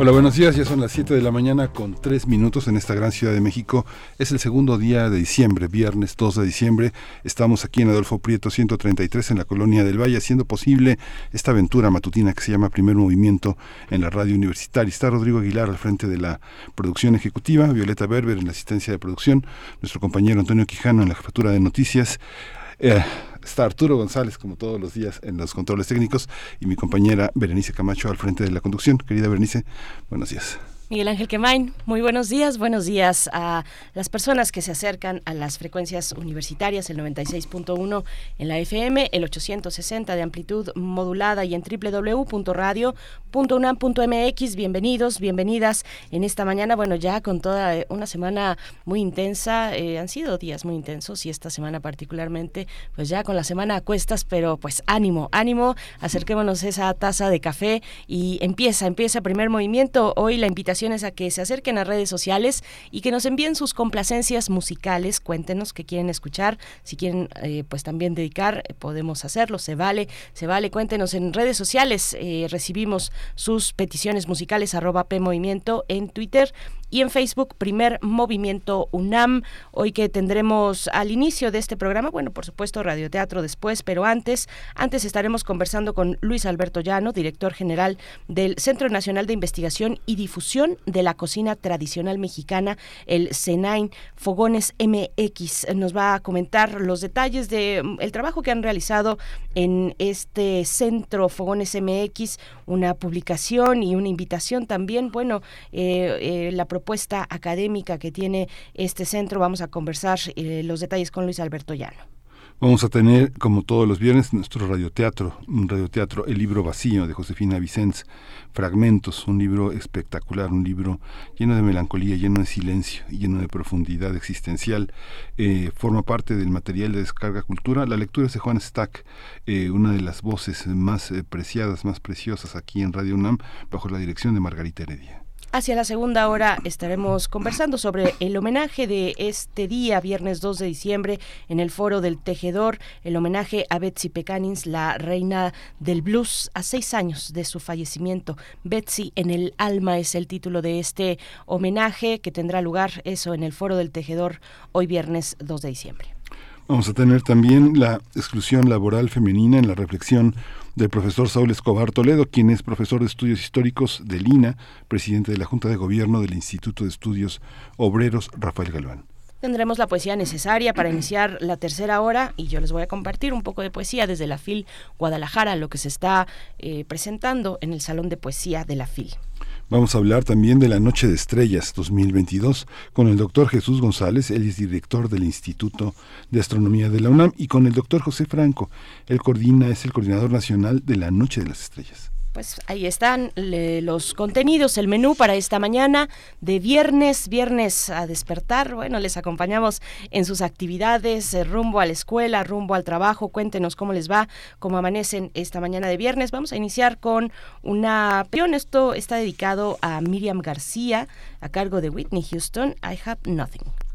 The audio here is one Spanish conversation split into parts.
Hola, buenos días. Ya son las 7 de la mañana con 3 minutos en esta gran ciudad de México. Es el segundo día de diciembre, viernes 2 de diciembre. Estamos aquí en Adolfo Prieto 133 en la colonia del Valle, haciendo posible esta aventura matutina que se llama Primer Movimiento en la radio universitaria. Está Rodrigo Aguilar al frente de la producción ejecutiva, Violeta Berber en la asistencia de producción, nuestro compañero Antonio Quijano en la jefatura de noticias. Eh, está Arturo González, como todos los días, en los controles técnicos y mi compañera Berenice Camacho al frente de la conducción. Querida Berenice, buenos días. Miguel Ángel Quemain, muy buenos días, buenos días a las personas que se acercan a las frecuencias universitarias, el 96.1 en la FM, el 860 de amplitud modulada y en www.radio.unam.mx. Bienvenidos, bienvenidas en esta mañana, bueno, ya con toda una semana muy intensa, eh, han sido días muy intensos y esta semana particularmente, pues ya con la semana a cuestas, pero pues ánimo, ánimo, acerquémonos a esa taza de café y empieza, empieza primer movimiento. Hoy la invitación a que se acerquen a redes sociales y que nos envíen sus complacencias musicales. Cuéntenos qué quieren escuchar. Si quieren, eh, pues también dedicar, eh, podemos hacerlo. Se vale, se vale. Cuéntenos en redes sociales. Eh, recibimos sus peticiones musicales, arroba P Movimiento en Twitter y en Facebook Primer Movimiento UNAM. Hoy que tendremos al inicio de este programa, bueno, por supuesto radioteatro después, pero antes, antes estaremos conversando con Luis Alberto Llano, director general del Centro Nacional de Investigación y Difusión de la Cocina Tradicional Mexicana, el CENAIN Fogones MX. Nos va a comentar los detalles de mm, trabajo que han realizado en este centro Fogones MX, una publicación y una invitación también, bueno, eh, eh, la propuesta académica que tiene este centro. Vamos a conversar eh, los detalles con Luis Alberto Llano. Vamos a tener, como todos los viernes, nuestro radioteatro, un radioteatro, El libro vacío de Josefina Vicens, Fragmentos, un libro espectacular, un libro lleno de melancolía, lleno de silencio lleno de profundidad existencial. Eh, forma parte del material de Descarga Cultura. La lectura es de Juan Stack, eh, una de las voces más preciadas, más preciosas aquí en Radio UNAM, bajo la dirección de Margarita Heredia. Hacia la segunda hora estaremos conversando sobre el homenaje de este día, viernes 2 de diciembre, en el Foro del Tejedor, el homenaje a Betsy Pecanins, la reina del blues, a seis años de su fallecimiento. Betsy en el alma es el título de este homenaje que tendrá lugar, eso, en el Foro del Tejedor, hoy viernes 2 de diciembre. Vamos a tener también la exclusión laboral femenina en la reflexión del profesor Saúl Escobar Toledo, quien es profesor de estudios históricos del INA, presidente de la Junta de Gobierno del Instituto de Estudios Obreros Rafael Galván. Tendremos la poesía necesaria para iniciar la tercera hora y yo les voy a compartir un poco de poesía desde la FIL Guadalajara, lo que se está eh, presentando en el Salón de Poesía de la FIL. Vamos a hablar también de la Noche de Estrellas 2022 con el doctor Jesús González, él es director del Instituto de Astronomía de la UNAM, y con el doctor José Franco, él coordina, es el coordinador nacional de la Noche de las Estrellas pues ahí están los contenidos, el menú para esta mañana de viernes, viernes a despertar. Bueno, les acompañamos en sus actividades, eh, rumbo a la escuela, rumbo al trabajo. Cuéntenos cómo les va, cómo amanecen esta mañana de viernes. Vamos a iniciar con una Esto está dedicado a Miriam García, a cargo de Whitney Houston. I have nothing.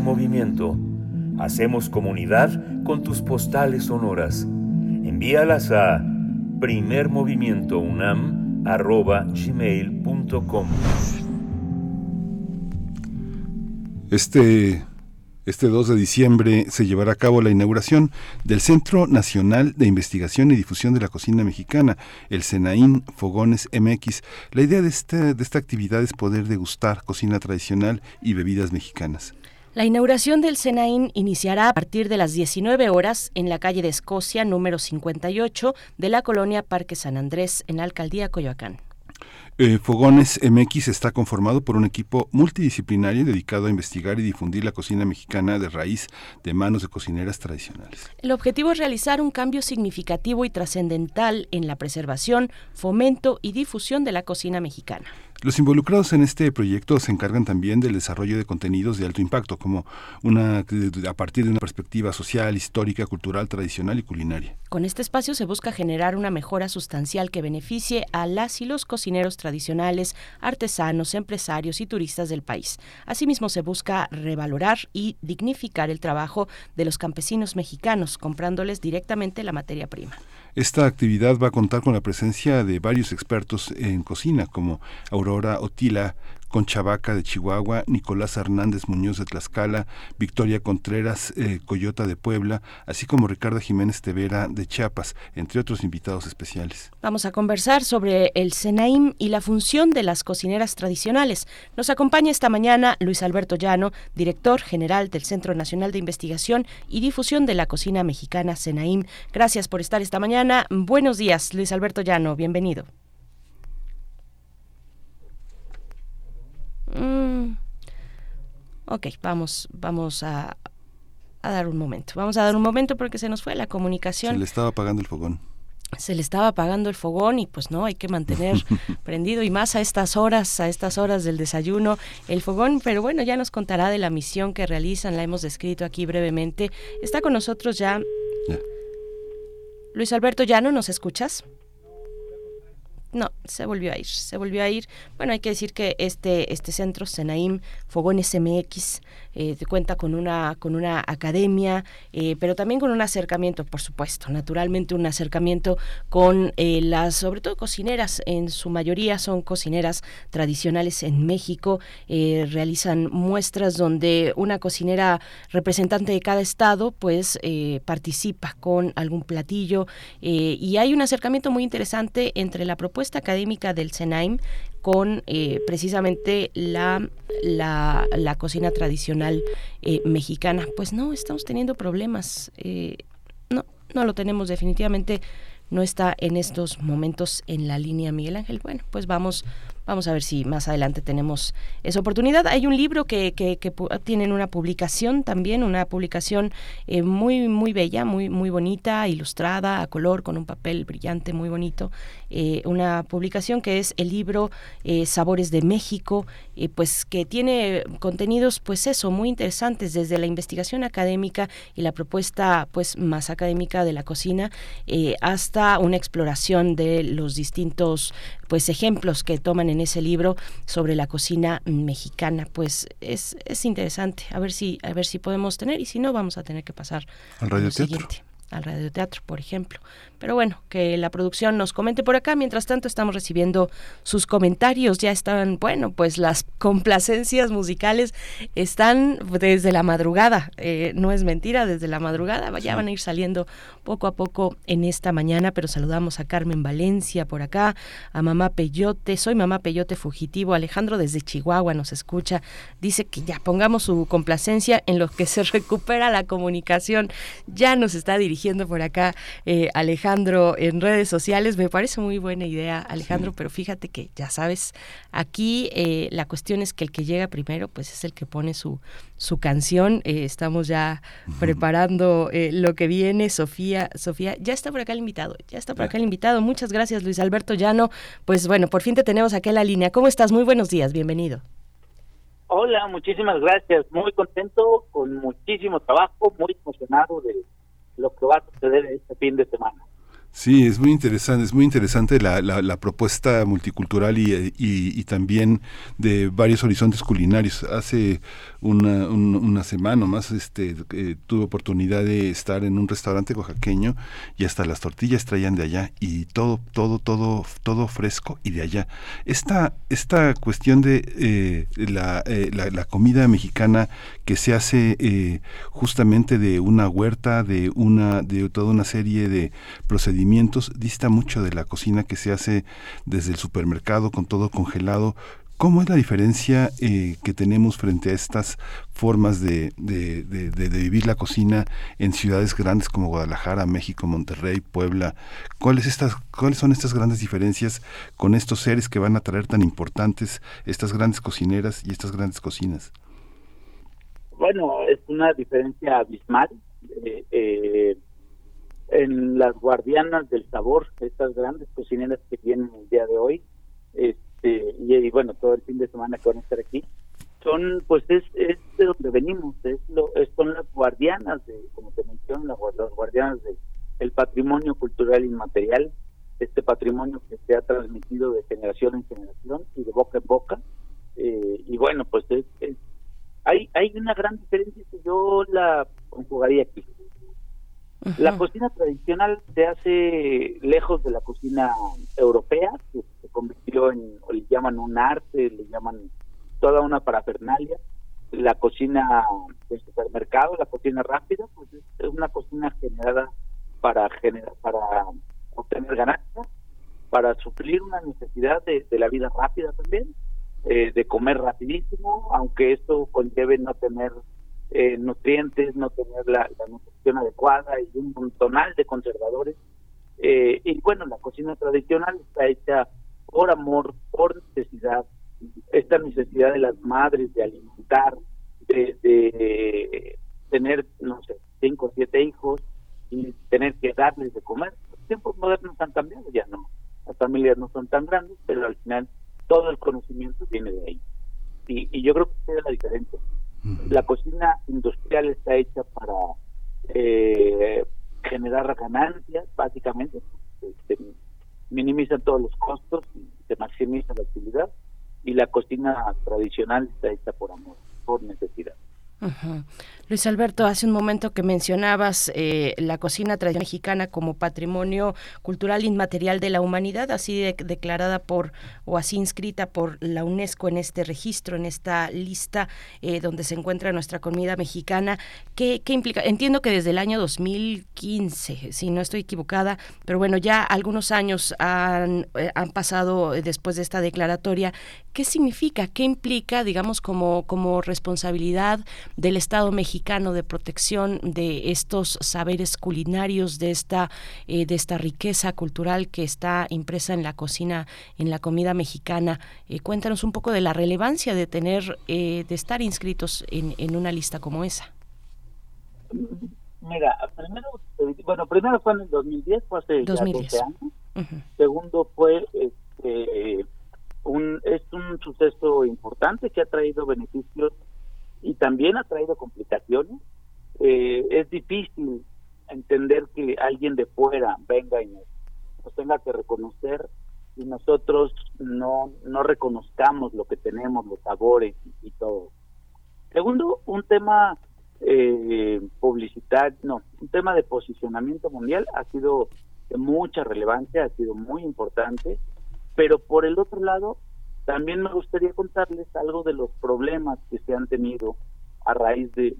Movimiento. Hacemos comunidad con tus postales sonoras. Envíalas a primermovimientounam.gmail.com Este este 2 de diciembre se llevará a cabo la inauguración del Centro Nacional de Investigación y Difusión de la Cocina Mexicana, el Senaín Fogones MX. La idea de, este, de esta actividad es poder degustar cocina tradicional y bebidas mexicanas. La inauguración del Senaín iniciará a partir de las 19 horas en la calle de Escocia número 58 de la colonia Parque San Andrés en la alcaldía Coyoacán. Eh, Fogones MX está conformado por un equipo multidisciplinario dedicado a investigar y difundir la cocina mexicana de raíz de manos de cocineras tradicionales. El objetivo es realizar un cambio significativo y trascendental en la preservación, fomento y difusión de la cocina mexicana. Los involucrados en este proyecto se encargan también del desarrollo de contenidos de alto impacto, como una a partir de una perspectiva social, histórica, cultural, tradicional y culinaria. Con este espacio se busca generar una mejora sustancial que beneficie a las y los cocineros tradicionales, artesanos, empresarios y turistas del país. Asimismo, se busca revalorar y dignificar el trabajo de los campesinos mexicanos, comprándoles directamente la materia prima. Esta actividad va a contar con la presencia de varios expertos en cocina, como Aurora Otila, Conchavaca de Chihuahua, Nicolás Hernández Muñoz de Tlaxcala, Victoria Contreras eh, Coyota de Puebla, así como Ricardo Jiménez Tevera de Chiapas, entre otros invitados especiales. Vamos a conversar sobre el Senaim y la función de las cocineras tradicionales. Nos acompaña esta mañana Luis Alberto Llano, director general del Centro Nacional de Investigación y Difusión de la Cocina Mexicana Senaim. Gracias por estar esta mañana. Buenos días, Luis Alberto Llano, bienvenido. Mm. Ok, vamos, vamos a, a dar un momento. Vamos a dar un momento porque se nos fue la comunicación. Se le estaba apagando el fogón. Se le estaba apagando el fogón y pues no, hay que mantener prendido y más a estas horas, a estas horas del desayuno, el fogón. Pero bueno, ya nos contará de la misión que realizan, la hemos descrito aquí brevemente. Está con nosotros ya. Ya. Luis Alberto Llano, ¿nos escuchas? No, se volvió a ir, se volvió a ir. Bueno, hay que decir que este, este centro, Senaim Fogones MX, eh, cuenta con una, con una academia, eh, pero también con un acercamiento, por supuesto, naturalmente un acercamiento con eh, las, sobre todo cocineras, en su mayoría son cocineras tradicionales en México, eh, realizan muestras donde una cocinera representante de cada estado, pues participa con algún platillo y hay un acercamiento muy interesante entre la propuesta académica del CENAIM con eh, precisamente la, la, la cocina tradicional eh, mexicana. Pues no, estamos teniendo problemas. eh, no, no lo tenemos definitivamente. No está en estos momentos en la línea Miguel Ángel. Bueno, pues vamos, vamos a ver si más adelante tenemos esa oportunidad. Hay un libro que, que, que tienen una publicación también, una publicación eh, muy, muy bella, muy, muy bonita, ilustrada, a color, con un papel brillante, muy bonito. Eh, una publicación que es el libro eh, Sabores de México, eh, pues que tiene contenidos, pues eso, muy interesantes, desde la investigación académica y la propuesta, pues más académica de la cocina, eh, hasta una exploración de los distintos, pues ejemplos que toman en ese libro sobre la cocina mexicana. Pues es, es interesante, a ver si, a ver si podemos tener, y si no, vamos a tener que pasar Al radioteatro. al radioteatro, por ejemplo. Pero bueno, que la producción nos comente por acá. Mientras tanto, estamos recibiendo sus comentarios. Ya están, bueno, pues las complacencias musicales están desde la madrugada. Eh, no es mentira, desde la madrugada. Ya van a ir saliendo poco a poco en esta mañana. Pero saludamos a Carmen Valencia por acá, a Mamá Peyote. Soy Mamá Peyote Fugitivo. Alejandro desde Chihuahua nos escucha. Dice que ya pongamos su complacencia en lo que se recupera la comunicación. Ya nos está dirigiendo por acá eh, Alejandro en redes sociales. Me parece muy buena idea, Alejandro, pero fíjate que ya sabes, aquí eh, la cuestión es que el que llega primero, pues es el que pone su, su canción. Eh, estamos ya preparando eh, lo que viene. Sofía, Sofía, ya está por acá el invitado, ya está por acá el invitado. Muchas gracias, Luis Alberto Llano. Pues bueno, por fin te tenemos aquí en la línea. ¿Cómo estás? Muy buenos días, bienvenido. Hola, muchísimas gracias. Muy contento, con muchísimo trabajo, muy emocionado de lo que va a suceder este fin de semana. Sí, es muy interesante, es muy interesante la, la, la propuesta multicultural y, y, y también de varios horizontes culinarios. Hace una, un- una semana o más este, eh, tuve oportunidad de estar en un restaurante oaxaqueño y hasta las tortillas traían de allá y todo, todo, todo, todo fresco y de allá. Esta, esta cuestión de eh, la, eh, la comida mexicana que se hace eh, justamente de una huerta, de una, de toda una serie de procedimientos, dista mucho de la cocina que se hace desde el supermercado con todo congelado. ¿Cómo es la diferencia eh, que tenemos frente a estas formas de, de, de- vivir la cocina en ciudades grandes como Guadalajara, México, Monterrey, Puebla? ¿Cuáles, estas, ¿Cuáles son estas grandes diferencias con estos seres que van a traer tan importantes estas grandes cocineras y estas grandes cocinas? Bueno, es una diferencia abismal. Eh, eh, en las guardianas del sabor, estas grandes cocineras que vienen el día de hoy, este, y, bueno, todo el fin de semana que van a estar aquí, son, pues es, es de donde venimos, es lo, es, son las guardianas, de, como te menciono, las, las guardianas del patrimonio cultural inmaterial, este patrimonio que se ha transmitido de generación en generación y de boca en boca. Eh, y bueno, pues es, hay, hay una gran diferencia que yo la conjugaría aquí. La cocina tradicional se hace lejos de la cocina europea, que se convirtió en, o le llaman un arte, le llaman toda una parafernalia. La cocina del supermercado, la cocina rápida, pues es una cocina generada para generar, para obtener ganancias, para suplir una necesidad de, la vida rápida también, eh, de comer rapidísimo, aunque esto conlleve no tener eh, nutrientes, no tener la, nutrición adecuada y un montonal de conservadores. Eh, y bueno, la cocina tradicional está hecha por amor, por necesidad, esta necesidad de las madres de alimentar, de, tener, no sé, cinco o siete hijos y tener que darles de comer tiempos modernos han cambiado, ya no, las familias no son tan grandes, pero al final todo el conocimiento viene de ahí. Y, y yo creo que esa es la diferencia. La cocina industrial está hecha para eh, generar ganancias, básicamente, se, minimizan todos los costos y se maximiza la utilidad, y la cocina tradicional está hecha por amor, por necesidad. Luis Alberto, hace un momento que mencionabas eh, la cocina tradicional mexicana como patrimonio cultural inmaterial de la humanidad, así declarada por o así inscrita por la UNESCO en este registro, en esta lista eh, donde se encuentra nuestra comida mexicana. ¿Qué, implica? Entiendo que desde el año 2015, si no estoy equivocada, pero bueno, ya algunos años han, eh, han pasado después de esta declaratoria. ¿Qué significa? ¿Qué implica, digamos, como, como responsabilidad del Estado mexicano de protección de estos saberes culinarios, de esta, eh, de esta riqueza cultural que está impresa en la cocina, en la comida mexicana? Eh, cuéntanos un poco de la relevancia de tener, eh, de estar inscritos en, en una lista como esa. Mira, primero, bueno, primero fue en el 2010, fue hace 12 años. Segundo fue este, un, es un suceso importante que ha traído beneficios y también ha traído complicaciones. Eh, es difícil entender que alguien de fuera venga y nos, tenga que reconocer y nosotros no, no reconozcamos lo que tenemos, los sabores y, todo. Segundo, un tema eh, publicitario, no, un tema de posicionamiento mundial ha sido de mucha relevancia, ha sido muy importante pero por el otro lado, también me gustaría contarles algo de los problemas que se han tenido a raíz de,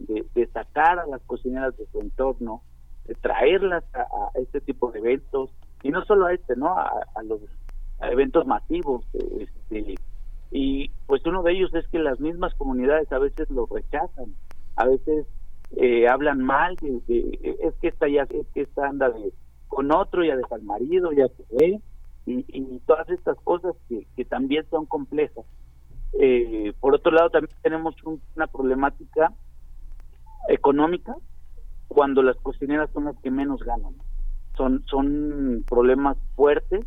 sacar a las cocineras de su entorno, de traerlas a, este tipo de eventos, y no solo a este, ¿no? A, los eventos masivos. Este, y pues uno de ellos es que las mismas comunidades a veces lo rechazan, a veces eh, hablan mal, de, es que esta ya, es que esta anda de, con otro, ya deja al marido, ya se ve, y, todas estas cosas que, que también son complejas. Eh, por otro lado, también tenemos una problemática económica cuando las cocineras son las que menos ganan. Son, son problemas fuertes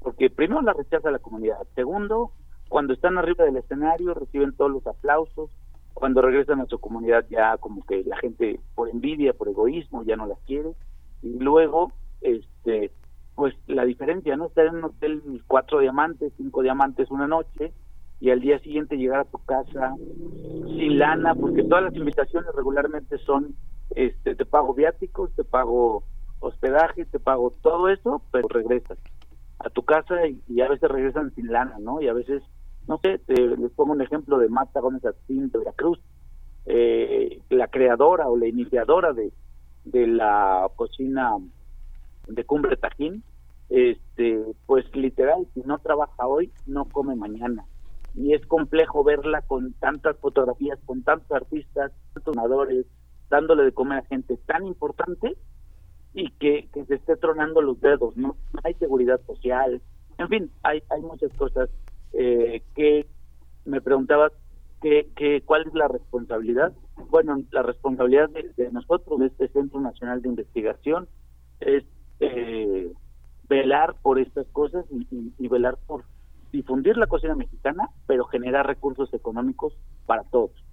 porque primero la rechaza la comunidad. Segundo, cuando están arriba del escenario reciben todos los aplausos. Cuando regresan a su comunidad ya como que la gente por envidia, por egoísmo ya no las quiere. Y luego este pues la diferencia, ¿no? Estar en un hotel cuatro diamantes, cinco diamantes una noche y al día siguiente llegar a tu casa sin lana, porque todas las invitaciones regularmente son, este, te pago viáticos, te pago hospedaje, te pago todo eso, pero regresas a tu casa y, a veces regresan sin lana, ¿no? Y a veces, no sé, te, les pongo un ejemplo de Marta Gómez Atín de Veracruz, eh, la creadora o la iniciadora de, de la cocina de Cumbre Tajín, este, pues literal, si no trabaja hoy, no come mañana. Y es complejo verla con tantas fotografías, con tantos artistas, tantos donadores, dándole de comer a gente tan importante y que, que se esté tronando los dedos, ¿no? hay seguridad social, en fin, hay, hay muchas cosas eh, que me preguntabas que, que, cuál es la responsabilidad. Bueno, la responsabilidad de nosotros, de este Centro Nacional de Investigación, es eh, velar por estas cosas y, velar por difundir la cocina mexicana, pero generar recursos económicos para todos.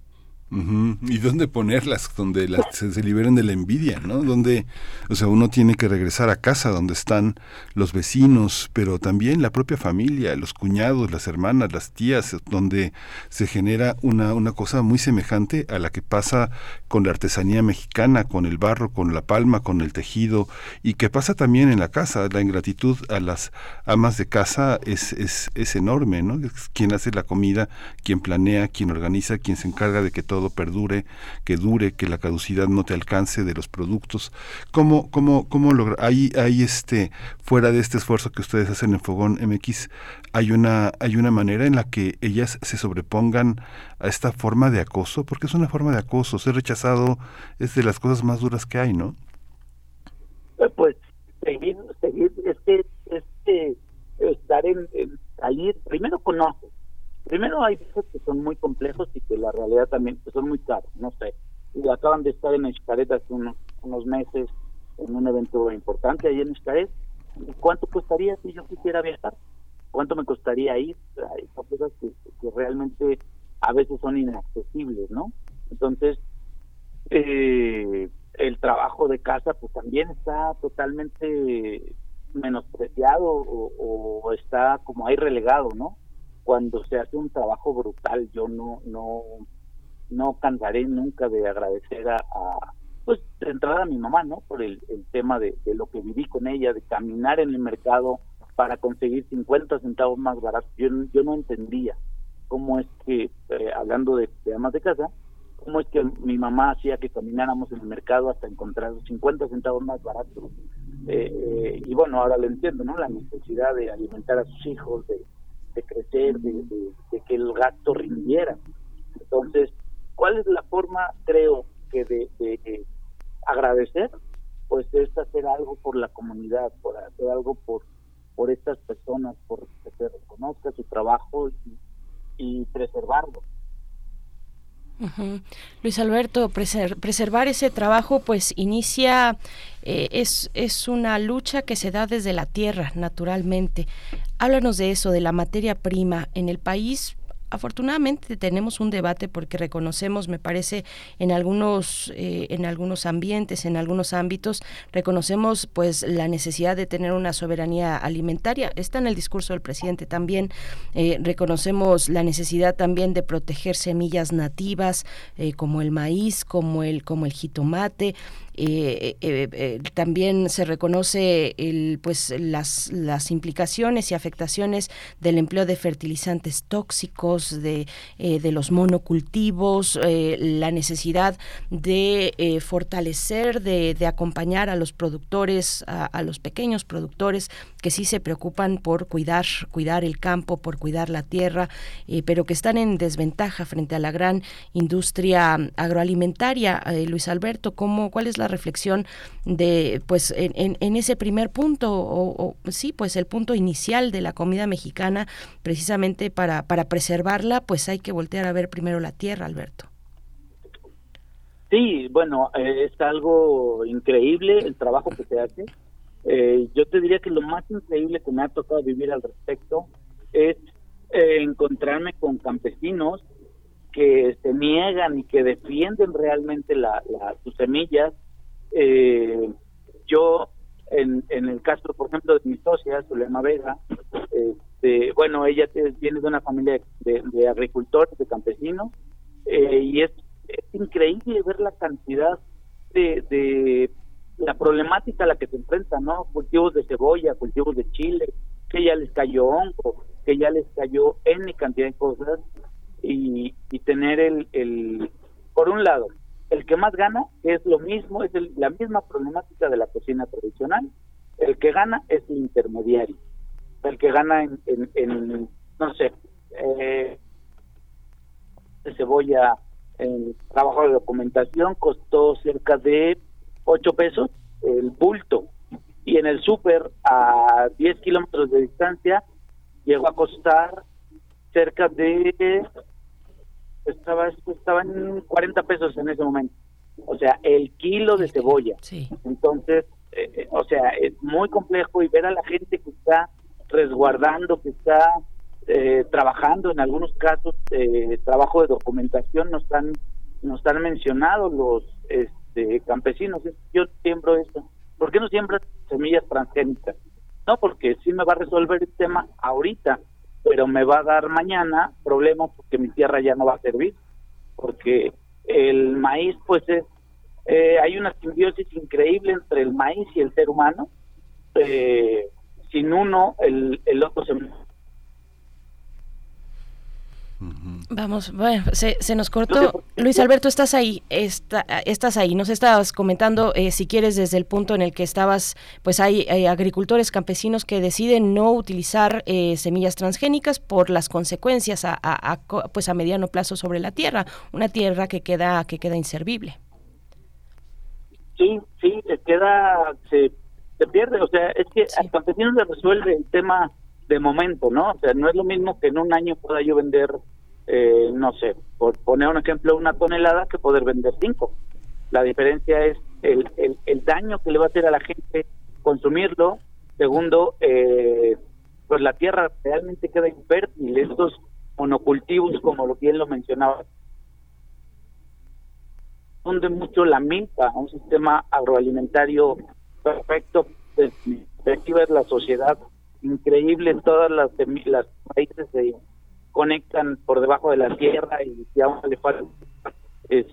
¿Y dónde ponerlas? Donde las, se, liberen de la envidia, ¿no? Donde, o sea, uno tiene que regresar a casa donde están los vecinos, pero también la propia familia, los cuñados, las hermanas, las tías, donde se genera una, una cosa muy semejante a la que pasa con la artesanía mexicana, con el barro, con la palma, con el tejido, y que pasa también en la casa. La ingratitud a las amas de casa es, es, es enorme, ¿no? Es quien hace la comida, quien planea, quien organiza, quien se encarga de que todo perdure, que dure, que la caducidad no te alcance de los productos. ¿Cómo, cómo, cómo lograr? Hay, hay este, fuera de este esfuerzo que ustedes hacen en Fogón MX, hay una, hay una manera en la que ellas se sobrepongan a esta forma de acoso, porque es una forma de acoso. Ser rechazado es de las cosas más duras que hay, ¿no? Eh, pues seguir, seguir, estar en, primero conoces, Primero hay veces que son muy complejos y que la realidad también son muy caros, no sé. Y acaban de estar en Escaret hace unos, unos meses en un evento importante ahí en Escaret. ¿Cuánto costaría si yo quisiera viajar? ¿Cuánto me costaría ir? Hay cosas que, realmente a veces son inaccesibles, ¿no? Entonces, eh, el trabajo de casa pues también está totalmente menospreciado o, está como ahí relegado, ¿no? Cuando se hace un trabajo brutal, yo no, no, no cansaré nunca de agradecer a, pues de entrada a mi mamá, ¿no? Por el, tema de, lo que viví con ella, de caminar en el mercado para conseguir 50 centavos más baratos. Yo, yo no entendía cómo es que, eh, hablando de, de amas de casa, cómo es que mi mamá hacía que camináramos en el mercado hasta encontrar los 50 centavos más baratos. Eh, eh, y bueno, ahora lo entiendo, ¿no? La necesidad de alimentar a sus hijos, de, de crecer, de, que el gasto rindiera. Entonces, ¿cuál es la forma, creo, que de, agradecer? Pues es hacer algo por la comunidad, por hacer algo por, por estas personas, por que se reconozca su trabajo y, preservarlo. Luis Alberto, preservar ese trabajo pues inicia, eh, es, es una lucha que se da desde la tierra, naturalmente. Háblanos de eso, de la materia prima en el país afortunadamente tenemos un debate porque reconocemos, me parece, en algunos, eh, en algunos ambientes, en algunos ámbitos, reconocemos pues la necesidad de tener una soberanía alimentaria. Está en el discurso del presidente también. Eh, reconocemos la necesidad también de proteger semillas nativas eh, como el maíz, como el, como el jitomate. Eh, eh, eh, también se reconoce el, pues las, las implicaciones y afectaciones del empleo de fertilizantes tóxicos, de, los monocultivos, la necesidad de fortalecer, de, acompañar a los productores, a, a, los pequeños productores que sí se preocupan por cuidar, cuidar el campo, por cuidar la tierra, pero que están en desventaja frente a la gran industria agroalimentaria. Luis Alberto, ¿cómo, ¿cuál es la reflexión de, pues, en, en, ese primer punto, o, sí, pues el punto inicial de la comida mexicana, precisamente para, para preservarla, pues hay que voltear a ver primero la tierra, Alberto. Sí, bueno, eh, es algo increíble el trabajo que se hace. Eh, yo te diría que lo más increíble que me ha tocado vivir al respecto es eh, encontrarme con campesinos que se niegan y que defienden realmente la, sus semillas eh, yo, en, en el caso, por ejemplo, de mi socia, Zulema Vega, este, bueno, ella viene de una familia de, agricultores, de campesinos, eh, y es, increíble ver la cantidad de, de la problemática a la que se enfrenta, ¿no? Cultivos de cebolla, cultivos de chile, que ya les cayó hongo, que ya les cayó N cantidad de cosas, y, y tener el, el, por un lado, el que más gana es lo mismo, es la misma problemática de la cocina tradicional. El que gana es el intermediario. El que gana en, no sé, eh, cebolla, el trabajo de documentación costó cerca de 8 pesos el bulto. Y en el súper, a 10 kilómetros de distancia, llegó a costar cerca de estaba, estaba en 40 pesos en ese momento. O sea, el kilo de cebolla. Entonces, eh, eh, o sea, es muy complejo y ver a la gente que está resguardando, que está eh, trabajando en algunos casos eh, trabajo de documentación nos han nos han mencionado los este, campesinos yo siembro esto ¿por qué no siembras semillas transgénicas? no porque sí me va a resolver el tema ahorita pero me va a dar mañana problemas porque mi tierra ya no va a servir porque el maíz pues es eh, hay una simbiosis increíble entre el maíz y el ser humano. Eh, sin uno el, otro se Vamos, bueno, se, se, nos cortó. Luis Alberto, estás ahí, está, estás ahí. Nos estabas comentando, eh, si quieres, desde el punto en el que estabas, pues hay, agricultores campesinos que deciden no utilizar eh, semillas transgénicas por las consecuencias a, a, pues a mediano plazo sobre la tierra, una tierra que queda que queda inservible. Sí, sí, se queda, se, se pierde. O sea, es que al campesino se resuelve el tema de momento, ¿no? O sea, no es lo mismo que en un año pueda yo vender, eh, no sé, por poner un ejemplo, una tonelada que poder vender cinco. La diferencia es el, el, el daño que le va a hacer a la gente consumirlo. Segundo, eh, pues la tierra realmente queda infértil. Estos monocultivos, como lo bien lo mencionaba, de mucho la milpa, un sistema agroalimentario perfecto, perspectiva de la sociedad increíble, todas las, las raíces se conectan por debajo de la tierra y si a uno le falta es,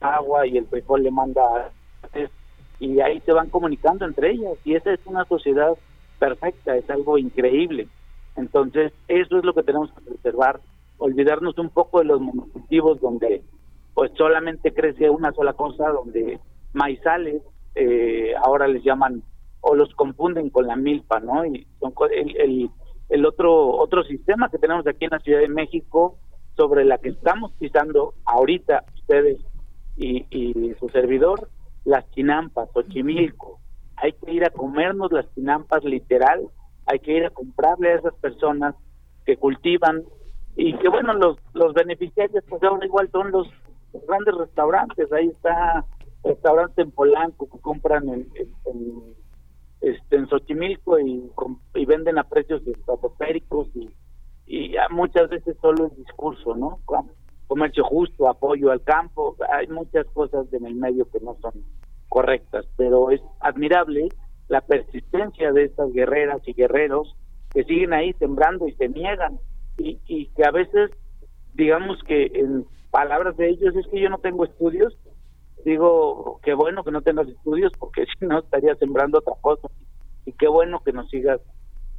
agua y el frijol le manda y ahí se van comunicando entre ellas y esa es una sociedad perfecta, es algo increíble. Entonces, eso es lo que tenemos que preservar, olvidarnos un poco de los monocultivos donde pues solamente crece una sola cosa, donde maizales eh, ahora les llaman o los confunden con la milpa, ¿no? Y son el, el, el otro otro sistema que tenemos aquí en la Ciudad de México sobre la que estamos pisando ahorita ustedes y, y su servidor, las chinampas, Xochimilco. Hay que ir a comernos las chinampas literal, hay que ir a comprarle a esas personas que cultivan y que bueno, los, los beneficiarios pues ahora igual son los, grandes restaurantes, ahí está restaurante en Polanco que compran en, en este, en Xochimilco y, venden a precios estratosféricos y, y muchas veces solo el discurso, ¿no? Comercio justo, apoyo al campo, hay muchas cosas en el medio que no son correctas, pero es admirable la persistencia de estas guerreras y guerreros que siguen ahí sembrando y se niegan y, y que a veces digamos que en palabras de ellos es que yo no tengo estudios digo, qué bueno que no tengas estudios porque si no estaría sembrando otra cosa. Y qué bueno que nos sigas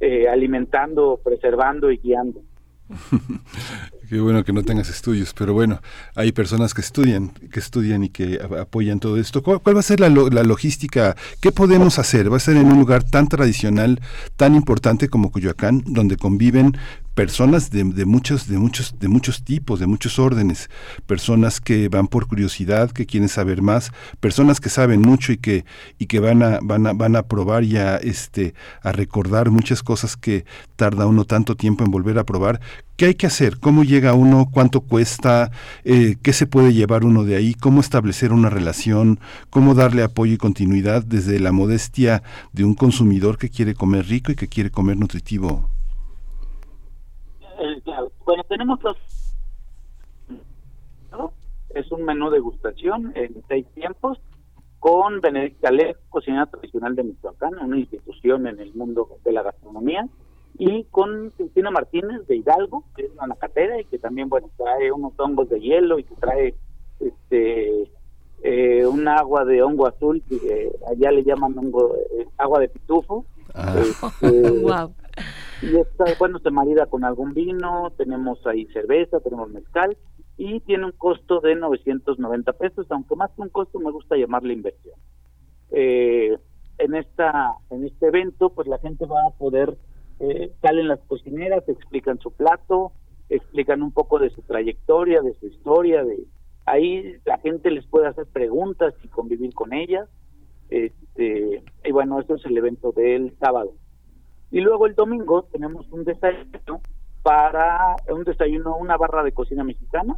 eh, alimentando, preservando y guiando. Qué bueno que no tengas estudios, pero bueno, hay personas que estudian, que estudian y que apoyan todo esto. ¿Cuál, va a ser la, la, logística? ¿Qué podemos hacer? Va a ser en un lugar tan tradicional, tan importante como Coyoacán, donde conviven personas de, de, muchos de muchos de muchos tipos de muchos órdenes. Personas que van por curiosidad que quieren saber más. Personas que saben mucho y que y que van a van a van a probar y a este a recordar muchas cosas que tarda uno tanto tiempo en volver a probar. Qué hay que hacer cómo llega uno cuánto cuesta eh, qué se puede llevar uno de ahí cómo establecer una relación cómo darle apoyo y continuidad desde la modestia de un consumidor que quiere comer rico y que quiere comer nutritivo tenemos los... Es un menú de gustación en seis tiempos con Benedicta Lev, cocinera tradicional de Michoacán, una institución en el mundo de la gastronomía, y con Cristina Martínez de Hidalgo, que es una nacatera y que también, bueno, trae unos hongos de hielo y que trae este eh, un agua de hongo azul, que eh, allá le llaman hongo, eh, agua de pitufo. Ah. Este, y esta, bueno, se marida con algún vino, tenemos ahí cerveza, tenemos mezcal y tiene un costo de 990 pesos, aunque más que un costo me gusta llamarle inversión. Eh, en esta en este evento, pues la gente va a poder eh, salen las cocineras, explican su plato, explican un poco de su trayectoria, de su historia, de ahí la gente les puede hacer preguntas y convivir con ellas. Este, y bueno, eso es el evento del sábado. Y luego el domingo tenemos un desayuno para un desayuno, una barra de cocina mexicana,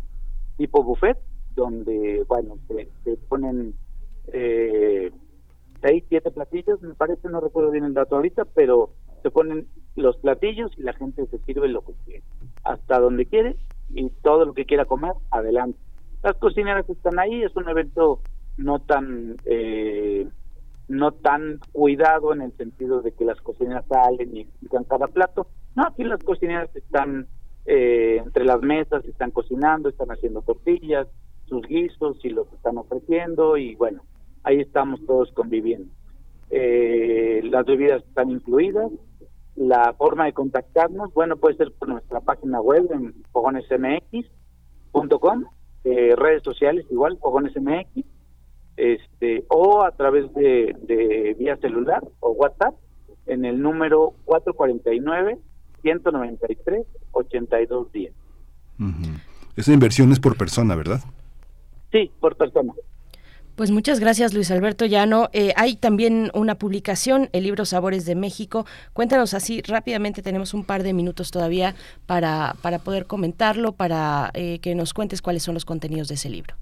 tipo buffet, donde, bueno, se, ponen eh, seis, siete platillos, me parece, no recuerdo bien el dato ahorita, pero se ponen los platillos y la gente se sirve lo que quiere, hasta donde quiere y todo lo que quiera comer, adelante. Las cocineras están ahí, es un evento no tan eh, no tan cuidado en el sentido de que las cocineras salen y explican cada plato. No, aquí las cocineras están eh, entre las mesas, están cocinando, están haciendo tortillas, sus guisos y lo que están ofreciendo y bueno, ahí estamos todos conviviendo. Eh, las bebidas están incluidas. La forma de contactarnos, bueno, puede ser por nuestra página web en fogonesmx.com, eh, redes sociales igual, fogonesmx, este, o a través de, de vía celular o WhatsApp en el número 449 193 8210. Esa inversión es por persona, ¿verdad? Sí, por persona. Pues muchas gracias Luis Alberto Llano. Eh, hay también una publicación, el libro Sabores de México. Cuéntanos así rápidamente, tenemos un par de minutos todavía para, para poder comentarlo, para eh, que nos cuentes cuáles son los contenidos de ese libro.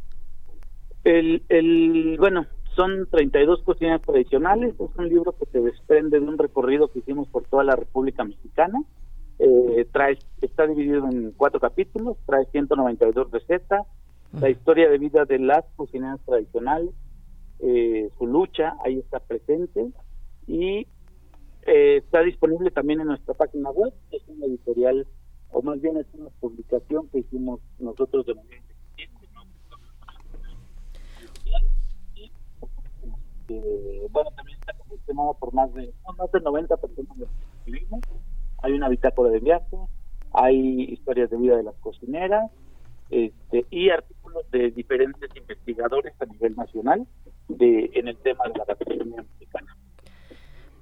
El, el, bueno, son 32 cocinas tradicionales, es un libro que se desprende de un recorrido que hicimos por toda la República Mexicana. Eh, trae, está dividido en cuatro capítulos, trae 192 recetas, la historia de vida de las cocineras tradicionales, eh, su lucha, ahí está presente y eh, está disponible también en nuestra página web, es una editorial, o más bien es una publicación que hicimos nosotros de manera bueno, también está confeccionado por más de, más de 90 personas de Hay una bitácora de viaje, hay historias de vida de las cocineras, este, y artículos de diferentes investigadores a nivel nacional de en el tema de la gastronomía mexicana.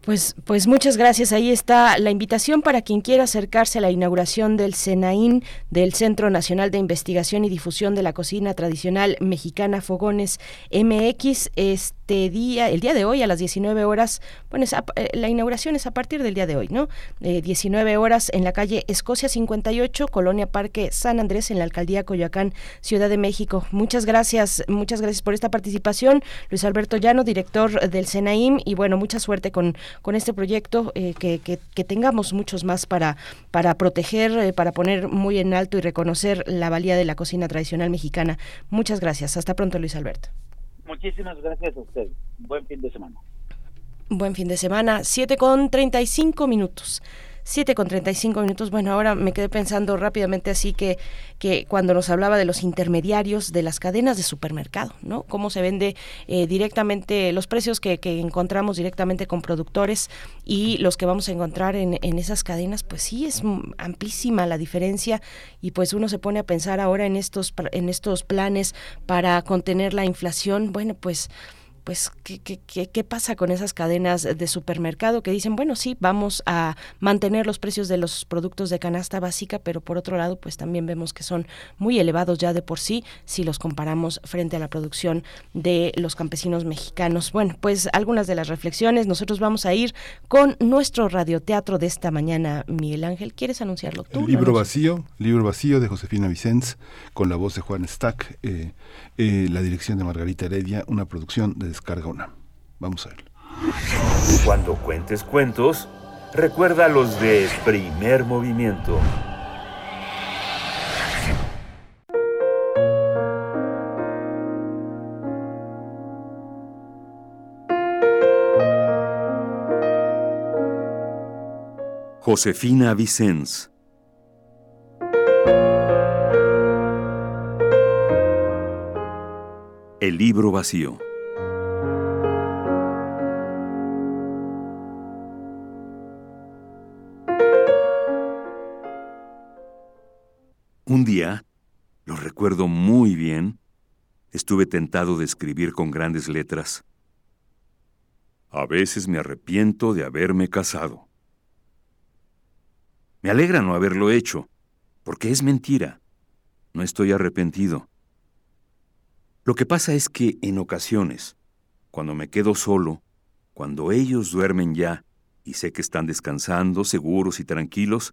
Pues, pues muchas gracias. Ahí está la invitación para quien quiera acercarse a la inauguración del CENAIN, del Centro Nacional de Investigación y Difusión de la Cocina Tradicional Mexicana Fogones MX. Este día, el día de hoy a las 19 horas, bueno, eh, la inauguración es a partir del día de hoy, ¿no? 19 eh, horas en la calle Escocia 58, Colonia Parque San Andrés, en la Alcaldía Coyoacán, Ciudad de México. Muchas gracias, muchas gracias por esta participación. Luis Alberto Llano, director del CENAIM, y bueno, mucha suerte con este proyecto, eh, que, tengamos muchos más para, para proteger, para poner muy en alto y reconocer la valía de la cocina tradicional mexicana. Muchas gracias. Hasta pronto, Luis Alberto. Muchísimas gracias a usted. Buen fin de semana. Buen fin de semana. 7 con 35 minutos. 7 con 35 minutos. Bueno, ahora me quedé pensando rápidamente así que, que cuando nos hablaba de los intermediarios de las cadenas de supermercado, ¿no? Cómo se vende eh, directamente, los precios que, que, encontramos directamente con productores y los que vamos a encontrar en, en esas cadenas, pues sí, es amplísima la diferencia y pues uno se pone a pensar ahora en estos, en estos planes para contener la inflación. Bueno, pues pues ¿qué, qué, qué, pasa con esas cadenas de supermercado que dicen, bueno, sí, vamos a mantener los precios de los productos de canasta básica, pero por otro lado, pues también vemos que son muy elevados ya de por sí si los comparamos frente a la producción de los campesinos mexicanos. Bueno, pues algunas de las reflexiones, nosotros vamos a ir con nuestro radioteatro de esta mañana. Miguel Ángel, ¿quieres anunciarlo tú? libro vacío, libro vacío de Josefina Vicens, con la voz de Juan Stack, eh, eh, la dirección de Margarita Heredia, una producción de Descarga una. Vamos a ver. Cuando cuentes cuentos, recuerda los de primer movimiento. Josefina Vicens El libro vacío. Un día, lo recuerdo muy bien, estuve tentado de escribir con grandes letras. A veces me arrepiento de haberme casado. Me alegra no haberlo hecho, porque es mentira. No estoy arrepentido. Lo que pasa es que en ocasiones, cuando me quedo solo, cuando ellos duermen ya y sé que están descansando, seguros y tranquilos,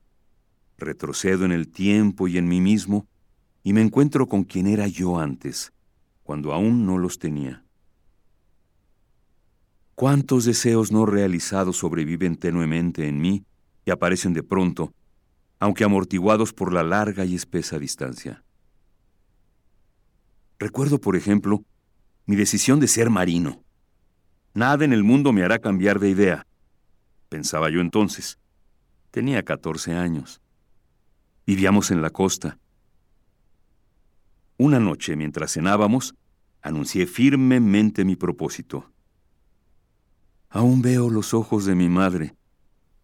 retrocedo en el tiempo y en mí mismo y me encuentro con quien era yo antes, cuando aún no los tenía. ¿Cuántos deseos no realizados sobreviven tenuemente en mí y aparecen de pronto, aunque amortiguados por la larga y espesa distancia. Recuerdo, por ejemplo, mi decisión de ser marino. Nada en el mundo me hará cambiar de idea, pensaba yo entonces. Tenía 14 años. Vivíamos en la costa. Una noche, mientras cenábamos, anuncié firmemente mi propósito. Aún veo los ojos de mi madre.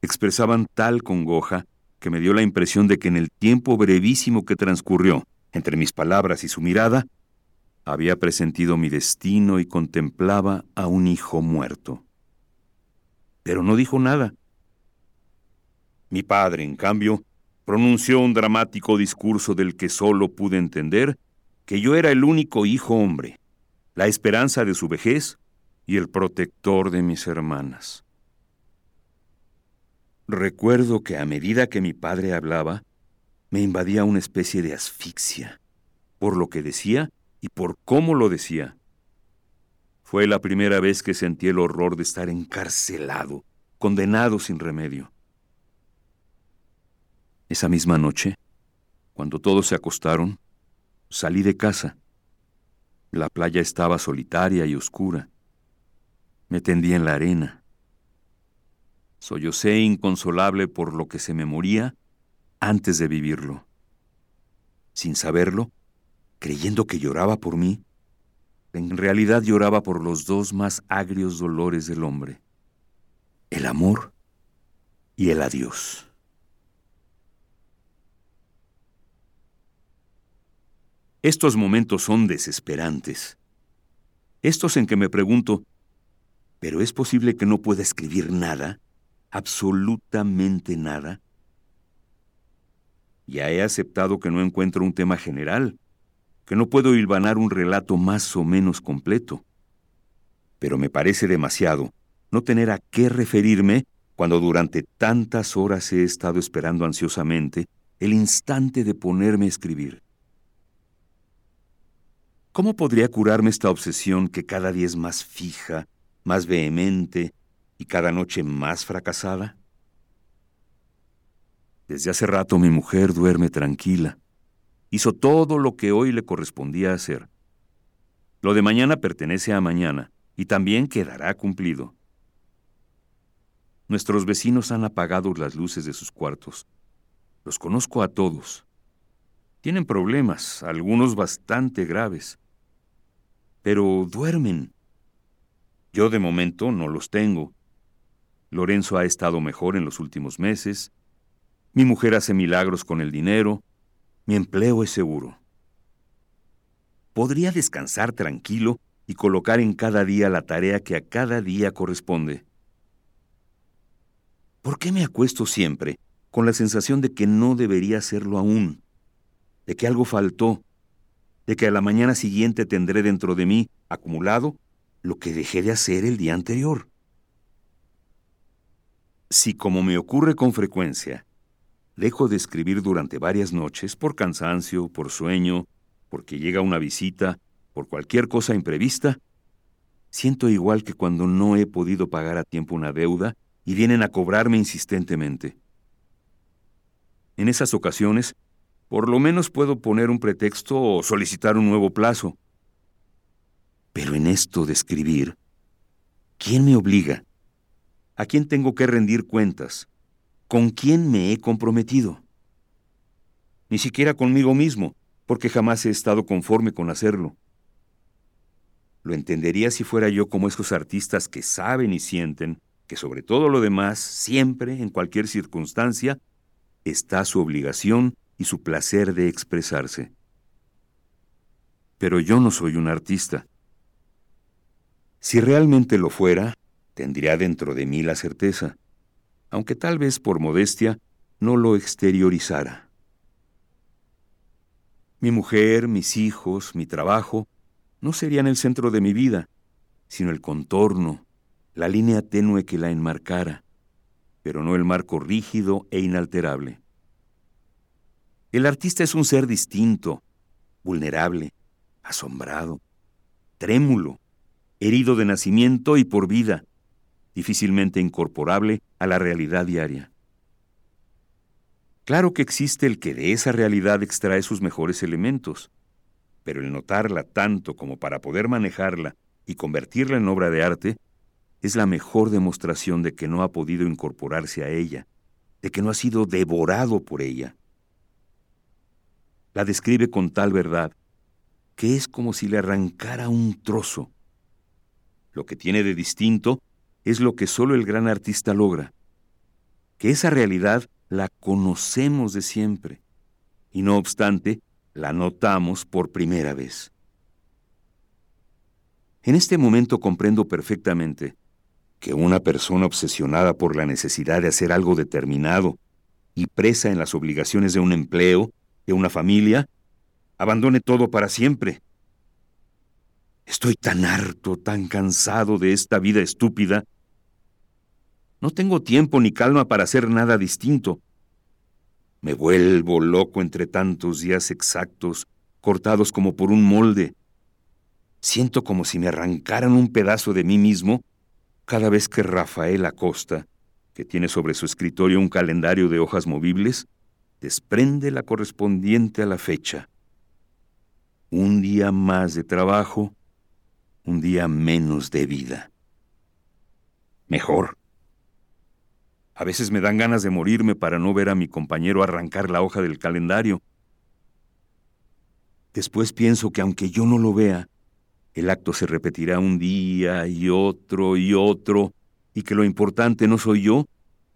Expresaban tal congoja que me dio la impresión de que en el tiempo brevísimo que transcurrió entre mis palabras y su mirada, había presentido mi destino y contemplaba a un hijo muerto. Pero no dijo nada. Mi padre, en cambio, pronunció un dramático discurso del que solo pude entender que yo era el único hijo hombre, la esperanza de su vejez y el protector de mis hermanas. Recuerdo que a medida que mi padre hablaba, me invadía una especie de asfixia, por lo que decía y por cómo lo decía. Fue la primera vez que sentí el horror de estar encarcelado, condenado sin remedio. Esa misma noche, cuando todos se acostaron, salí de casa. La playa estaba solitaria y oscura. Me tendí en la arena. Sollocé inconsolable por lo que se me moría antes de vivirlo. Sin saberlo, creyendo que lloraba por mí, en realidad lloraba por los dos más agrios dolores del hombre, el amor y el adiós. Estos momentos son desesperantes. Estos en que me pregunto, ¿pero es posible que no pueda escribir nada? Absolutamente nada. Ya he aceptado que no encuentro un tema general, que no puedo hilvanar un relato más o menos completo. Pero me parece demasiado no tener a qué referirme cuando durante tantas horas he estado esperando ansiosamente el instante de ponerme a escribir. ¿Cómo podría curarme esta obsesión que cada día es más fija, más vehemente y cada noche más fracasada? Desde hace rato mi mujer duerme tranquila. Hizo todo lo que hoy le correspondía hacer. Lo de mañana pertenece a mañana y también quedará cumplido. Nuestros vecinos han apagado las luces de sus cuartos. Los conozco a todos. Tienen problemas, algunos bastante graves pero duermen. Yo de momento no los tengo. Lorenzo ha estado mejor en los últimos meses. Mi mujer hace milagros con el dinero. Mi empleo es seguro. Podría descansar tranquilo y colocar en cada día la tarea que a cada día corresponde. ¿Por qué me acuesto siempre con la sensación de que no debería hacerlo aún? De que algo faltó, de que a la mañana siguiente tendré dentro de mí, acumulado, lo que dejé de hacer el día anterior. Si, como me ocurre con frecuencia, dejo de escribir durante varias noches por cansancio, por sueño, porque llega una visita, por cualquier cosa imprevista, siento igual que cuando no he podido pagar a tiempo una deuda y vienen a cobrarme insistentemente. En esas ocasiones por lo menos puedo poner un pretexto o solicitar un nuevo plazo. Pero en esto de escribir, ¿quién me obliga? ¿A quién tengo que rendir cuentas? ¿Con quién me he comprometido? Ni siquiera conmigo mismo, porque jamás he estado conforme con hacerlo. Lo entendería si fuera yo como esos artistas que saben y sienten que sobre todo lo demás, siempre, en cualquier circunstancia, está su obligación y su placer de expresarse. Pero yo no soy un artista. Si realmente lo fuera, tendría dentro de mí la certeza, aunque tal vez por modestia no lo exteriorizara. Mi mujer, mis hijos, mi trabajo, no serían el centro de mi vida, sino el contorno, la línea tenue que la enmarcara, pero no el marco rígido e inalterable. El artista es un ser distinto, vulnerable, asombrado, trémulo, herido de nacimiento y por vida, difícilmente incorporable a la realidad diaria. Claro que existe el que de esa realidad extrae sus mejores elementos, pero el notarla tanto como para poder manejarla y convertirla en obra de arte es la mejor demostración de que no ha podido incorporarse a ella, de que no ha sido devorado por ella. La describe con tal verdad que es como si le arrancara un trozo. Lo que tiene de distinto es lo que solo el gran artista logra, que esa realidad la conocemos de siempre, y no obstante, la notamos por primera vez. En este momento comprendo perfectamente que una persona obsesionada por la necesidad de hacer algo determinado y presa en las obligaciones de un empleo, de una familia, abandone todo para siempre. Estoy tan harto, tan cansado de esta vida estúpida. No tengo tiempo ni calma para hacer nada distinto. Me vuelvo loco entre tantos días exactos, cortados como por un molde. Siento como si me arrancaran un pedazo de mí mismo cada vez que Rafael Acosta, que tiene sobre su escritorio un calendario de hojas movibles, desprende la correspondiente a la fecha. Un día más de trabajo, un día menos de vida. Mejor. A veces me dan ganas de morirme para no ver a mi compañero arrancar la hoja del calendario. Después pienso que aunque yo no lo vea, el acto se repetirá un día y otro y otro, y que lo importante no soy yo,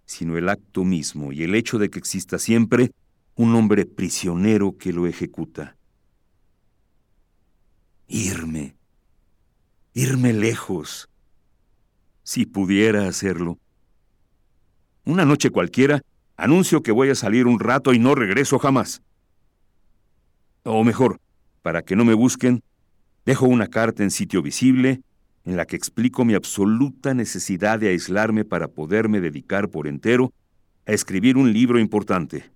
sino el acto mismo y el hecho de que exista siempre un hombre prisionero que lo ejecuta. Irme, irme lejos, si pudiera hacerlo. Una noche cualquiera, anuncio que voy a salir un rato y no regreso jamás. O mejor, para que no me busquen, dejo una carta en sitio visible en la que explico mi absoluta necesidad de aislarme para poderme dedicar por entero a escribir un libro importante.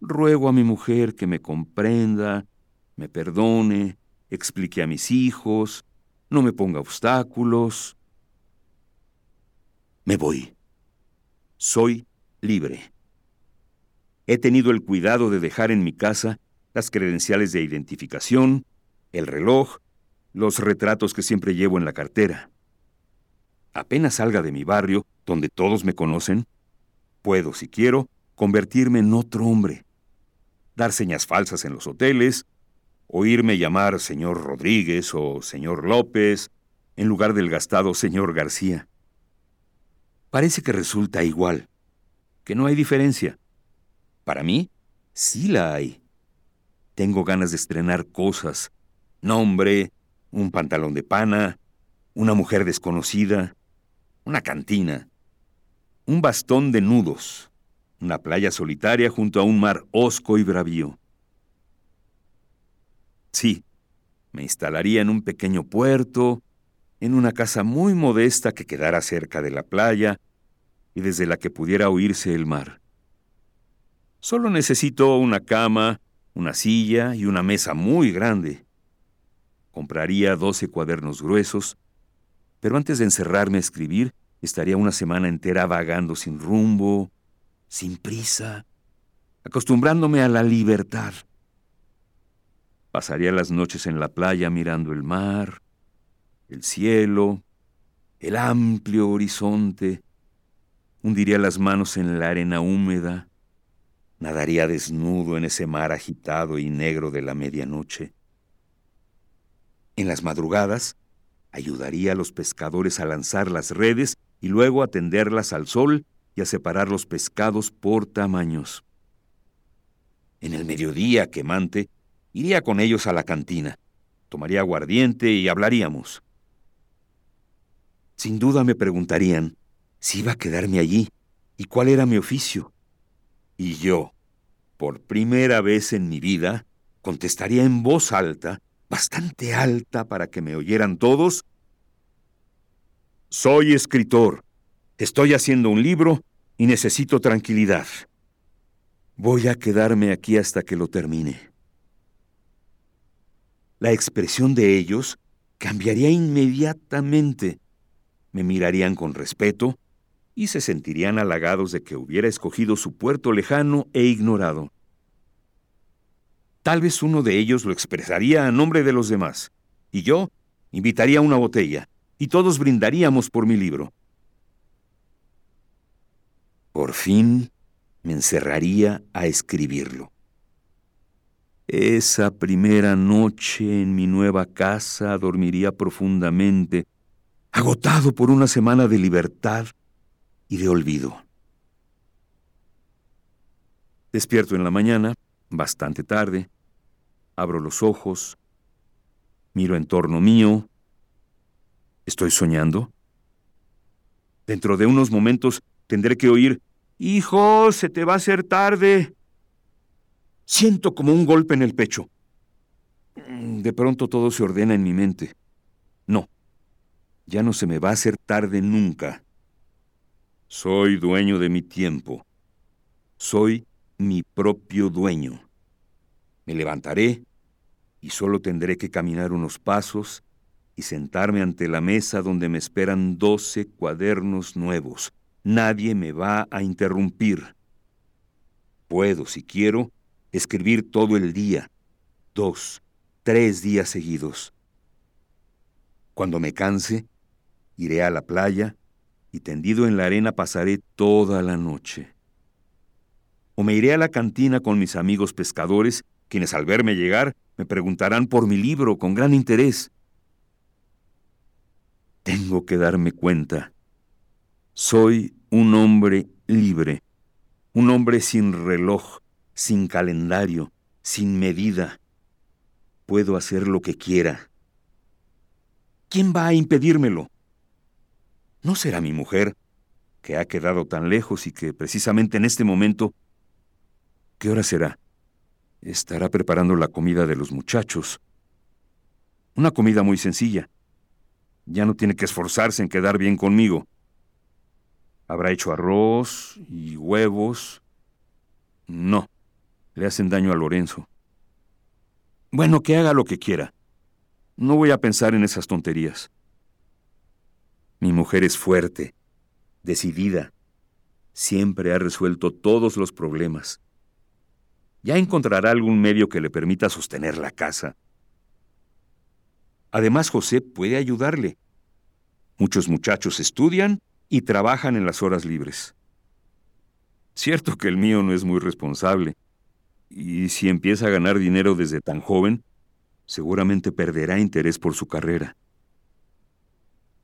Ruego a mi mujer que me comprenda, me perdone, explique a mis hijos, no me ponga obstáculos. Me voy. Soy libre. He tenido el cuidado de dejar en mi casa las credenciales de identificación, el reloj, los retratos que siempre llevo en la cartera. Apenas salga de mi barrio, donde todos me conocen, puedo, si quiero, convertirme en otro hombre, dar señas falsas en los hoteles, oírme llamar señor Rodríguez o señor López, en lugar del gastado señor García. Parece que resulta igual, que no hay diferencia. Para mí, sí la hay. Tengo ganas de estrenar cosas, nombre, un pantalón de pana, una mujer desconocida, una cantina, un bastón de nudos, una playa solitaria junto a un mar hosco y bravío. Sí, me instalaría en un pequeño puerto, en una casa muy modesta que quedara cerca de la playa y desde la que pudiera oírse el mar. Solo necesito una cama, una silla y una mesa muy grande. Compraría doce cuadernos gruesos, pero antes de encerrarme a escribir, estaría una semana entera vagando sin rumbo, sin prisa, acostumbrándome a la libertad. Pasaría las noches en la playa mirando el mar, el cielo, el amplio horizonte, hundiría las manos en la arena húmeda, nadaría desnudo en ese mar agitado y negro de la medianoche. En las madrugadas, ayudaría a los pescadores a lanzar las redes y luego a tenderlas al sol y a separar los pescados por tamaños. En el mediodía quemante, iría con ellos a la cantina, tomaría aguardiente y hablaríamos. Sin duda me preguntarían si iba a quedarme allí y cuál era mi oficio. Y yo, por primera vez en mi vida, contestaría en voz alta, bastante alta para que me oyeran todos, Soy escritor, estoy haciendo un libro y necesito tranquilidad. Voy a quedarme aquí hasta que lo termine. La expresión de ellos cambiaría inmediatamente. Me mirarían con respeto y se sentirían halagados de que hubiera escogido su puerto lejano e ignorado. Tal vez uno de ellos lo expresaría a nombre de los demás, y yo invitaría una botella, y todos brindaríamos por mi libro. Por fin me encerraría a escribirlo. Esa primera noche en mi nueva casa dormiría profundamente, agotado por una semana de libertad y de olvido. Despierto en la mañana, bastante tarde, abro los ojos, miro en torno mío. ¿Estoy soñando? Dentro de unos momentos tendré que oír, Hijo, se te va a hacer tarde. Siento como un golpe en el pecho. De pronto todo se ordena en mi mente. No, ya no se me va a hacer tarde nunca. Soy dueño de mi tiempo. Soy mi propio dueño. Me levantaré y solo tendré que caminar unos pasos y sentarme ante la mesa donde me esperan doce cuadernos nuevos. Nadie me va a interrumpir. Puedo, si quiero, escribir todo el día, dos, tres días seguidos. Cuando me canse, iré a la playa y tendido en la arena pasaré toda la noche. O me iré a la cantina con mis amigos pescadores, quienes al verme llegar me preguntarán por mi libro con gran interés. Tengo que darme cuenta. Soy un hombre libre, un hombre sin reloj, sin calendario, sin medida. Puedo hacer lo que quiera. ¿Quién va a impedírmelo? ¿No será mi mujer, que ha quedado tan lejos y que precisamente en este momento... ¿Qué hora será? Estará preparando la comida de los muchachos. Una comida muy sencilla. Ya no tiene que esforzarse en quedar bien conmigo. Habrá hecho arroz y huevos. No, le hacen daño a Lorenzo. Bueno, que haga lo que quiera. No voy a pensar en esas tonterías. Mi mujer es fuerte, decidida. Siempre ha resuelto todos los problemas. Ya encontrará algún medio que le permita sostener la casa. Además, José puede ayudarle. Muchos muchachos estudian y trabajan en las horas libres. Cierto que el mío no es muy responsable, y si empieza a ganar dinero desde tan joven, seguramente perderá interés por su carrera.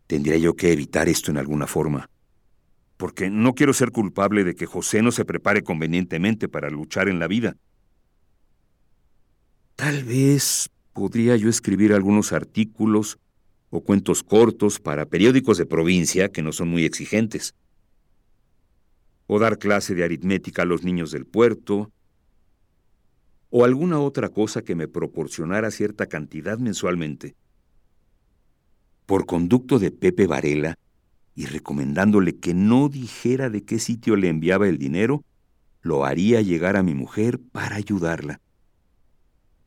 Tendría yo que evitar esto en alguna forma, porque no quiero ser culpable de que José no se prepare convenientemente para luchar en la vida. Tal vez podría yo escribir algunos artículos o cuentos cortos para periódicos de provincia que no son muy exigentes, o dar clase de aritmética a los niños del puerto, o alguna otra cosa que me proporcionara cierta cantidad mensualmente. Por conducto de Pepe Varela y recomendándole que no dijera de qué sitio le enviaba el dinero, lo haría llegar a mi mujer para ayudarla.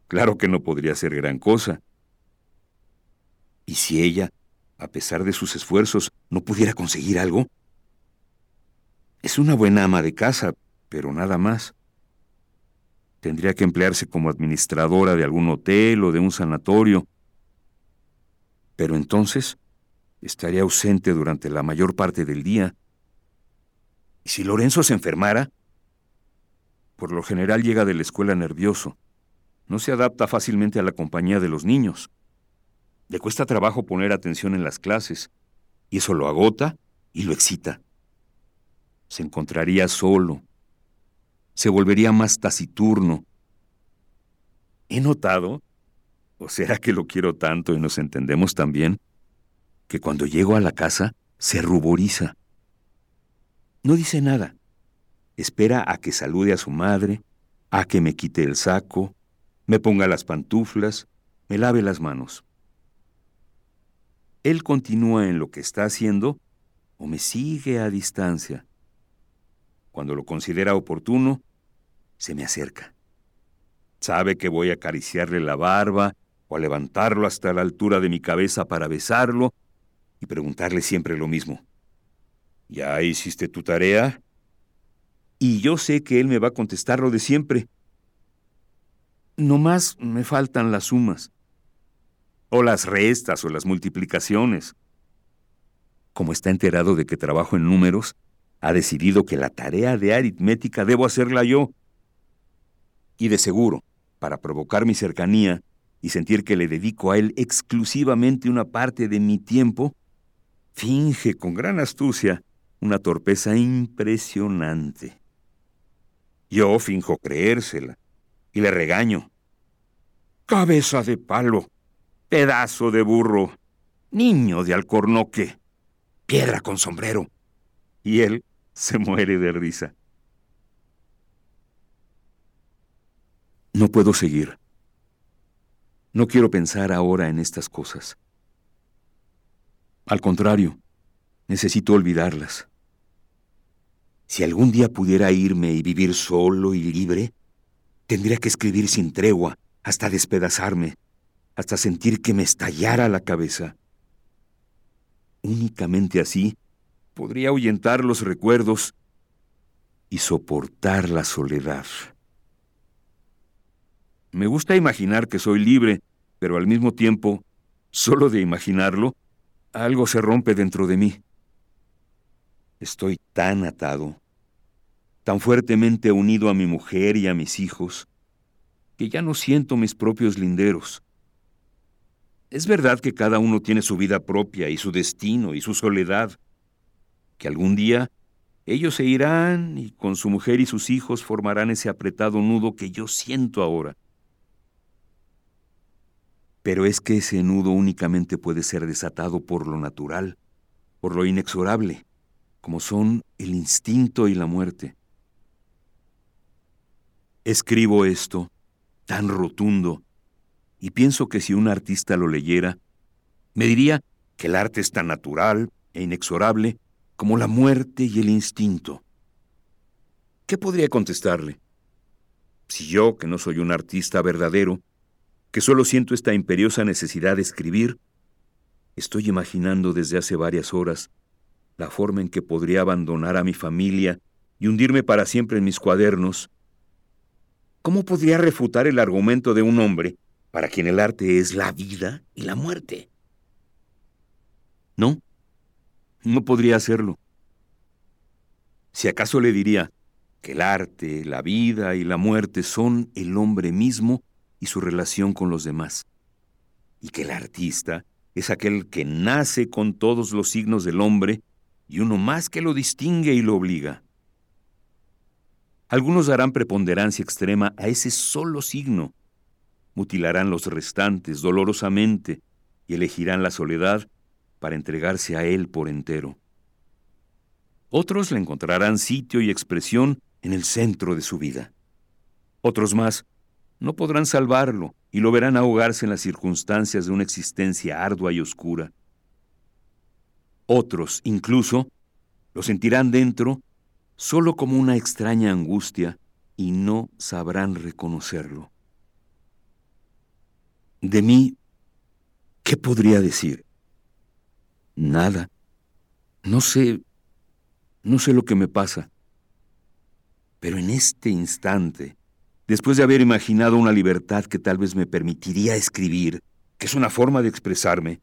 Claro que no podría ser gran cosa. ¿Y si ella, a pesar de sus esfuerzos, no pudiera conseguir algo? Es una buena ama de casa, pero nada más. Tendría que emplearse como administradora de algún hotel o de un sanatorio, pero entonces estaría ausente durante la mayor parte del día. ¿Y si Lorenzo se enfermara? Por lo general llega de la escuela nervioso. No se adapta fácilmente a la compañía de los niños. Le cuesta trabajo poner atención en las clases, y eso lo agota y lo excita. Se encontraría solo. Se volvería más taciturno. He notado ¿O será que lo quiero tanto y nos entendemos tan bien? Que cuando llego a la casa se ruboriza. No dice nada. Espera a que salude a su madre, a que me quite el saco, me ponga las pantuflas, me lave las manos. Él continúa en lo que está haciendo o me sigue a distancia. Cuando lo considera oportuno, se me acerca. Sabe que voy a acariciarle la barba o a levantarlo hasta la altura de mi cabeza para besarlo y preguntarle siempre lo mismo. ¿Ya hiciste tu tarea? Y yo sé que él me va a contestar lo de siempre. No más me faltan las sumas. O las restas o las multiplicaciones. Como está enterado de que trabajo en números, ha decidido que la tarea de aritmética debo hacerla yo. Y de seguro, para provocar mi cercanía y sentir que le dedico a él exclusivamente una parte de mi tiempo, finge con gran astucia una torpeza impresionante. Yo finjo creérsela y le regaño. Cabeza de palo, pedazo de burro, niño de alcornoque, piedra con sombrero. Y él se muere de risa. No puedo seguir. No quiero pensar ahora en estas cosas. Al contrario, necesito olvidarlas. Si algún día pudiera irme y vivir solo y libre, tendría que escribir sin tregua, hasta despedazarme, hasta sentir que me estallara la cabeza. Únicamente así podría ahuyentar los recuerdos y soportar la soledad. Me gusta imaginar que soy libre, pero al mismo tiempo, solo de imaginarlo, algo se rompe dentro de mí. Estoy tan atado, tan fuertemente unido a mi mujer y a mis hijos, que ya no siento mis propios linderos. Es verdad que cada uno tiene su vida propia y su destino y su soledad, que algún día ellos se irán y con su mujer y sus hijos formarán ese apretado nudo que yo siento ahora. Pero es que ese nudo únicamente puede ser desatado por lo natural, por lo inexorable, como son el instinto y la muerte. Escribo esto, tan rotundo, y pienso que si un artista lo leyera, me diría que el arte es tan natural e inexorable como la muerte y el instinto. ¿Qué podría contestarle? Si yo, que no soy un artista verdadero, que solo siento esta imperiosa necesidad de escribir, estoy imaginando desde hace varias horas la forma en que podría abandonar a mi familia y hundirme para siempre en mis cuadernos, ¿cómo podría refutar el argumento de un hombre para quien el arte es la vida y la muerte? No, no podría hacerlo. Si acaso le diría que el arte, la vida y la muerte son el hombre mismo y su relación con los demás, y que el artista es aquel que nace con todos los signos del hombre y uno más que lo distingue y lo obliga. Algunos darán preponderancia extrema a ese solo signo, mutilarán los restantes dolorosamente y elegirán la soledad para entregarse a Él por entero. Otros le encontrarán sitio y expresión en el centro de su vida. Otros más no podrán salvarlo y lo verán ahogarse en las circunstancias de una existencia ardua y oscura. Otros, incluso, lo sentirán dentro solo como una extraña angustia y no sabrán reconocerlo. De mí, ¿qué podría decir? Nada. No sé, no sé lo que me pasa. Pero en este instante, después de haber imaginado una libertad que tal vez me permitiría escribir, que es una forma de expresarme,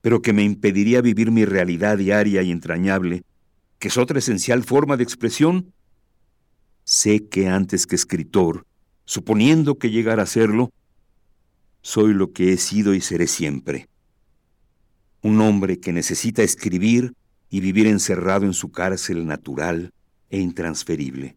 pero que me impediría vivir mi realidad diaria y entrañable, que es otra esencial forma de expresión, sé que antes que escritor, suponiendo que llegara a serlo, soy lo que he sido y seré siempre un hombre que necesita escribir y vivir encerrado en su cárcel natural e intransferible.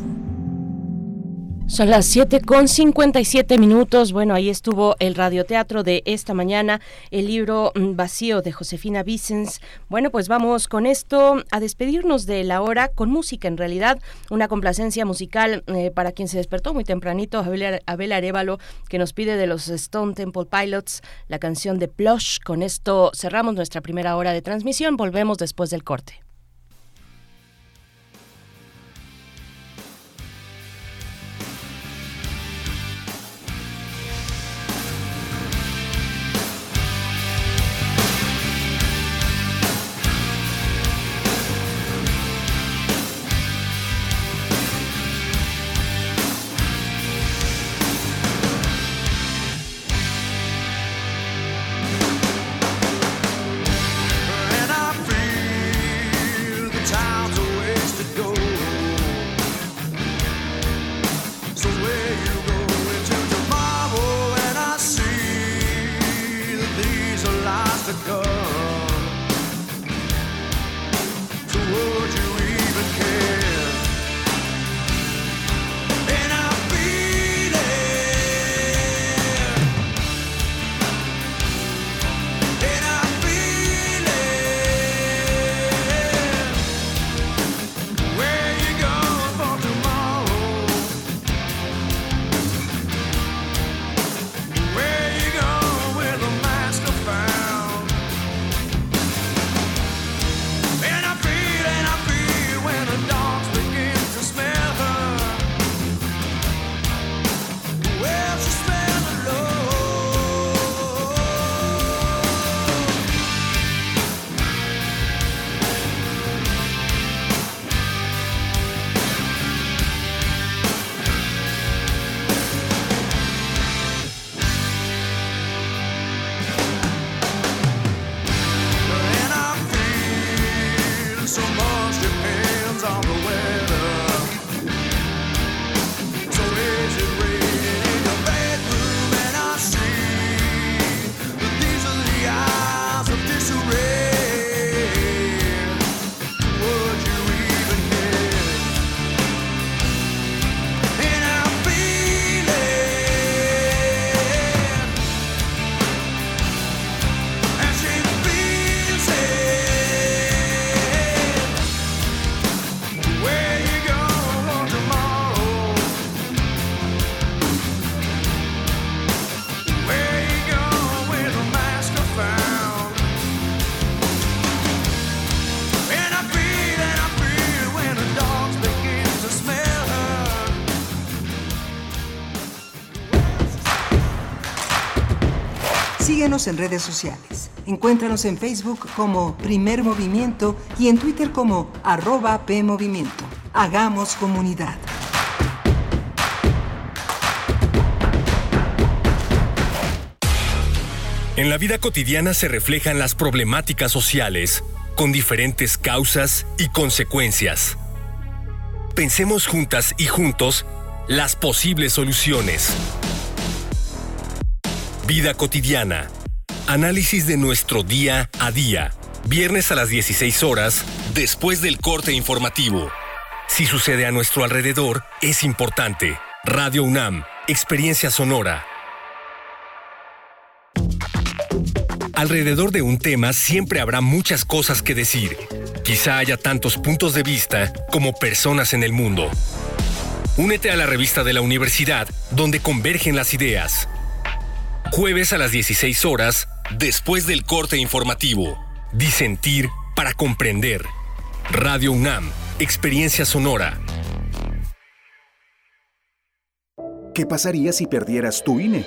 Son las 7 con 57 minutos. Bueno, ahí estuvo el radioteatro de esta mañana, el libro mm, vacío de Josefina Vicens. Bueno, pues vamos con esto a despedirnos de la hora con música, en realidad, una complacencia musical eh, para quien se despertó muy tempranito, Abel, Abel Arevalo, que nos pide de los Stone Temple Pilots la canción de Plush. Con esto cerramos nuestra primera hora de transmisión. Volvemos después del corte. En redes sociales. Encuéntranos en Facebook como Primer Movimiento y en Twitter como arroba PMovimiento. Hagamos comunidad. En la vida cotidiana se reflejan las problemáticas sociales, con diferentes causas y consecuencias. Pensemos juntas y juntos las posibles soluciones. Vida cotidiana Análisis de nuestro día a día. Viernes a las 16 horas, después del corte informativo. Si sucede a nuestro alrededor, es importante. Radio UNAM, Experiencia Sonora. Alrededor de un tema siempre habrá muchas cosas que decir. Quizá haya tantos puntos de vista como personas en el mundo. Únete a la revista de la universidad donde convergen las ideas. Jueves a las 16 horas, después del corte informativo. Disentir para comprender. Radio UNAM, Experiencia Sonora. ¿Qué pasaría si perdieras tu INE?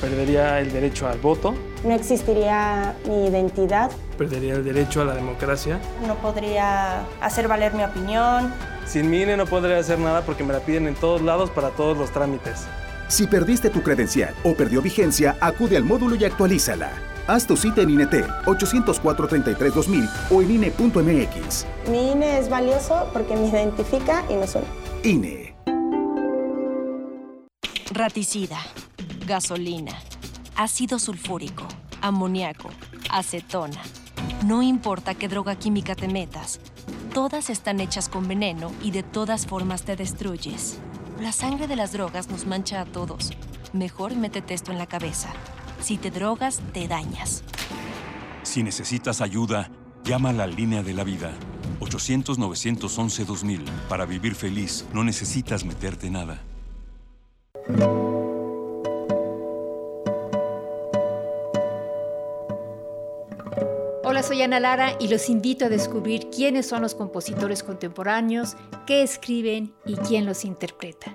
Perdería el derecho al voto. No existiría mi identidad. Perdería el derecho a la democracia. No podría hacer valer mi opinión. Sin mi INE no podría hacer nada porque me la piden en todos lados para todos los trámites. Si perdiste tu credencial o perdió vigencia, acude al módulo y actualízala. Haz tu cita en INET 804-33-2000 o en INE.mx. Mi INE es valioso porque me identifica y me suena. INE. Raticida, gasolina, ácido sulfúrico, amoníaco, acetona. No importa qué droga química te metas, todas están hechas con veneno y de todas formas te destruyes. La sangre de las drogas nos mancha a todos. Mejor métete esto en la cabeza. Si te drogas, te dañas. Si necesitas ayuda, llama a la línea de la vida. 800-911-2000. Para vivir feliz, no necesitas meterte nada. Hola, soy Ana Lara y los invito a descubrir quiénes son los compositores contemporáneos, qué escriben y quién los interpreta.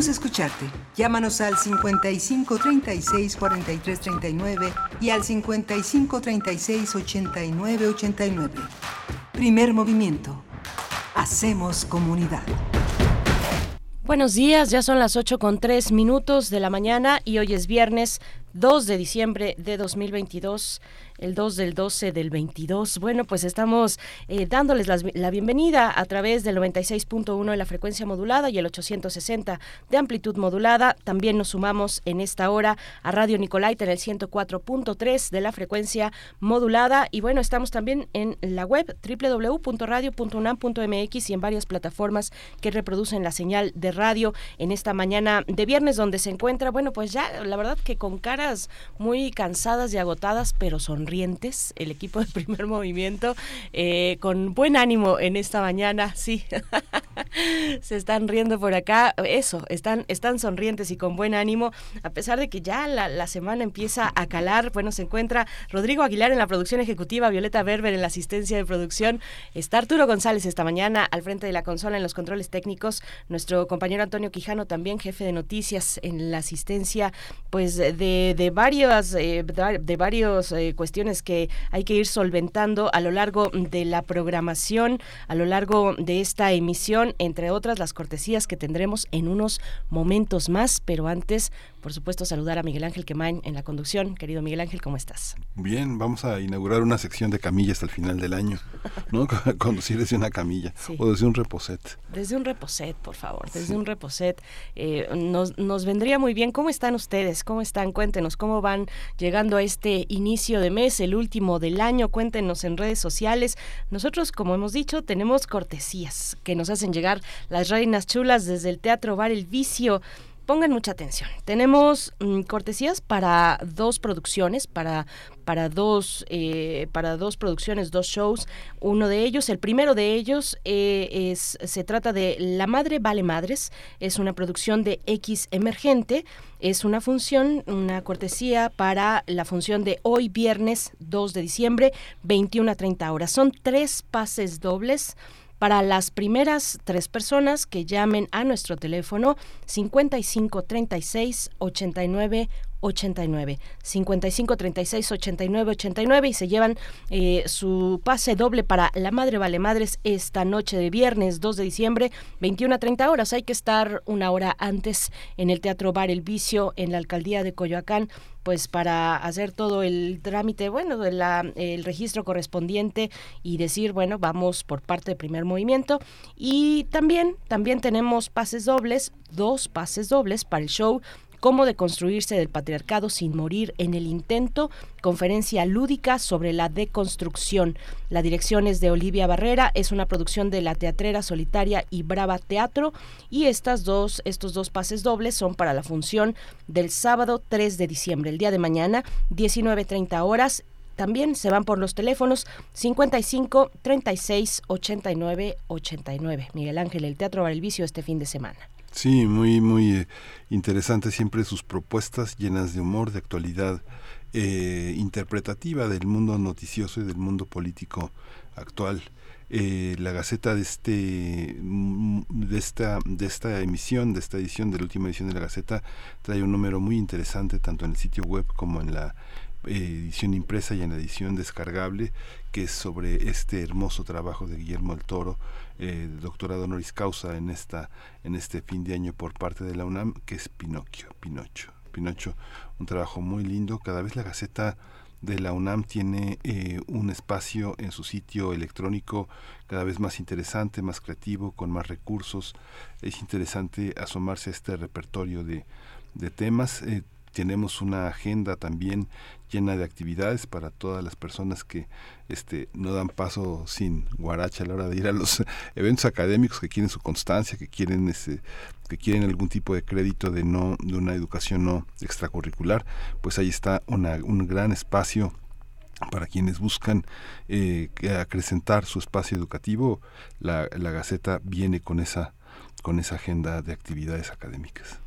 Queremos escucharte. Llámanos al 55 36 43 39 y al 55 36 89 89. Primer movimiento. Hacemos comunidad. Buenos días, ya son las 8 con 3 minutos de la mañana y hoy es viernes 2 de diciembre de 2022 el 2 del 12 del 22. Bueno, pues estamos eh, dándoles la bienvenida a través del 96.1 de la frecuencia modulada y el 860 de amplitud modulada. También nos sumamos en esta hora a Radio Nicolaita en el 104.3 de la frecuencia modulada. Y bueno, estamos también en la web www.radio.unam.mx y en varias plataformas que reproducen la señal de radio en esta mañana de viernes donde se encuentra, bueno, pues ya la verdad que con caras muy cansadas y agotadas, pero el equipo de primer movimiento, eh, con buen ánimo en esta mañana, sí. Se están riendo por acá, eso, están, están sonrientes y con buen ánimo, a pesar de que ya la, semana empieza a calar. Bueno, se encuentra Rodrigo Aguilar en la producción ejecutiva, Violeta Berber en la asistencia de producción, está Arturo González esta mañana al frente de la consola en los controles técnicos, nuestro compañero Antonio Quijano también jefe de noticias en la asistencia, pues de, de varias, eh, de varios eh, cuestiones que hay que ir solventando a lo largo de la programación, a lo largo de esta emisión, entre otras las cortesías que tendremos en unos momentos más, pero antes, por supuesto, saludar a Miguel Ángel Quemain en la conducción. Querido Miguel Ángel, ¿cómo estás? Bien, vamos a inaugurar una sección de camillas al final del año, ¿no? Conducir desde una camilla o desde un reposet. Desde un reposet, por favor, desde un reposet. Eh, nos, nos vendría muy bien. ¿Cómo están ustedes? ¿Cómo están? Cuéntenos, ¿cómo van llegando a este inicio de mes? el último del año. Cuéntenos en redes sociales. Nosotros, como hemos dicho, tenemos cortesías que nos hacen llegar las reinas chulas desde el Teatro Bar El Vicio pongan mucha atención. Tenemos mm, cortesías para dos producciones, para, para, dos, eh, para dos producciones, dos shows. Uno de ellos, el primero de ellos, eh, es, se trata de La Madre Vale Madres. Es una producción de X Emergente. Es una función, una cortesía para la función de hoy, viernes 2 de diciembre, 21 a 30 horas. Son tres pases dobles para las primeras tres personas que llamen a nuestro teléfono 55 36 89 89 55 36 89 89 y se llevan eh, su pase doble para la Madre Vale Madres esta noche de viernes 2 de diciembre 21 a 30 horas hay que estar una hora antes en el Teatro Bar El Vicio en la alcaldía de Coyoacán pues para hacer todo el trámite, bueno, de la, el registro correspondiente y decir, bueno, vamos por parte del primer movimiento. Y también, también tenemos pases dobles, dos pases dobles para el show cómo deconstruirse del patriarcado sin morir en el intento, conferencia lúdica sobre la deconstrucción. La dirección es de Olivia Barrera, es una producción de la teatrera solitaria y Brava Teatro y estas dos, estos dos pases dobles son para la función del sábado 3 de diciembre, el día de mañana, 19.30 horas también se van por los teléfonos 55 36 89 89. Miguel Ángel, el Teatro Bar el este fin de semana. Sí, muy, muy eh, interesante siempre sus propuestas llenas de humor, de actualidad eh, interpretativa del mundo noticioso y del mundo político actual. Eh, la Gaceta de este mm, de esta de esta emisión de esta edición de la última edición de la Gaceta trae un número muy interesante tanto en el sitio web como en la edición impresa y en la edición descargable que es sobre este hermoso trabajo de Guillermo el Toro eh, doctorado honoris causa en esta en este fin de año por parte de la UNAM que es Pinocchio Pinocho Pinocho un trabajo muy lindo cada vez la Gaceta de la UNAM tiene eh, un espacio en su sitio electrónico cada vez más interesante, más creativo, con más recursos. Es interesante asomarse a este repertorio de, temas. Eh, tenemos una agenda también llena de actividades para todas las personas que este no dan paso sin guaracha a la hora de ir a los eventos académicos que quieren su constancia que quieren este que quieren algún tipo de crédito de no de una educación no extracurricular pues ahí está una, un gran espacio para quienes buscan eh, acrecentar su espacio educativo. La, la Gaceta viene con esa con esa agenda de actividades académicas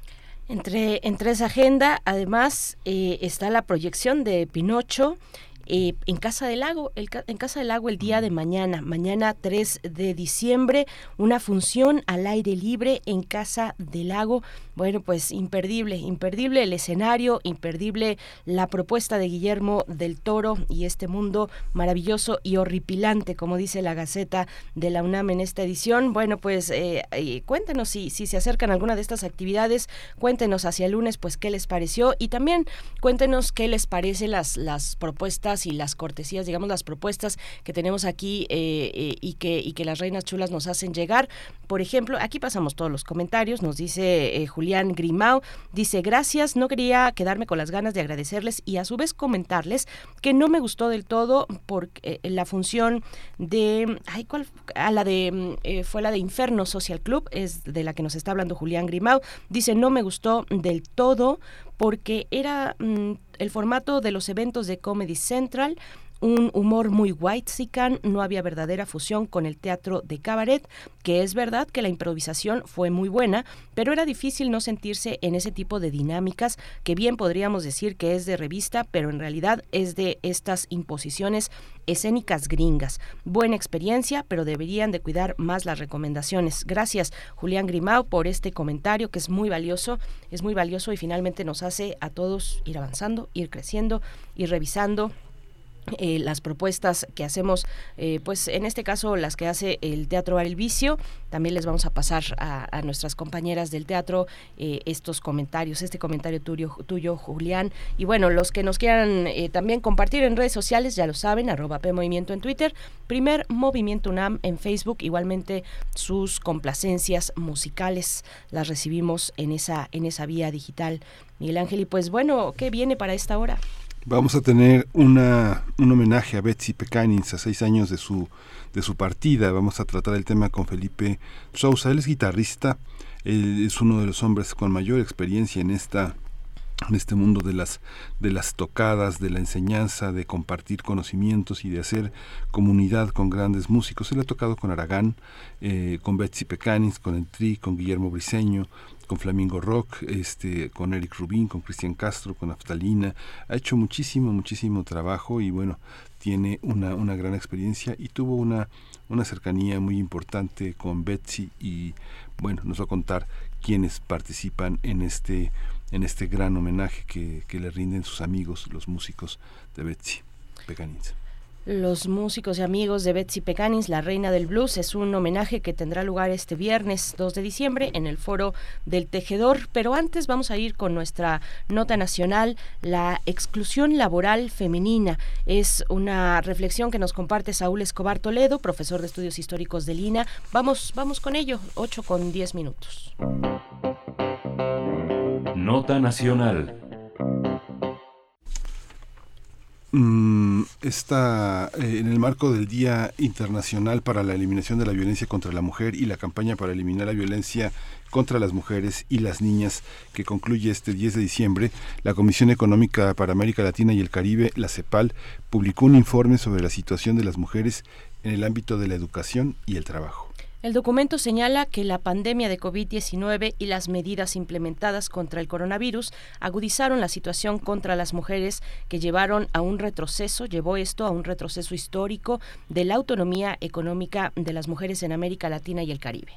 entre, entre esa agenda, además, eh, está la proyección de Pinocho eh, en Casa del Lago, el, en Casa del Lago el día de mañana, mañana 3 de diciembre, una función al aire libre en Casa del Lago. Bueno, pues imperdible, imperdible el escenario, imperdible la propuesta de Guillermo del Toro y este mundo maravilloso y horripilante, como dice la Gaceta de la UNAM en esta edición. Bueno, pues eh, eh, cuéntenos si, si se acercan alguna de estas actividades, cuéntenos hacia el lunes, pues qué les pareció y también cuéntenos qué les parece las, las propuestas y las cortesías, digamos, las propuestas que tenemos aquí eh, eh, y, que, y que las reinas chulas nos hacen llegar. Por ejemplo, aquí pasamos todos los comentarios, nos dice eh, Julián Grimao, dice gracias, no quería quedarme con las ganas de agradecerles y a su vez comentarles que no me gustó del todo porque la función de, ay, ¿cuál? A la de, fue la de Inferno Social Club, es de la que nos está hablando Julián Grimao, dice no me gustó del todo porque era mm, el formato de los eventos de Comedy Central un humor muy white no había verdadera fusión con el teatro de cabaret, que es verdad que la improvisación fue muy buena, pero era difícil no sentirse en ese tipo de dinámicas que bien podríamos decir que es de revista, pero en realidad es de estas imposiciones escénicas gringas. Buena experiencia, pero deberían de cuidar más las recomendaciones. Gracias, Julián Grimao, por este comentario que es muy valioso, es muy valioso y finalmente nos hace a todos ir avanzando, ir creciendo, ir revisando eh, las propuestas que hacemos, eh, pues en este caso las que hace el Teatro Bar El Vicio, también les vamos a pasar a, nuestras compañeras del teatro eh, estos comentarios, este comentario tuyo, tuyo, Julián, y bueno, los que nos quieran también compartir en redes sociales, ya lo saben, arroba P Movimiento en Twitter, primer Movimiento UNAM en Facebook, igualmente sus complacencias musicales las recibimos en esa, en esa vía digital. Miguel Ángel, y pues bueno, ¿qué viene para esta hora? Vamos a tener una, un homenaje a Betsy Pecanins a seis años de su, de su partida. Vamos a tratar el tema con Felipe Sousa. Él es guitarrista, él es uno de los hombres con mayor experiencia en esta en este mundo de las de las tocadas, de la enseñanza, de compartir conocimientos y de hacer comunidad con grandes músicos. Él ha tocado con Aragán, eh, con Betsy Pecanins, con el Tri, con Guillermo Briseño, con Flamingo Rock, este, con Eric Rubín, con Cristian Castro, con Aftalina. Ha hecho muchísimo, muchísimo trabajo y bueno, tiene una, una gran experiencia y tuvo una, una cercanía muy importante con Betsy y bueno, nos va a contar quienes participan en este, en este gran homenaje que, que le rinden sus amigos, los músicos de Betsy Pecanins. Los músicos y amigos de Betsy Pecanins, la reina del blues, es un homenaje que tendrá lugar este viernes 2 de diciembre en el foro del Tejedor. Pero antes vamos a ir con nuestra nota nacional, la exclusión laboral femenina. Es una reflexión que nos comparte Saúl Escobar Toledo, profesor de estudios históricos de Lina. Vamos, vamos con ello, 8 con 10 minutos. Nota nacional. Mm, está eh, en el marco del Día Internacional para la Eliminación de la Violencia contra la Mujer y la campaña para eliminar la violencia contra las mujeres y las niñas que concluye este 10 de diciembre, la Comisión Económica para América Latina y el Caribe, la CEPAL, publicó un informe sobre la situación de las mujeres en el ámbito de la educación y el trabajo. El documento señala que la pandemia de COVID-19 y las medidas implementadas contra el coronavirus agudizaron la situación contra las mujeres que llevaron a un retroceso, llevó esto a un retroceso histórico de la autonomía económica de las mujeres en América Latina y el Caribe.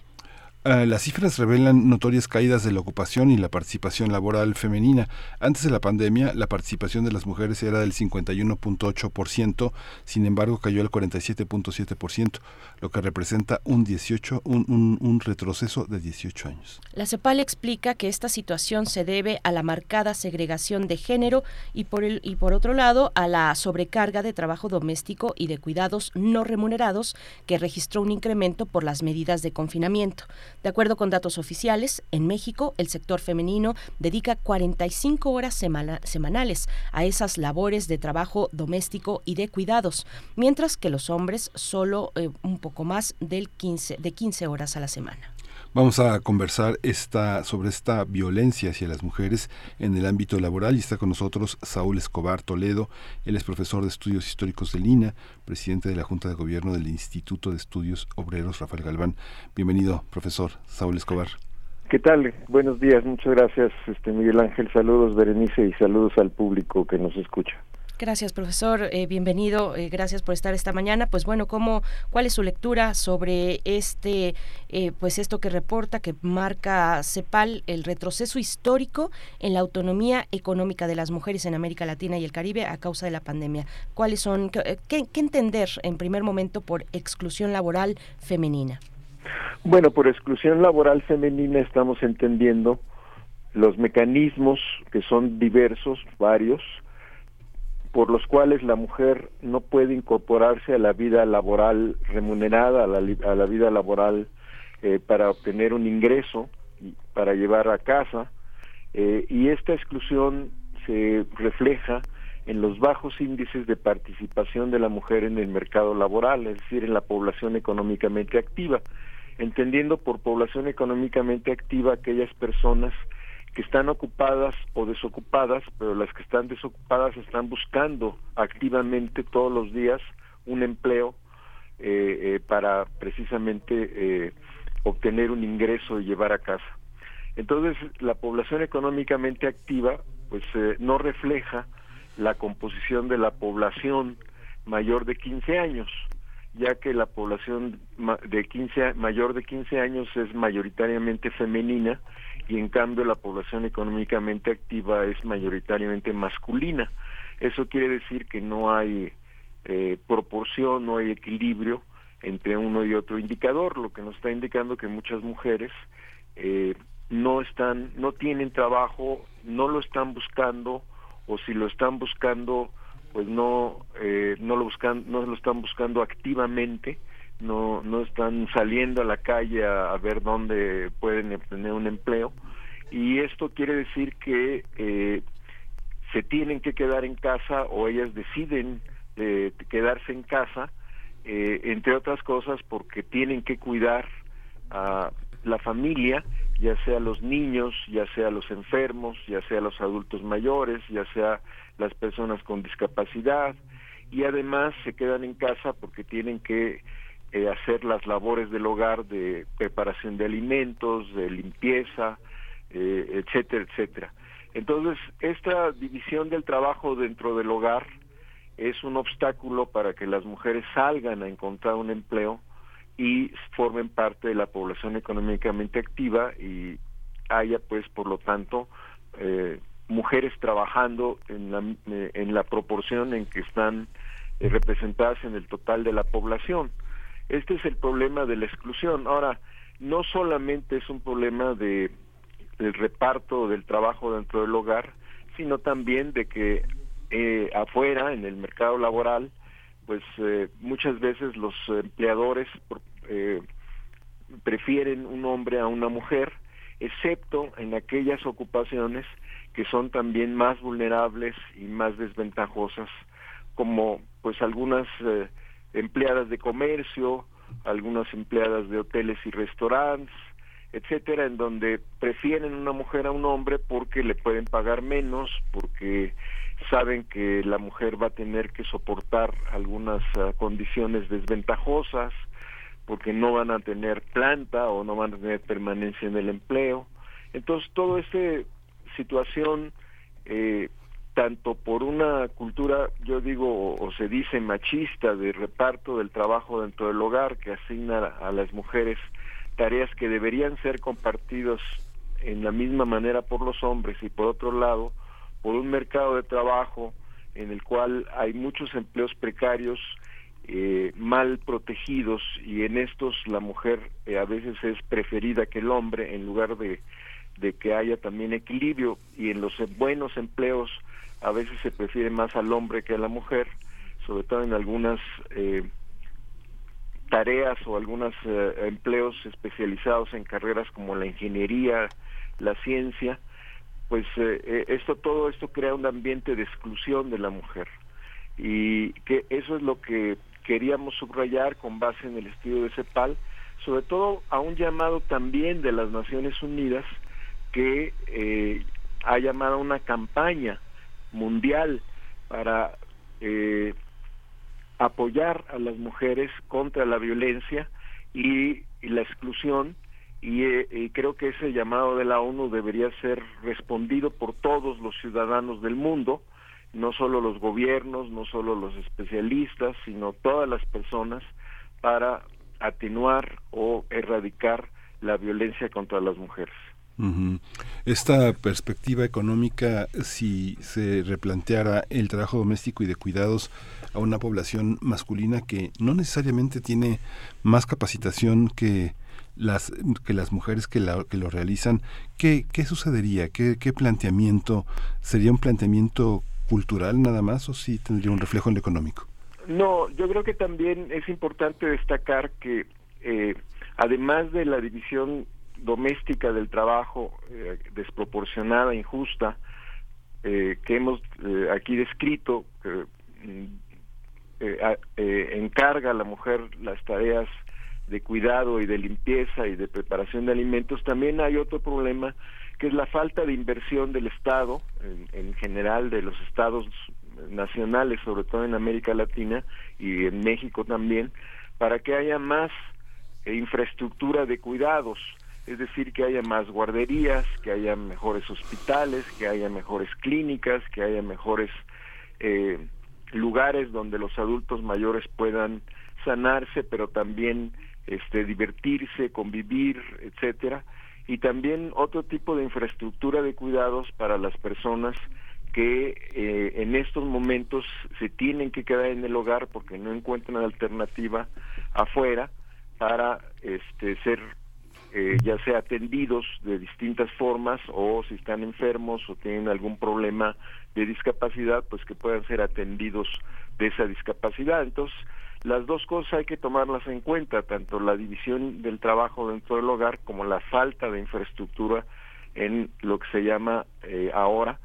Ah, las cifras revelan notorias caídas de la ocupación y la participación laboral femenina. Antes de la pandemia, la participación de las mujeres era del 51.8%, sin embargo cayó al 47.7%, lo que representa un 18, un, un retroceso de 18 años. La CEPAL explica que esta situación se debe a la marcada segregación de género y por el y por otro lado a la sobrecarga de trabajo doméstico y de cuidados no remunerados que registró un incremento por las medidas de confinamiento. De acuerdo con datos oficiales, en México el sector femenino dedica 45 horas semanales a esas labores de trabajo doméstico y de cuidados, mientras que los hombres solo eh, un poco más del 15, de 15 horas a la semana. Vamos a conversar esta, sobre esta violencia hacia las mujeres en el ámbito laboral y está con nosotros Saúl Escobar Toledo. Él es profesor de estudios históricos de Lina, presidente de la Junta de Gobierno del Instituto de Estudios Obreros Rafael Galván. Bienvenido, profesor Saúl Escobar. ¿Qué tal? Buenos días, muchas gracias, este Miguel Ángel. Saludos, Berenice, y saludos al público que nos escucha. Gracias, profesor. Eh, bienvenido. Eh, gracias por estar esta mañana. Pues bueno, ¿cómo, ¿cuál es su lectura sobre este, eh, pues esto que reporta, que marca CEPAL, el retroceso histórico en la autonomía económica de las mujeres en América Latina y el Caribe a causa de la pandemia? ¿Cuáles son, qué, qué entender en primer momento por exclusión laboral femenina? Bueno, por exclusión laboral femenina estamos entendiendo los mecanismos que son diversos, varios, por los cuales la mujer no puede incorporarse a la vida laboral remunerada, a la, a la vida laboral eh, para obtener un ingreso, para llevar a casa, eh, y esta exclusión se refleja en los bajos índices de participación de la mujer en el mercado laboral, es decir, en la población económicamente activa, entendiendo por población económicamente activa aquellas personas que están ocupadas o desocupadas, pero las que están desocupadas están buscando activamente todos los días un empleo eh, eh, para precisamente eh, obtener un ingreso y llevar a casa. Entonces, la población económicamente activa, pues no refleja la composición de la población mayor de 15 años, ya que la población de 15 mayor de 15 años es mayoritariamente femenina y en cambio la población económicamente activa es mayoritariamente masculina. Eso quiere decir que no hay eh, proporción, no hay equilibrio entre uno y otro indicador, lo que nos está indicando que muchas mujeres eh, no están, no tienen trabajo, no lo están buscando o si lo están buscando, pues no, eh, no lo buscan, no lo están buscando activamente no, no están saliendo a la calle a, ver dónde pueden obtener un empleo. Y esto quiere decir que eh, se tienen que quedar en casa o ellas deciden eh, quedarse en casa eh, entre otras cosas porque tienen que cuidar a la familia ya sea los niños ya sea los enfermos ya sea los adultos mayores ya sea las personas con discapacidad. Y además se quedan en casa porque tienen que eh, hacer las labores del hogar de preparación de alimentos, de limpieza, eh, etcétera, etcétera. Entonces, esta división del trabajo dentro del hogar es un obstáculo para que las mujeres salgan a encontrar un empleo y formen parte de la población económicamente activa y haya, pues, por lo tanto, eh, mujeres trabajando en la, en la proporción en que están representadas en el total de la población. Este es el problema de la exclusión. Ahora, no solamente es un problema de del reparto del trabajo dentro del hogar, sino también de que eh, afuera, en el mercado laboral, pues eh, muchas veces los empleadores eh, prefieren un hombre a una mujer, excepto en aquellas ocupaciones que son también más vulnerables y más desventajosas, como pues algunas empleadas de comercio, algunas empleadas de hoteles y restaurantes, etcétera, en donde prefieren una mujer a un hombre porque le pueden pagar menos, porque saben que la mujer va a tener que soportar algunas ah, condiciones desventajosas, porque no van a tener planta o no van a tener permanencia en el empleo. Entonces, toda esta situación eh, tanto por una cultura, yo digo, o, se dice machista de reparto del trabajo dentro del hogar que asigna a las mujeres tareas que deberían ser compartidas en la misma manera por los hombres y por otro lado por un mercado de trabajo en el cual hay muchos empleos precarios eh, mal protegidos y en estos la mujer eh, a veces es preferida que el hombre en lugar de, de que haya también equilibrio y en los buenos empleos a veces se prefiere más al hombre que a la mujer sobre todo en algunas eh, tareas o algunos empleos especializados en carreras como la ingeniería la ciencia pues eh, eh, esto todo esto crea un ambiente de exclusión de la mujer. Y que eso es lo que queríamos subrayar con base en el estudio de CEPAL, sobre todo a un llamado también de las Naciones Unidas que eh, ha llamado a una campaña mundial para apoyar a las mujeres contra la violencia y la exclusión eh, y, creo que ese llamado de la ONU debería ser respondido por todos los ciudadanos del mundo, no solo los gobiernos, no solo los especialistas, sino todas las personas para atenuar o erradicar la violencia contra las mujeres. Esta perspectiva económica, si se replanteara el trabajo doméstico y de cuidados a una población masculina que no necesariamente tiene más capacitación que las que las mujeres que, que lo realizan, ¿qué, qué sucedería? ¿Qué, ¿Qué planteamiento? ¿Sería un planteamiento cultural nada más o sí tendría un reflejo en lo económico? No, yo creo que también es importante destacar que eh, además de la división doméstica del trabajo eh, desproporcionada, injusta, eh, que hemos aquí descrito, que encarga a la mujer las tareas de cuidado y de limpieza y de preparación de alimentos, también hay otro problema que es la falta de inversión del Estado, en, general de los estados nacionales, sobre todo en América Latina y en México también, para que haya más eh, infraestructura de cuidados, es decir, que haya más guarderías, que haya mejores hospitales, que haya mejores clínicas, que haya mejores eh, lugares donde los adultos mayores puedan sanarse, pero también este, divertirse, convivir, etcétera, y también otro tipo de infraestructura de cuidados para las personas que eh, en estos momentos se tienen que quedar en el hogar porque no encuentran alternativa afuera para este, ser eh, ya sea atendidos de distintas formas o si están enfermos o tienen algún problema de discapacidad, pues que puedan ser atendidos de esa discapacidad. Entonces, las dos cosas hay que tomarlas en cuenta, tanto la división del trabajo dentro del hogar como la falta de infraestructura en lo que se llama eh, ahora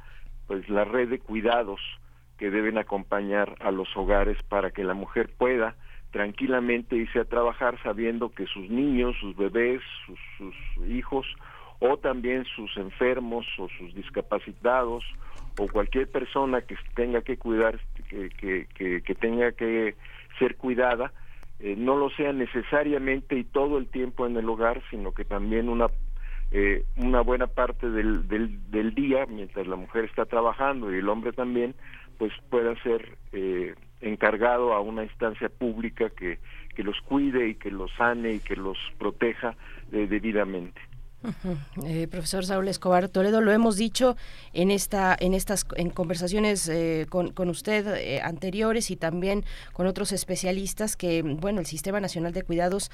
pues la red de cuidados que deben acompañar a los hogares para que la mujer pueda tranquilamente irse a trabajar sabiendo que sus niños, sus bebés, sus, hijos o también sus enfermos o sus discapacitados o cualquier persona que tenga que cuidar, que, que, que tenga que ser cuidada, eh, no lo sea necesariamente y todo el tiempo en el hogar, sino que también una eh, una buena parte del, del, día, mientras la mujer está trabajando y el hombre también, pues pueda ser eh, encargado a una instancia pública que, que los cuide y que los sane y que los proteja debidamente. Eh, profesor Saúl Escobar Toledo, lo hemos dicho en esta, en estas, en conversaciones eh, con, con, usted eh, anteriores y también con otros especialistas que, bueno, el Sistema Nacional de Cuidados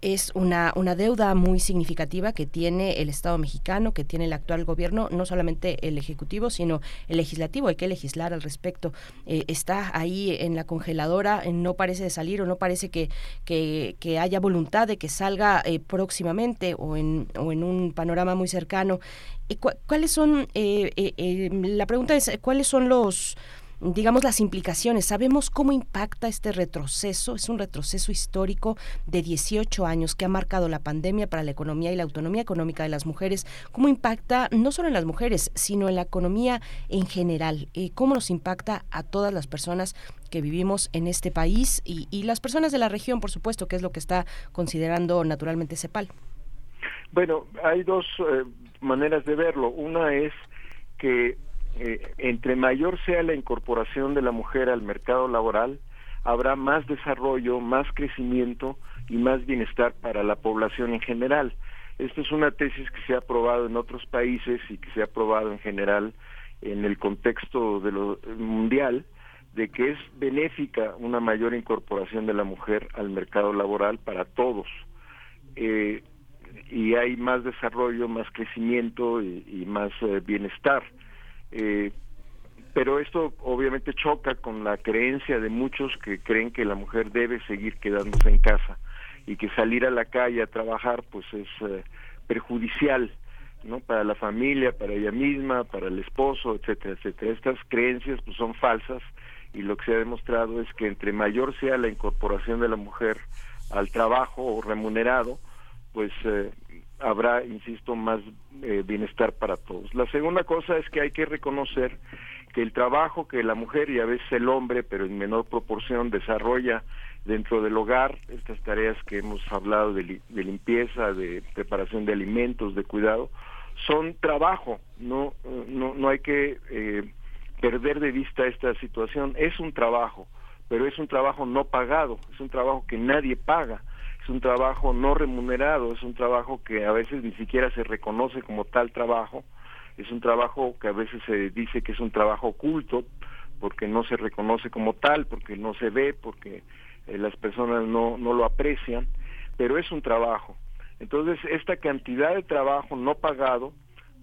es una, una deuda muy significativa que tiene el Estado mexicano, que tiene el actual gobierno, no solamente el Ejecutivo, sino el Legislativo. Hay que legislar al respecto. Eh, está ahí en la congeladora, eh, no parece de salir o no parece que, que, haya voluntad de que salga eh, próximamente o en, o en un panorama muy cercano. ¿Cuáles son, la pregunta es, ¿cuáles son los digamos, las implicaciones. Sabemos cómo impacta este retroceso, es un retroceso histórico de 18 años que ha marcado la pandemia para la economía y la autonomía económica de las mujeres. ¿Cómo impacta no solo en las mujeres, sino en la economía en general? ¿Cómo nos impacta a todas las personas que vivimos en este país y, las personas de la región, por supuesto, que es lo que está considerando naturalmente CEPAL? Bueno, hay dos eh, maneras de verlo. Una es que eh, entre mayor sea la incorporación de la mujer al mercado laboral, habrá más desarrollo, más crecimiento y más bienestar para la población en general. Esta es una tesis que se ha aprobado en otros países y que se ha aprobado en general en el contexto de lo mundial de que es benéfica una mayor incorporación de la mujer al mercado laboral para todos. Eh, y hay más desarrollo, más crecimiento y, más eh, bienestar. Eh, pero esto obviamente choca con la creencia de muchos que creen que la mujer debe seguir quedándose en casa y que salir a la calle a trabajar pues es perjudicial no para la familia para ella misma para el esposo etcétera etcétera. Estas creencias pues son falsas y lo que se ha demostrado es que entre mayor sea la incorporación de la mujer al trabajo remunerado pues eh, habrá insisto más eh, bienestar para todos. La segunda cosa es que hay que reconocer que el trabajo que la mujer y a veces el hombre pero en menor proporción desarrolla dentro del hogar, estas tareas que hemos hablado de, limpieza, de preparación de alimentos, de cuidado, son trabajo, no, no, no hay que eh, perder de vista esta situación, es un trabajo, pero es un trabajo no pagado, es un trabajo que nadie paga, es un trabajo no remunerado, es un trabajo que a veces ni siquiera se reconoce como tal trabajo, es un trabajo que a veces se dice que es un trabajo oculto, porque no se reconoce como tal, porque no se ve, porque eh, las personas no, no lo aprecian, pero es un trabajo. Entonces, esta cantidad de trabajo no pagado,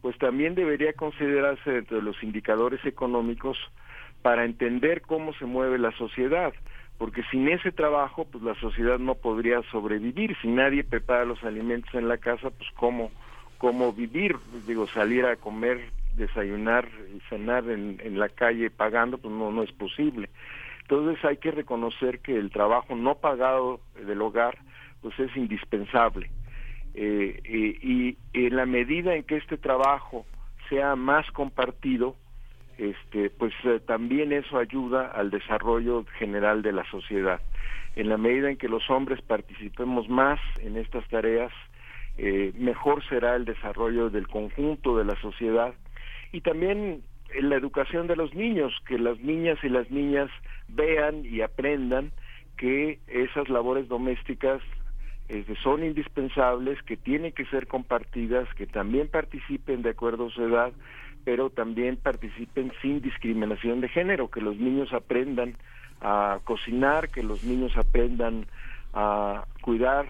pues también debería considerarse dentro de los indicadores económicos para entender cómo se mueve la sociedad, porque sin ese trabajo, pues la sociedad no podría sobrevivir. Si nadie prepara los alimentos en la casa, pues cómo, cómo vivir, digo, salir a comer, desayunar y cenar en, en la calle pagando, pues no, no es posible. Entonces hay que reconocer que el trabajo no pagado del hogar pues es indispensable. Eh, y, en la medida en que este trabajo sea más compartido, este, pues eh, también eso ayuda al desarrollo general de la sociedad. En la medida en que los hombres participemos más en estas tareas, eh, mejor será el desarrollo del conjunto de la sociedad y también en la educación de los niños, que las niñas y las niñas vean y aprendan que esas labores domésticas este, son indispensables, que tienen que ser compartidas, que también participen de acuerdo a su edad, pero también participen sin discriminación de género, que los niños aprendan a cocinar, que los niños aprendan a cuidar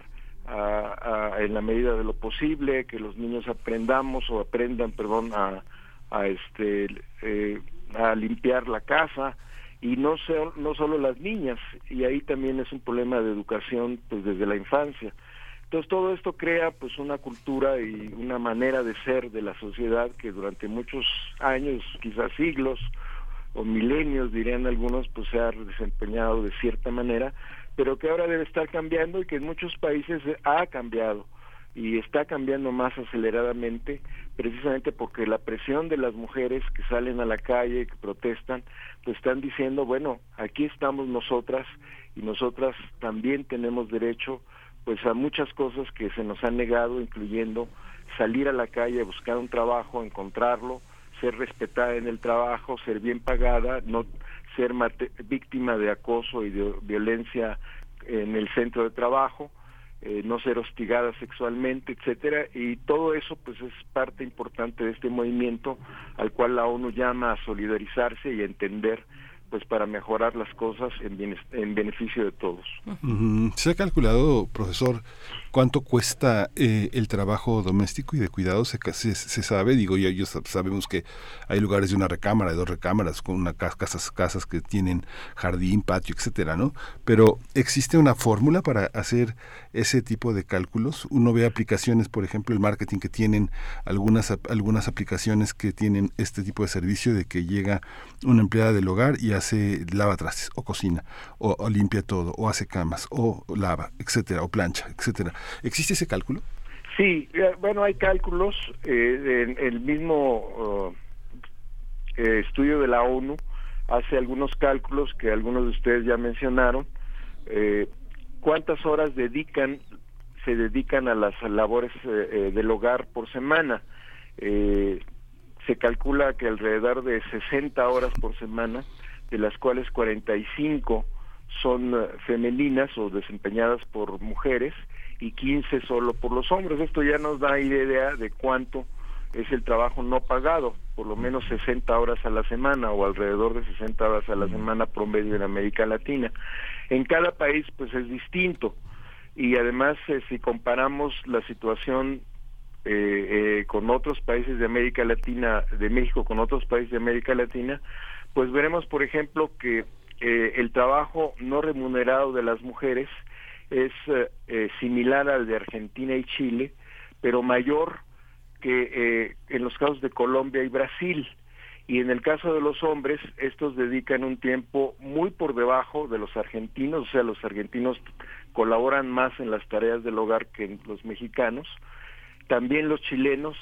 en la medida de lo posible, que los niños aprendamos o aprendan, perdón, a, a este eh, a limpiar la casa y no no solo las niñas y ahí también es un problema de educación pues desde la infancia entonces todo esto crea pues una cultura y una manera de ser de la sociedad que durante muchos años quizás siglos o milenios dirían algunos pues se ha desempeñado de cierta manera pero que ahora debe estar cambiando y que en muchos países ha cambiado y está cambiando más aceleradamente precisamente porque la presión de las mujeres que salen a la calle, que protestan, pues están diciendo, bueno, aquí estamos nosotras y nosotras también tenemos derecho pues a muchas cosas que se nos han negado, incluyendo salir a la calle, buscar un trabajo, encontrarlo, ser respetada en el trabajo, ser bien pagada, no ser víctima de acoso y de violencia en el centro de trabajo, eh, no ser hostigada sexualmente, etcétera, y todo eso pues es parte importante de este movimiento al cual la ONU llama a solidarizarse y a entender pues para mejorar las cosas en, en beneficio de todos. ¿Se ha calculado, profesor, cuánto cuesta eh, el trabajo doméstico y de cuidado? Se, se, sabe, digo, ya ellos sabemos que hay lugares de una recámara, de dos recámaras, con una casas, casas que tienen jardín, patio, etcétera, ¿no? Pero ¿existe una fórmula para hacer ese tipo de cálculos? Uno ve aplicaciones, por ejemplo, el marketing que tienen algunas, algunas aplicaciones que tienen este tipo de servicio de que llega una empleada del hogar y hace lava trastes o cocina o, limpia todo o hace camas o lava, etcétera, o plancha, etcétera. ¿Existe ese cálculo? Sí, eh, bueno, hay cálculos. Eh, el mismo eh, estudio de la ONU hace algunos cálculos que algunos de ustedes ya mencionaron. Eh, ¿Cuántas horas dedican se dedican a las labores del hogar por semana? se calcula que alrededor de 60 horas por semana de las cuales 45 son eh, femeninas o desempeñadas por mujeres y 15 solo por los hombres. Esto ya nos da idea de cuánto es el trabajo no pagado, por lo menos 60 horas a la semana o alrededor de 60 horas a la semana promedio en América Latina. En cada país pues es distinto y además eh, si comparamos la situación eh, eh, con otros países de América Latina, de México con otros países de América Latina, pues veremos por ejemplo que el trabajo no remunerado de las mujeres es similar al de Argentina y Chile, pero mayor que eh, en los casos de Colombia y Brasil. Y en el caso de los hombres, estos dedican un tiempo muy por debajo de los argentinos, o sea, los argentinos colaboran más en las tareas del hogar que los mexicanos. También los chilenos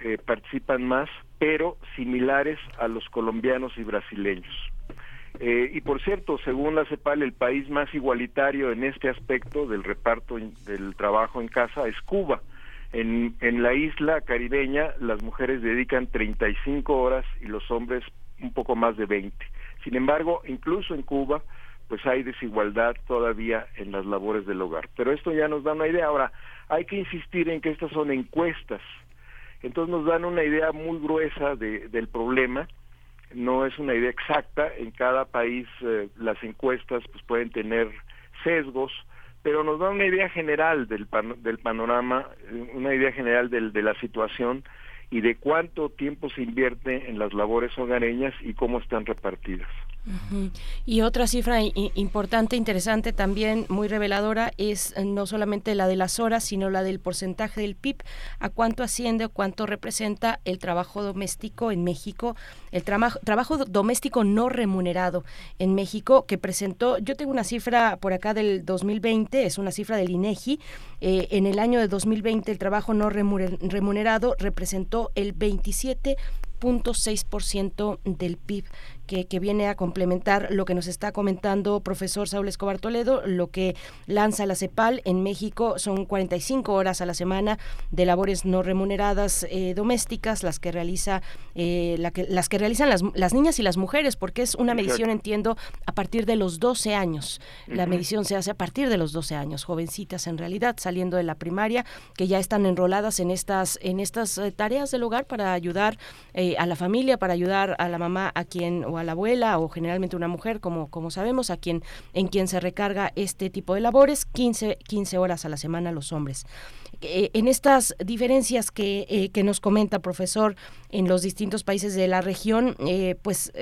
eh, participan más, pero similares a los colombianos y brasileños. Eh, y por cierto, según la CEPAL, el país más igualitario en este aspecto del reparto del trabajo en casa es Cuba en, en la isla caribeña las mujeres dedican 35 horas y los hombres un poco más de 20. Sin embargo, incluso en Cuba, pues hay desigualdad todavía en las labores del hogar. Pero esto ya nos da una idea. Ahora, hay que insistir en que estas son encuestas. Entonces nos dan una idea muy gruesa de, del problema. No es una idea exacta. En cada país eh, las encuestas pues pueden tener sesgos pero nos da una idea general del, del panorama, una idea general del, de la situación y de cuánto tiempo se invierte en las labores hogareñas y cómo están repartidas. Y otra cifra importante, interesante también, muy reveladora, es eh, no solamente la de las horas, sino la del porcentaje del PIB, a cuánto asciende o cuánto representa el trabajo doméstico en México, el trabajo, trabajo doméstico no remunerado en México, que presentó, yo tengo una cifra por acá del 2020, es una cifra del INEGI, eh, en el año de 2020 el trabajo no remunerado representó el 27.6% del PIB que, viene a complementar lo que nos está comentando profesor Saúl Escobar Toledo, lo que lanza la CEPAL en México son 45 horas a la semana de labores no remuneradas eh, domésticas, las que realiza eh, la que, las que realizan las, las, niñas y las mujeres, porque es una medición, entiendo, a partir de los 12 años. La medición se hace a partir de los 12 años, jovencitas en realidad, saliendo de la primaria, que ya están enroladas en estas, en estas eh, tareas del hogar para ayudar a la familia, para ayudar a la mamá a quien o la abuela o generalmente una mujer, como, como sabemos, a quien, en quien se recarga este tipo de labores, 15, 15 horas a la semana los hombres. Eh, en estas diferencias que, eh, que, nos comenta, profesor, en los distintos países de la región, eh, pues,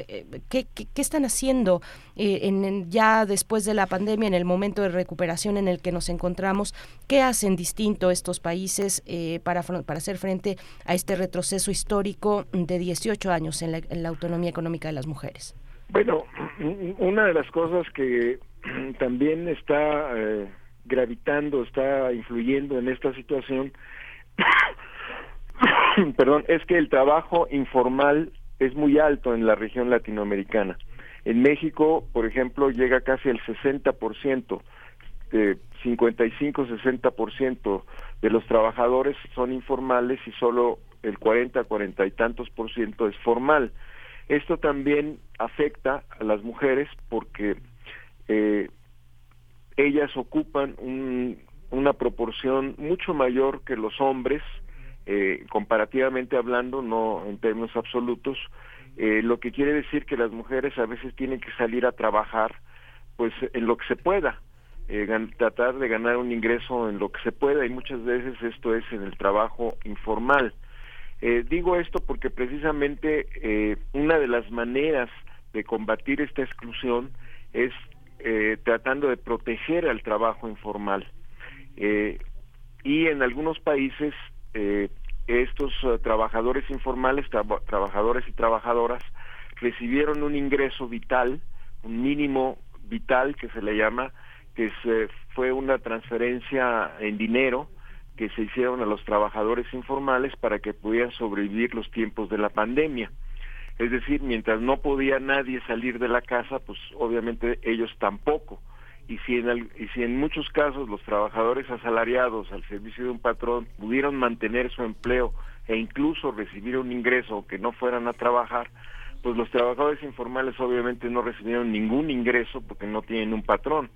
¿qué, ¿qué, están haciendo en, ya después de la pandemia, en el momento de recuperación en el que nos encontramos? ¿Qué hacen distinto estos países para, para hacer frente a este retroceso histórico de 18 años en la autonomía económica de las mujeres? Bueno, una de las cosas que también está gravitando, está influyendo en esta situación, perdón, es que el trabajo informal es muy alto en la región latinoamericana. En México, por ejemplo, llega casi el 60%, de 55-60% de los trabajadores son informales y solo el 40, 40 y tantos por ciento es formal. Esto también afecta a las mujeres porque eh, ellas ocupan una proporción mucho mayor que los hombres, eh, comparativamente hablando, no en términos absolutos, eh, lo que quiere decir que las mujeres a veces tienen que salir a trabajar pues en lo que se pueda, eh, tratar de ganar un ingreso en lo que se pueda y muchas veces esto es en el trabajo informal. digo esto porque precisamente una de las maneras de combatir esta exclusión es eh, tratando de proteger al trabajo informal. Eh, y en algunos países eh, estos trabajadores informales, trabajadores y trabajadoras, recibieron un ingreso vital, un mínimo vital que se le llama, que fue una transferencia en dinero que se hicieron a los trabajadores informales para que pudieran sobrevivir los tiempos de la pandemia. Es decir, mientras no podía nadie salir de la casa, pues obviamente ellos tampoco. Y si, en y si en muchos casos los trabajadores asalariados al servicio de un patrón pudieron mantener su empleo e incluso recibir un ingreso que no fueran a trabajar, pues los trabajadores informales obviamente no recibieron ningún ingreso porque no tienen un patrón.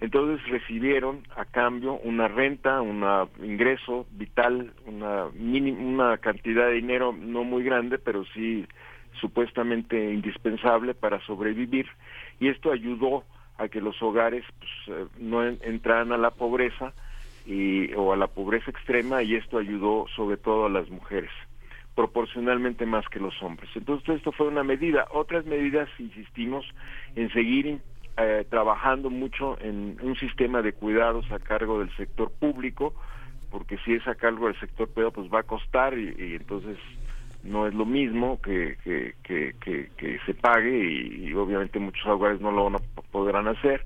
Entonces recibieron a cambio una renta, un ingreso vital, una, una cantidad de dinero no muy grande, pero sí supuestamente indispensable para sobrevivir. Y esto ayudó a que los hogares pues, eh, no entraran a la pobreza y, o a la pobreza extrema y esto ayudó sobre todo a las mujeres proporcionalmente más que los hombres. Entonces esto fue una medida. Otras medidas, insistimos, en seguir eh, trabajando mucho en un sistema de cuidados a cargo del sector público, porque si es a cargo del sector privado, pues va a costar y, entonces no es lo mismo que, que, que, se pague y, obviamente muchos hogares no lo podrán hacer.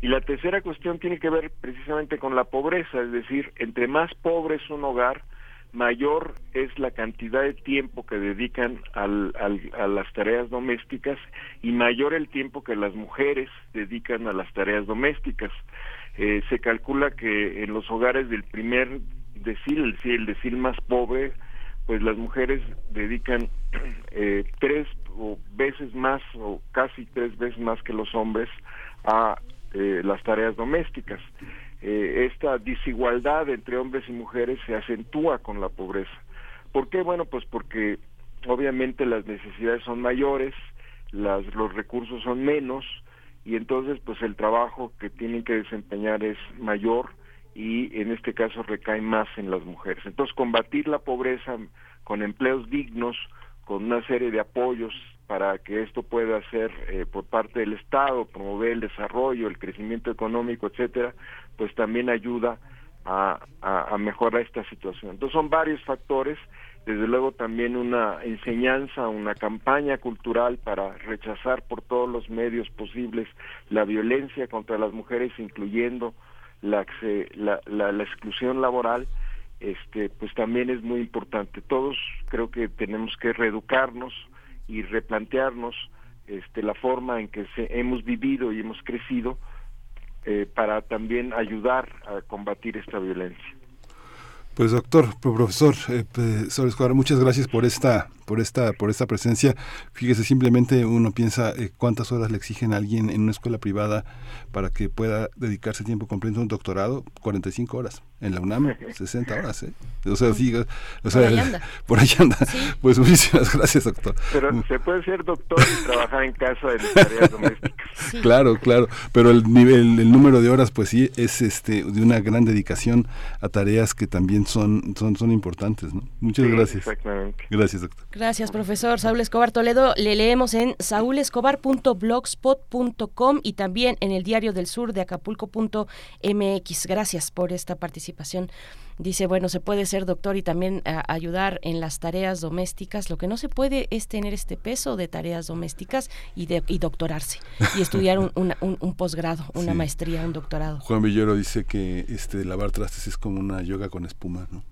Y la tercera cuestión tiene que ver precisamente con la pobreza, es decir, entre más pobre es un hogar, mayor es la cantidad de tiempo que dedican al, a las tareas domésticas y mayor el tiempo que las mujeres dedican a las tareas domésticas. Eh, se calcula que en los hogares del primer decil, el decil más pobre, pues las mujeres dedican eh, tres o veces más o casi tres veces más que los hombres a eh, las tareas domésticas. Eh, esta desigualdad entre hombres y mujeres se acentúa con la pobreza. ¿Por qué? Bueno, pues porque obviamente las necesidades son mayores, las, los recursos son menos y entonces pues el trabajo que tienen que desempeñar es mayor y en este caso recae más en las mujeres. Entonces combatir la pobreza con empleos dignos, con una serie de apoyos para que esto pueda ser eh, por parte del Estado, promover el desarrollo, el crecimiento económico, etcétera, pues también ayuda a, a, mejorar esta situación. Entonces son varios factores, desde luego también una enseñanza, una campaña cultural para rechazar por todos los medios posibles la violencia contra las mujeres, incluyendo la, la, la, la exclusión laboral, este, pues también es muy importante. Todos creo que tenemos que reeducarnos, y replantearnos este, la forma en que se, hemos vivido y hemos crecido eh, para también ayudar a combatir esta violencia. Pues doctor, profesor, eh, Escobar, muchas gracias por esta, por esta, por esta presencia. Fíjese, simplemente uno piensa eh, cuántas horas le exigen a alguien en una escuela privada para que pueda dedicarse tiempo completo a un doctorado, 45 horas en la UNAM 60 horas, ¿eh? O sea, sí, o sea, por ahí anda. Por ahí anda. Pues muchísimas gracias, doctor. Pero mm. se puede ser doctor y trabajar en casa de tareas domésticas. Claro, claro, pero el nivel, el número de horas, pues sí, es este de una gran dedicación a tareas que también son, son, son importantes, ¿no? Muchas gracias. Exactamente. Gracias, doctor. Gracias, profesor Saúl Escobar Toledo. Le leemos en saulescobar.blogspot.com y también en el Diario del Sur de Acapulco.mx. Gracias por esta participación Dice, bueno, se puede ser doctor y también eh, ayudar en las tareas domésticas. Lo que no se puede es tener este peso de tareas domésticas y, de, y doctorarse y estudiar un, un, posgrado, una maestría, un doctorado. Juan Villoro dice que este lavar trastes es como una yoga con espuma, ¿no?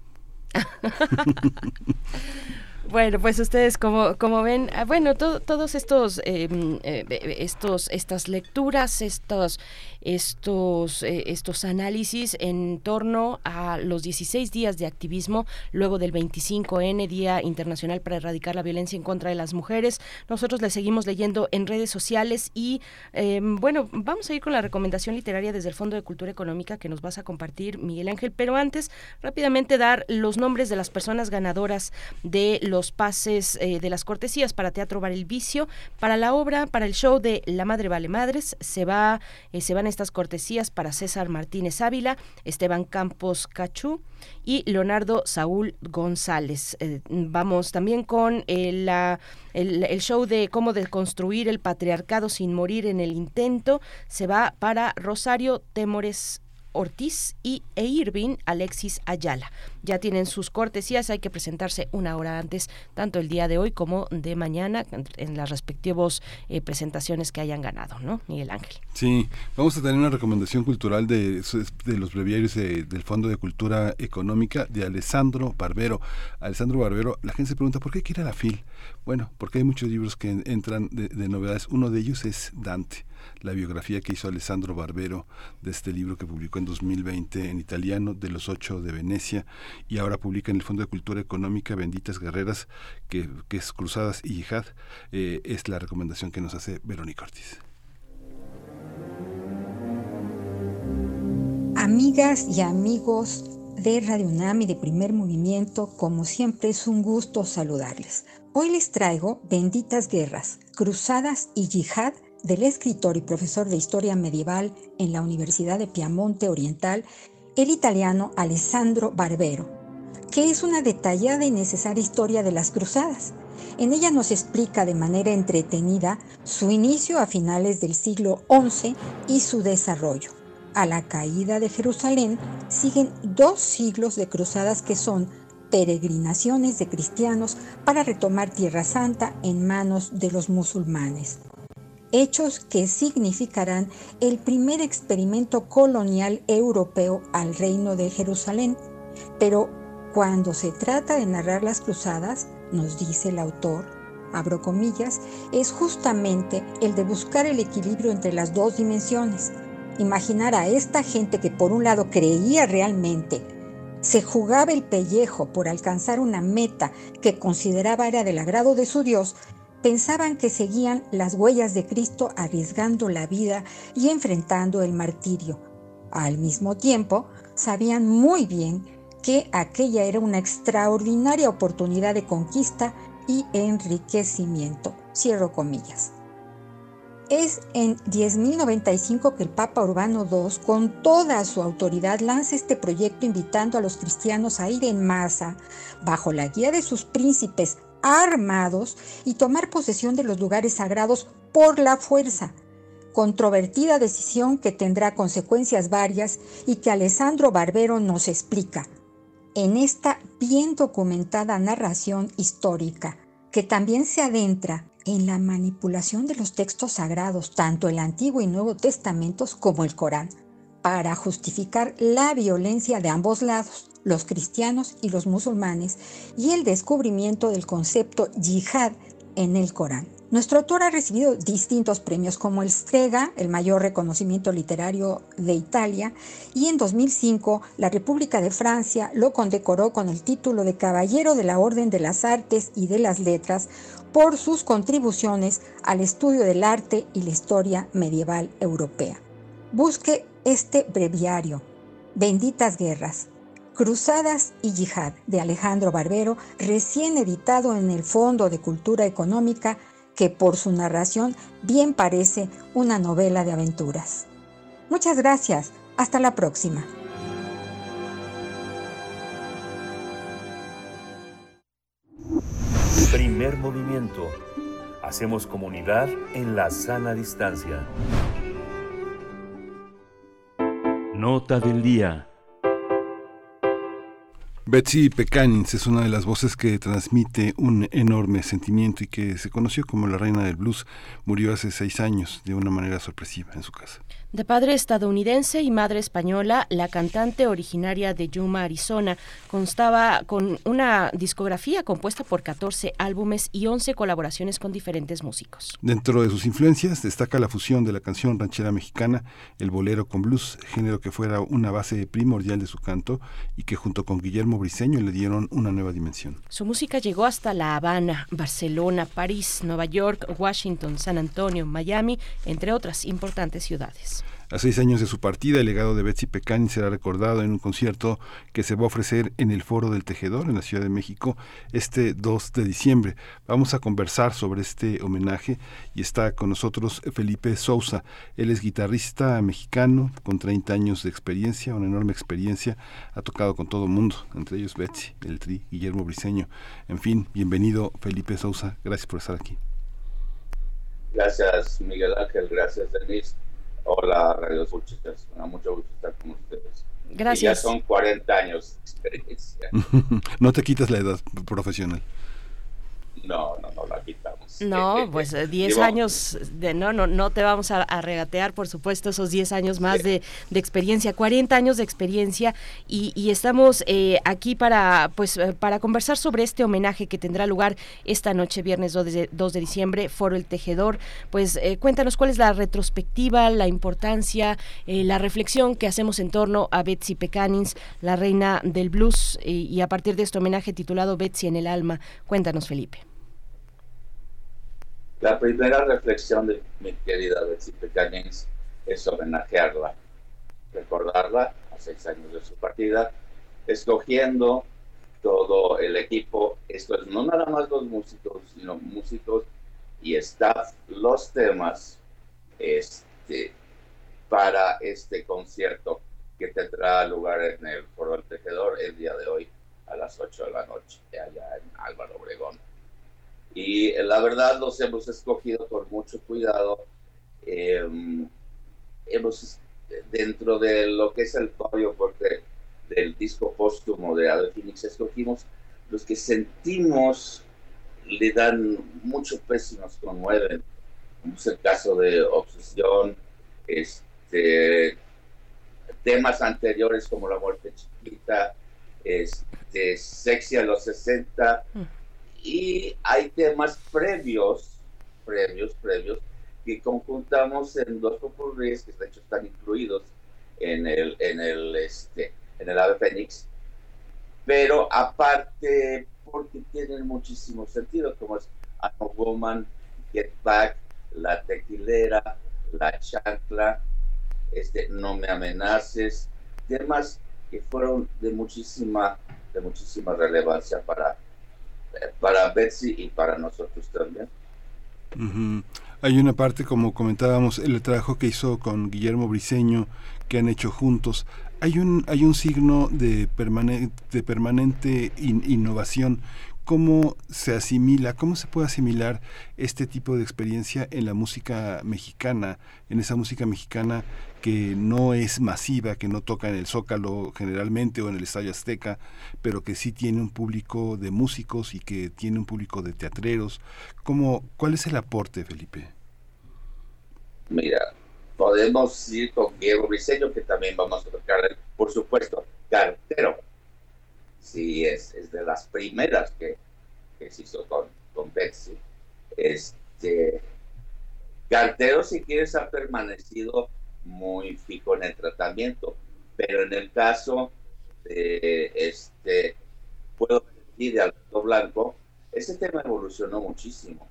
Bueno, pues ustedes como, como ven, ah, bueno, todos estos, em, eh, estos, estas lecturas, estos estos, eh, estos análisis en torno a los 16 días de activismo luego del 25N, Día Internacional para Erradicar la Violencia en contra de las Mujeres. Nosotros les seguimos leyendo en redes sociales y em, bueno, vamos a ir con la recomendación literaria desde el Fondo de Cultura Económica que nos vas a compartir, Miguel Ángel, pero antes rápidamente dar los nombres de las personas ganadoras de los pases eh, de las cortesías para Teatro Bar El Vicio, para la obra, para el show de La Madre Vale Madres, se va, eh, se van a estas cortesías para César Martínez Ávila, Esteban Campos Cachú y Leonardo Saúl González. Eh, vamos también con el, el, show de cómo deconstruir el patriarcado sin morir en el intento. Se va para Rosario Temores Ortiz y e Irving Alexis Ayala. Ya tienen sus cortesías, hay que presentarse una hora antes, tanto el día de hoy como de mañana, en las respectivas eh, presentaciones que hayan ganado, ¿no? Miguel Ángel. Sí, vamos a tener una recomendación cultural de, los breviarios del Fondo de Cultura Económica de Alessandro Barbero. Alessandro Barbero, la gente se pregunta, ¿por qué quiere la FIL? Bueno, porque hay muchos libros que entran de, de novedades. Uno de ellos es Dante. La biografía que hizo Alessandro Barbero de este libro que publicó en 2020 en italiano, de los ocho de Venecia, y ahora publica en el Fondo de Cultura Económica Benditas Guerreras, que, es Cruzadas y Yihad, eh, es la recomendación que nos hace Verónica Ortiz. Amigas y amigos de Radio UNAM y de Primer Movimiento, como siempre es un gusto saludarles. Hoy les traigo Benditas Guerras, Cruzadas y Yihad del escritor y profesor de Historia Medieval en la Universidad de Piamonte Oriental, el italiano Alessandro Barbero, que es una detallada y necesaria historia de las cruzadas. En ella nos explica de manera entretenida su inicio a finales del siglo XI y su desarrollo. A la caída de Jerusalén siguen dos siglos de cruzadas que son peregrinaciones de cristianos para retomar Tierra Santa en manos de los musulmanes. Hechos que significarán el primer experimento colonial europeo al reino de Jerusalén. Pero cuando se trata de narrar las cruzadas, nos dice el autor, abro comillas, es justamente el de buscar el equilibrio entre las dos dimensiones. Imaginar a esta gente que por un lado creía realmente se jugaba el pellejo por alcanzar una meta que consideraba era del agrado de su Dios, pensaban que seguían las huellas de Cristo arriesgando la vida y enfrentando el martirio. Al mismo tiempo, sabían muy bien que aquella era una extraordinaria oportunidad de conquista y enriquecimiento. Cierro comillas. Es en 10.095 que el Papa Urbano II, con toda su autoridad, lanza este proyecto invitando a los cristianos a ir en masa, bajo la guía de sus príncipes armados, y tomar posesión de los lugares sagrados por la fuerza. Controvertida decisión que tendrá consecuencias varias y que Alessandro Barbero nos explica en esta bien documentada narración histórica, que también se adentra en la manipulación de los textos sagrados, tanto el Antiguo y Nuevo Testamentos como el Corán, para justificar la violencia de ambos lados, los cristianos y los musulmanes, y el descubrimiento del concepto yihad en el Corán. Nuestro autor ha recibido distintos premios como el Strega, el mayor reconocimiento literario de Italia, y en 2005 la República de Francia lo condecoró con el título de Caballero de la Orden de las Artes y de las Letras por sus contribuciones al estudio del arte y la historia medieval europea. Busque este breviario, Benditas Guerras, Cruzadas y Yihad, de Alejandro Barbero, recién editado en el Fondo de Cultura Económica que por su narración bien parece una novela de aventuras. Muchas gracias, hasta la próxima. Primer movimiento. Hacemos comunidad en la sana distancia. Nota del día. Betsy Pecanins es una de las voces que transmite un enorme sentimiento y que se conoció como la reina del blues. Murió hace seis años de una manera sorpresiva en su casa. De padre estadounidense y madre española, la cantante originaria de Yuma, Arizona, constaba con una discografía compuesta por 14 álbumes y 11 colaboraciones con diferentes músicos. Dentro de sus influencias destaca la fusión de la canción ranchera mexicana, el bolero con blues, género que fuera una base primordial de su canto y que junto con Guillermo Briceño le dieron una nueva dimensión. Su música llegó hasta La Habana, Barcelona, París, Nueva York, Washington, San Antonio, Miami, entre otras importantes ciudades. A seis años de su partida, el legado de Betsy Pecani será recordado en un concierto que se va a ofrecer en el Foro del Tejedor en la Ciudad de México este 2 de diciembre. Vamos a conversar sobre este homenaje y está con nosotros Felipe Sousa. Él es guitarrista mexicano con 30 años de experiencia, una enorme experiencia. Ha tocado con todo el mundo, entre ellos Betsy, el Tri, Guillermo Briseño. En fin, bienvenido Felipe Sousa. Gracias por estar aquí. Gracias Miguel Ángel, gracias Denise Hola, Radio Escuchas. Mucho gusto estar con ustedes. Gracias. ya son 40 años de experiencia. no te quitas la edad profesional. No, no, no la quitamos. No, pues 10 eh, años, de, no, no, no te vamos a, regatear, por supuesto, esos 10 años más de, experiencia, 40 años de experiencia y, estamos eh, aquí para, pues, eh, para conversar sobre este homenaje que tendrá lugar esta noche, viernes 2 de, 2 de diciembre, Foro El Tejedor. Pues cuéntanos cuál es la retrospectiva, la importancia, la reflexión que hacemos en torno a Betsy Pecanins, la reina del blues, y a partir de este homenaje titulado Betsy en el alma. Cuéntanos, Felipe. La primera reflexión de mi querida Betsy Pecanins es homenajearla, recordarla a seis años de su partida, escogiendo todo el equipo, esto es no nada más los músicos, sino músicos y staff, los temas este, para este concierto que tendrá lugar en el Foro del Tejedor el día de hoy a las 8 de la noche, allá en Álvaro Obregón y la verdad los hemos escogido con mucho cuidado. Em, hemos, dentro de lo que es el podio porque del disco póstumo de Ave Phoenix, escogimos los que sentimos le dan mucho peso y nos conmueven. Es el caso de Obsesión, este, temas anteriores como La Muerte Chiquita, este, Sexy a los 60 y hay temas previos, previos, previos, que conjuntamos en dos popurríes que de hecho están incluidos en el, en el, este, en el Ave Fénix, pero aparte porque tienen muchísimo sentido, como es I'm Woman, Get Back, La Tequilera, La Chancla, este, No Me Amenaces, temas que fueron de muchísima, de muchísima relevancia para, para Betsy y para nosotros también. Hay una parte, como comentábamos, el trabajo que hizo con Guillermo Briseño, que han hecho juntos. Hay un, hay un signo de, permanente de permanente innovación cómo se asimila, cómo se puede asimilar este tipo de experiencia en la música mexicana, en esa música mexicana que no es masiva, que no toca en el Zócalo generalmente o en el Estadio Azteca, pero que sí tiene un público de músicos y que tiene un público de teatreros. ¿Cómo, ¿Cuál es el aporte, Felipe? Mira, podemos ir con Diego Briseño, que también vamos a tocar, por supuesto, cartero sí es, es de las primeras que, que se hizo con, con Betsy. Este, Cartero, si quieres, ha permanecido muy fijo en el tratamiento, pero en el caso de este, puedo decir de Alberto Blanco, ese tema evolucionó muchísimo.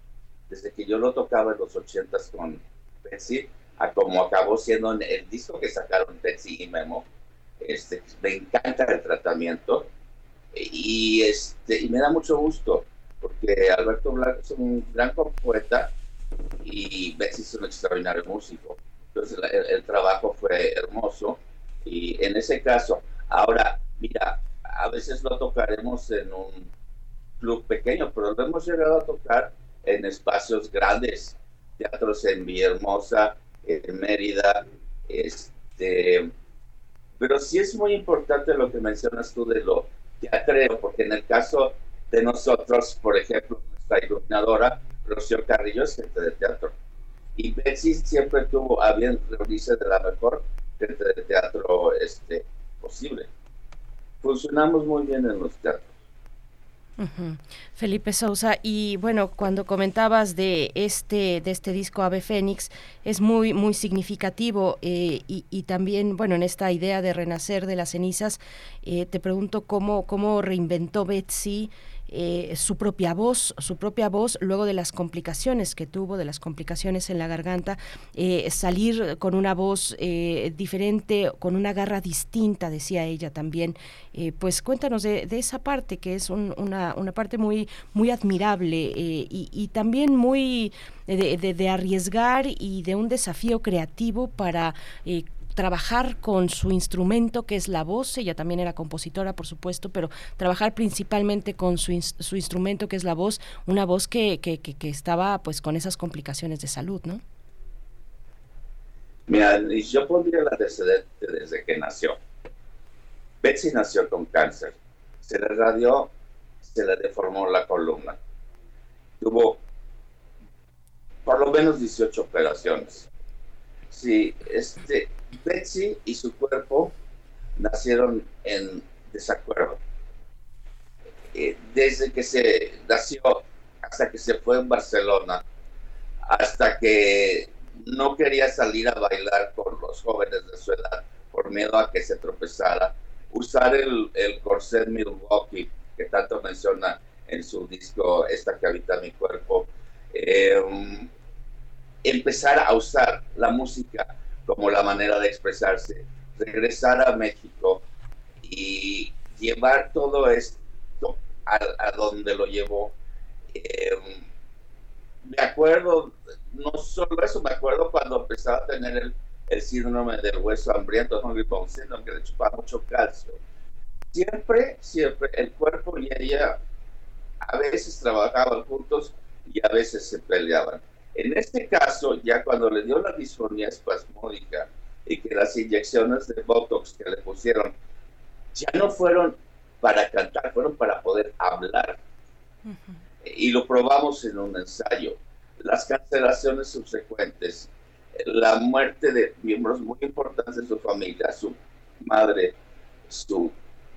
Desde que yo lo tocaba en los ochentas con Betsy, a como acabó siendo el disco que sacaron Betsy y Memo, este, me encanta el tratamiento y, este, y me da mucho gusto, porque Alberto Blanco es un gran poeta y es un extraordinario músico. Entonces el, trabajo fue hermoso y en ese caso, ahora, mira, a veces lo tocaremos en un club pequeño, pero lo hemos llegado a tocar en espacios grandes, teatros en Villahermosa, en Mérida, este, pero sí es muy importante lo que mencionas tú de lo creo, porque en el caso de nosotros, por ejemplo, nuestra iluminadora, Rocío Carrillo, es gente de teatro. Y Betsy siempre tuvo a bien reunirse de la mejor gente de teatro este, posible. Funcionamos muy bien en los teatros. Felipe Sousa y bueno cuando comentabas de este de este disco Ave Fénix es muy muy significativo eh, y, también bueno en esta idea de renacer de las cenizas eh, te pregunto cómo cómo reinventó Betsy eh, su propia voz, su propia voz luego de las complicaciones que tuvo, de las complicaciones en la garganta, eh, salir con una voz eh, diferente, con una garra distinta, decía ella también. pues cuéntanos de, esa parte que es una, parte muy, muy admirable y, también muy de, arriesgar y de un desafío creativo para trabajar con su instrumento que es la voz, ella también era compositora por supuesto, pero trabajar principalmente con su, su instrumento que es la voz, una voz que, que, que, estaba pues con esas complicaciones de salud, ¿no? Mira, yo pondría el antecedente desde que nació. Betsy nació con cáncer, se le radió, se le deformó la columna. Tuvo por lo menos 18 operaciones. Sí, este, Betsy y su cuerpo nacieron en desacuerdo. Eh, desde que se nació hasta que se fue en Barcelona, hasta que no quería salir a bailar con los jóvenes de su edad por miedo a que se tropezara, usar el, el corset Milwaukee que tanto menciona en su disco Esta que habita mi cuerpo, eh, empezar a usar la música como la manera de expresarse, regresar a México y llevar todo esto a, donde lo llevó. Eh, me acuerdo, no solo eso, me acuerdo cuando empezaba a tener el, el síndrome del hueso hambriento, Hungry Bone Syndrome, que le chupaba mucho calcio. Siempre, siempre el cuerpo y ella a veces trabajaban juntos y a veces se peleaban. En este caso, ya cuando le dio la disfonía espasmódica y que las inyecciones de Botox que le pusieron ya no fueron para cantar, fueron para poder hablar. Y lo probamos en un ensayo. Las cancelaciones subsecuentes, la muerte de miembros muy importantes de su familia, su madre, su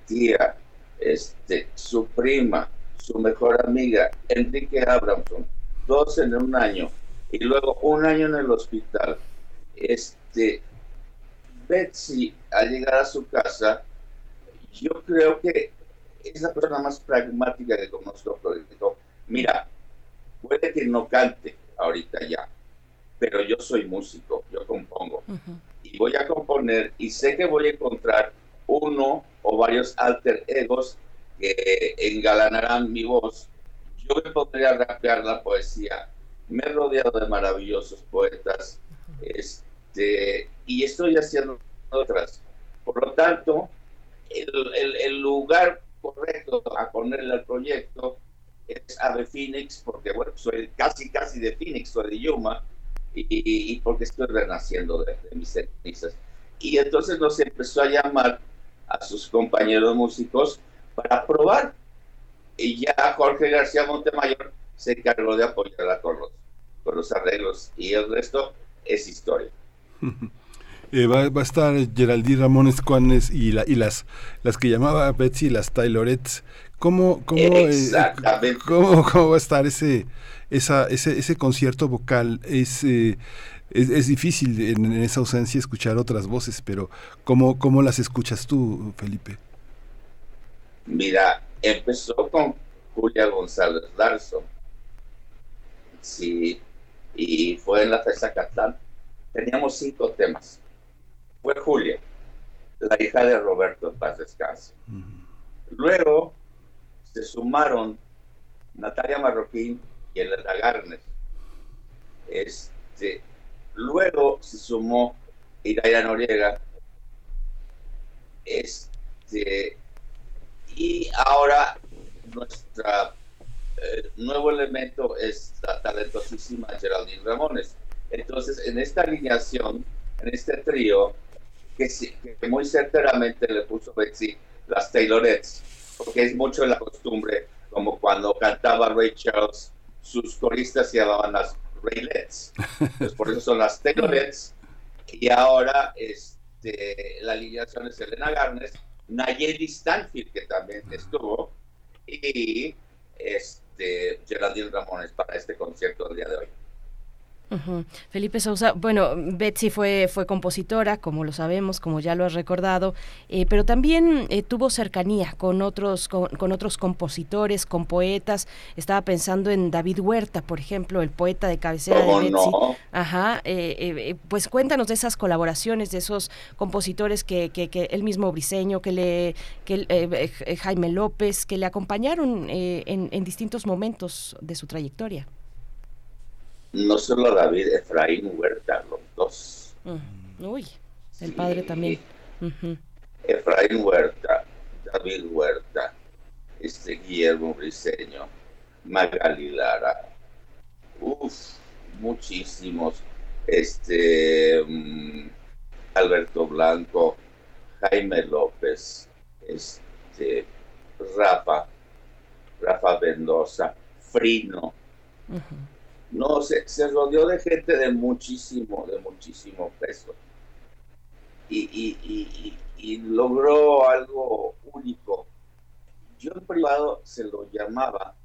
tía, este, su prima, su mejor amiga, Enrique Abramson, dos en un año, y luego un año en el hospital. Este, Betsy, al llegar a su casa, yo creo que es la persona más pragmática que conozco, dijo, mira, puede que no cante ahorita ya, pero yo soy músico, yo compongo, y voy a componer, y sé que voy a encontrar uno o varios alter egos que engalanarán mi voz. Yo me podría rapear la poesía, me he rodeado de maravillosos poetas este, y estoy haciendo otras. Por lo tanto, el, el, lugar correcto a ponerle al proyecto es Ave Phoenix, porque bueno, soy casi casi de Phoenix, soy de Yuma, y, y, porque estoy renaciendo de, mis cenizas. Y entonces nos empezó a llamar a sus compañeros músicos para probar. Y ya Jorge García Montemayor se encargó de apoyarla con los, con los arreglos y el resto es historia. Eh, va, a estar Geraldine Ramones Cuanes y, la, y las, las que llamaba Betsy, las Taylorettes. ¿Cómo, cómo, eh, cómo, cómo, va a estar ese, esa, ese, ese concierto vocal? Es, eh, es, es, difícil en, en, esa ausencia escuchar otras voces, pero ¿cómo, ¿cómo las escuchas tú, Felipe? Mira, empezó con Julia González Larson. Sí, y fue en la Festa Catlán. Teníamos cinco temas. Fue Julia, la hija de Roberto en paz descanse. Luego se sumaron Natalia Marroquín y Elena Garner. Este, luego se sumó Iraira Noriega. Este, y ahora nuestro eh, nuevo elemento es la talentosísima Geraldine Ramones. Entonces, en esta alineación, en este trío, que, que muy certeramente le puso Betsy las Taylorettes, porque es mucho la costumbre, como cuando cantaba Ray Charles, sus coristas se llamaban las Raylets. Entonces, por eso son las Taylorettes. Y ahora este, la alineación es Elena Garnes Nayeli Stanfield, que también estuvo, y este, Geraldine Ramones para este concierto del día de hoy. Felipe Sousa, bueno, Betsy fue, fue compositora, como lo sabemos, como ya lo has recordado, eh, pero también eh, tuvo cercanía con otros, con, otros compositores, con poetas. Estaba pensando en David Huerta, por ejemplo, el poeta de cabecera de Betsy. Ajá, eh, pues cuéntanos de esas colaboraciones, de esos compositores que, que, que el mismo Briseño, que le, que Jaime López, que le acompañaron en, en distintos momentos de su trayectoria no solo David, Efraín Huerta, los dos. Uy, el padre también. Efraín Huerta, David Huerta, este Guillermo Briseño, Magali Lara, uff, muchísimos, este mm, Alberto Blanco, Jaime López, este Rafa, Rafa Mendoza, Frino. No, se, se rodeó de gente de muchísimo, de muchísimo peso. Y, y, logró algo único. Yo en privado se lo llamaba,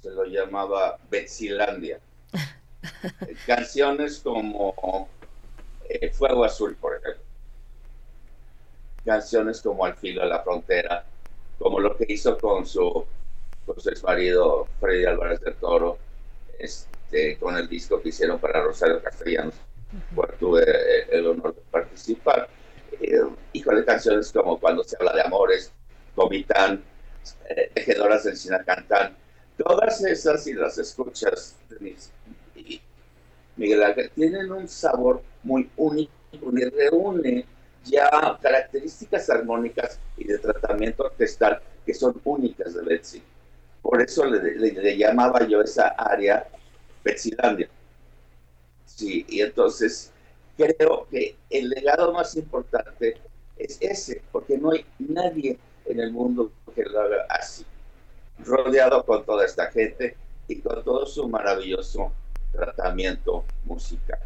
se lo llamaba Betsilandia. Canciones como eh, Fuego Azul, por ejemplo. Canciones como Al filo de la frontera, como lo que hizo con su, con su ex marido Freddy Álvarez del Toro, este, con el disco que hicieron para Rosario Castellanos, cuando tuve eh, el honor de participar. Eh, híjole, canciones como Cuando se habla de amores, Comitán, eh, Tejedoras del Sinacantán, todas esas, y las escuchas, y Miguel Ángel, tienen un sabor muy único y reúne ya características armónicas y de tratamiento orquestal que son únicas de Betsy. Por eso le, llamaba yo esa área Sí, y entonces creo que el legado más importante es ese, porque no hay nadie en el mundo que lo haga así, rodeado con toda esta gente y con todo su maravilloso tratamiento musical.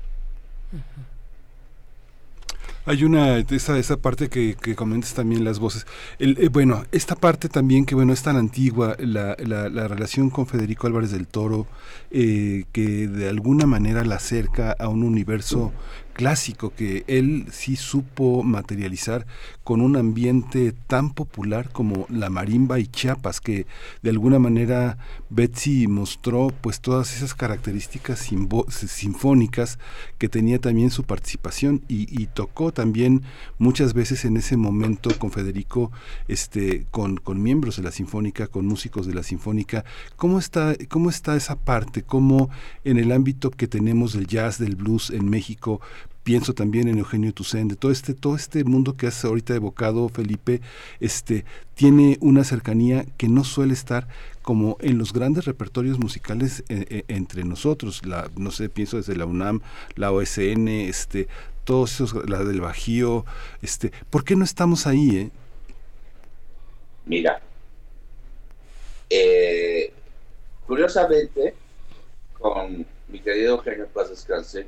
Hay una, esa, esa parte que, que comentas también las voces. El, eh, bueno, esta parte también que bueno es tan antigua, la, la, la relación con Federico Álvarez del Toro, eh, que de alguna manera la acerca a un universo clásico que él sí supo materializar con un ambiente tan popular como la marimba y Chiapas, que de alguna manera Betsy mostró pues todas esas características sinfónicas que tenía también su participación y, tocó también muchas veces en ese momento con Federico, este, con, con miembros de la sinfónica, con músicos de la sinfónica. ¿Cómo está, cómo está esa parte? ¿Cómo en el ámbito que tenemos del jazz, del blues en México, pienso también en Eugenio Tucen, de todo este, todo este mundo que has ahorita evocado, Felipe, este, tiene una cercanía que no suele estar como en los grandes repertorios musicales eh, eh, entre nosotros, la, no sé, pienso desde la UNAM, la OSN, este, todos esos, la del Bajío, este, ¿por qué no estamos ahí? Eh? Mira, curiosamente, con mi querido Eugenio Paz Descanse,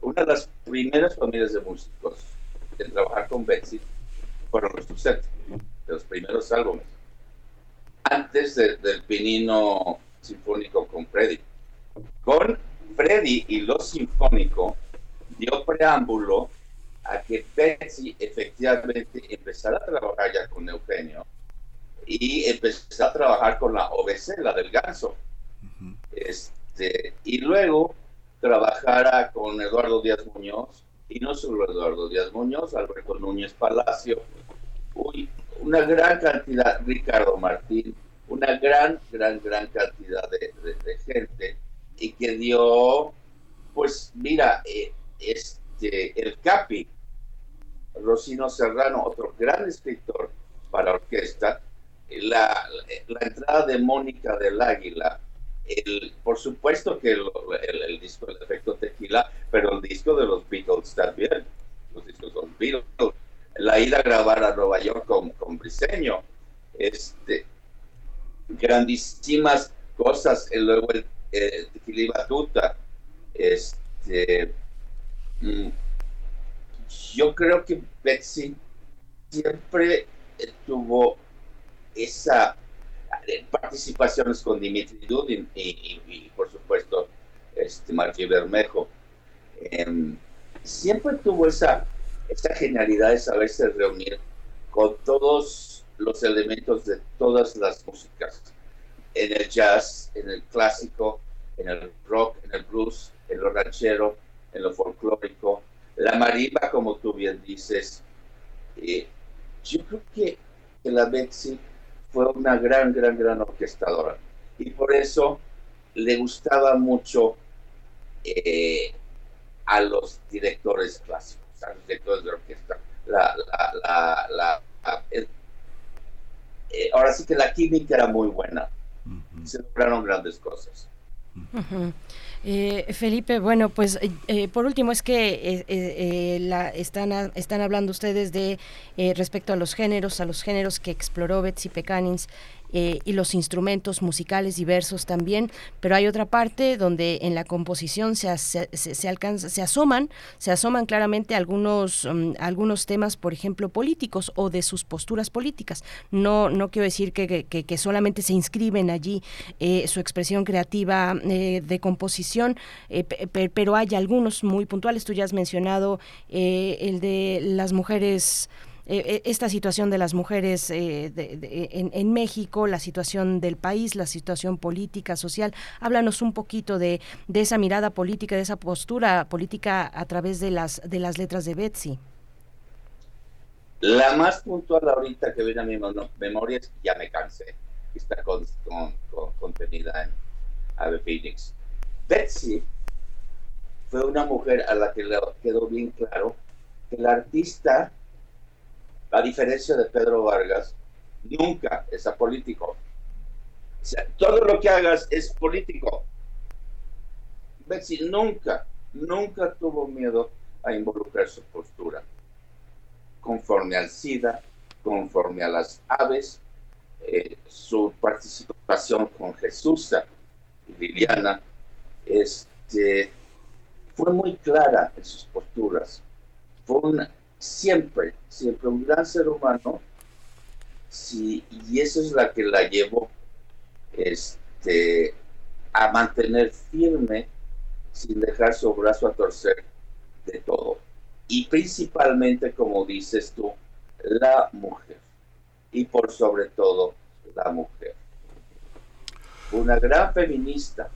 una de las primeras familias de músicos en trabajar con Betsy fueron los Tucet, de los primeros álbumes, antes del Pinino Sinfónico con Freddy. Con Freddy y lo Sinfónico dio preámbulo a que Betsy efectivamente empezara a trabajar ya con Eugenio y empezó a trabajar con la OBC, la del ganso. este, y luego trabajara con Eduardo Díaz Muñoz, y no solo Eduardo Díaz Muñoz, Alberto Núñez Palacio, uy, una gran cantidad, Ricardo Martín, una gran, gran, gran cantidad de, gente, y que dio, pues mira, eh, este, el Capi, Rosino Serrano, otro gran escritor para orquesta, la, la entrada de Mónica del Águila, por supuesto que el, disco del efecto tequila, pero el disco de los Beatles también, los discos de los Beatles, la ida a grabar a Nueva York con, con Briseño, este, grandísimas cosas, luego el, tequila y batuta, este, mm, yo creo que Betsy siempre tuvo esa participaciones con Dimitri Dudin y, por supuesto este Margie Bermejo. Em, siempre tuvo esa, esa genialidad de saberse reunir con todos los elementos de todas las músicas, en el jazz, en el clásico, en el rock, en el blues, en lo ranchero, en lo folclórico, la marimba, como tú bien dices. Eh, yo creo que, que la Betsy fue una gran, gran, gran orquestadora. Y por eso le gustaba mucho eh, a los directores clásicos, a los directores de orquesta. La, la, la, eh, ahora sí que la química era muy buena. Se lograron grandes cosas. Eh, Felipe, bueno, pues eh, eh, por último es que la, están, están hablando ustedes de respecto a los géneros, a los géneros que exploró Betsy Pecanins eh, y los instrumentos musicales diversos también, pero hay otra parte donde en la composición se, se, alcanza, se asoman, se asoman claramente algunos, mm, algunos temas, por ejemplo, políticos o de sus posturas políticas. No, no quiero decir que, que, solamente se inscriben allí eh, su expresión creativa eh, de composición, pero hay algunos muy puntuales. Tú ya has mencionado el de las mujeres eh, eh, esta situación de las mujeres eh, en, México, la situación del país, la situación política, social. Háblanos un poquito de, esa mirada política, de esa postura política a través de las, de las letras de Betsy. La más puntual ahorita que viene a mi memoria es Ya me cansé, está contenida en Ave Phoenix. Betsy fue una mujer a la que le quedó bien claro que el artista a diferencia de Pedro Vargas, nunca es apolítico. O todo lo que hagas es político. Betsy nunca, nunca tuvo miedo a involucrar su postura. Conforme al SIDA, conforme a las aves, eh, su participación con Jesús y Viviana este, fue muy clara en sus posturas. Fue una, siempre, siempre un gran ser humano, sí, y eso es la que la llevó este, a mantener firme sin dejar su brazo a torcer de todo. Y principalmente, como dices tú, la mujer. Y por sobre todo, la mujer. Una gran feminista,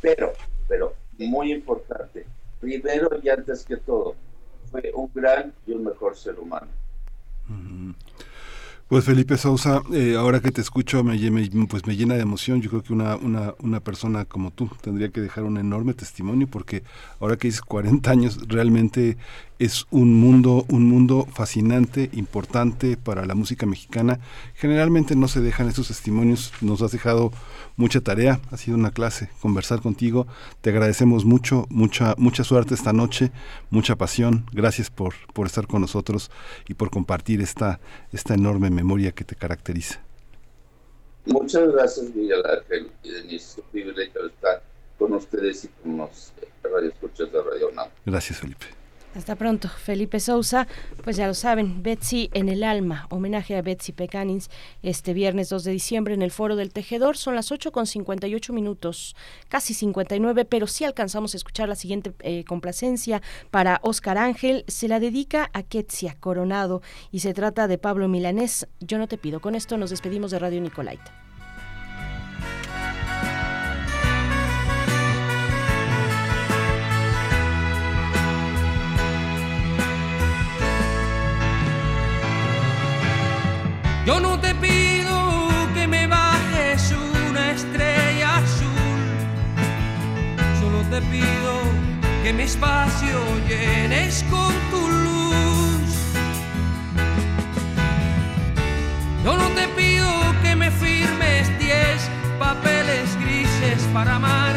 pero, pero muy importante, primero y antes que todo, un gran y un mejor ser humano. Pues Felipe Sousa, eh, ahora que te escucho me, pues me llena de emoción. Yo creo que una, una, una persona como tú tendría que dejar un enorme testimonio porque ahora que dices 40 años realmente es un mundo, un mundo fascinante, importante para la música mexicana. Generalmente no se dejan estos testimonios, nos has dejado mucha tarea, ha sido una clase conversar contigo. Te agradecemos mucho, mucha, mucha suerte esta noche, mucha pasión. Gracias por, por estar con nosotros y por compartir esta, esta enorme memoria que te caracteriza. Muchas gracias, Miguel Ángel, y Denise. Es privilegio estar con ustedes y con los radioescuchas de Radio NAM. Gracias, Felipe. Hasta pronto, Felipe Sousa. Pues ya lo saben, Betsy en el alma, homenaje a Betsy Pecanins este viernes 2 de diciembre en el Foro del Tejedor. Son las 8 con 58 minutos, casi 59, pero sí alcanzamos a escuchar la siguiente eh, complacencia para Oscar Ángel. Se la dedica a Ketsia Coronado y se trata de Pablo Milanés. Yo no te pido. Con esto nos despedimos de Radio Nicolaita. Yo no te pido que me bajes una estrella azul, solo te pido que mi espacio llenes con tu luz. Yo no te pido que me firmes diez papeles grises para amar,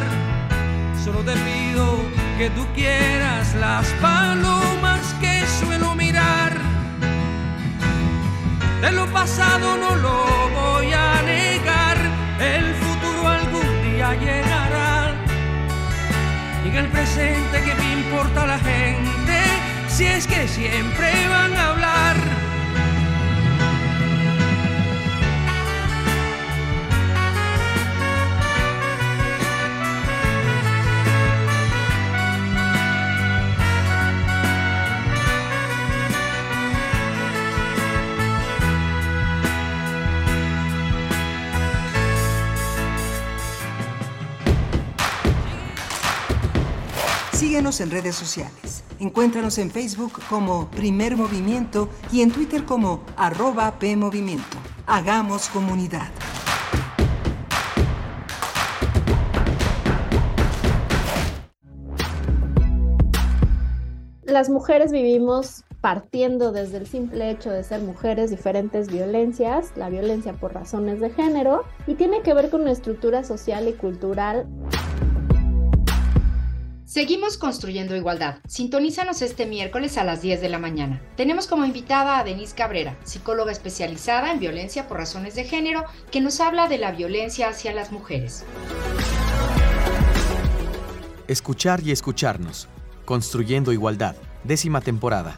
solo te pido que tú quieras las palomas de lo pasado no lo voy a negar, el futuro algún día llegará. Y en el presente que me importa la gente, si es que siempre van a hablar Síguenos en redes sociales. Encuéntranos en Facebook como Primer Movimiento y en Twitter como arroba PMovimiento. Hagamos comunidad. Las mujeres vivimos partiendo desde el simple hecho de ser mujeres diferentes violencias, la violencia por razones de género, y tiene que ver con una estructura social y cultural Seguimos construyendo igualdad. Sintonízanos este miércoles a las 10 de la mañana. Tenemos como invitada a Denise Cabrera, psicóloga especializada en violencia por razones de género, que nos habla de la violencia hacia las mujeres. Escuchar y escucharnos. Construyendo igualdad. Décima temporada.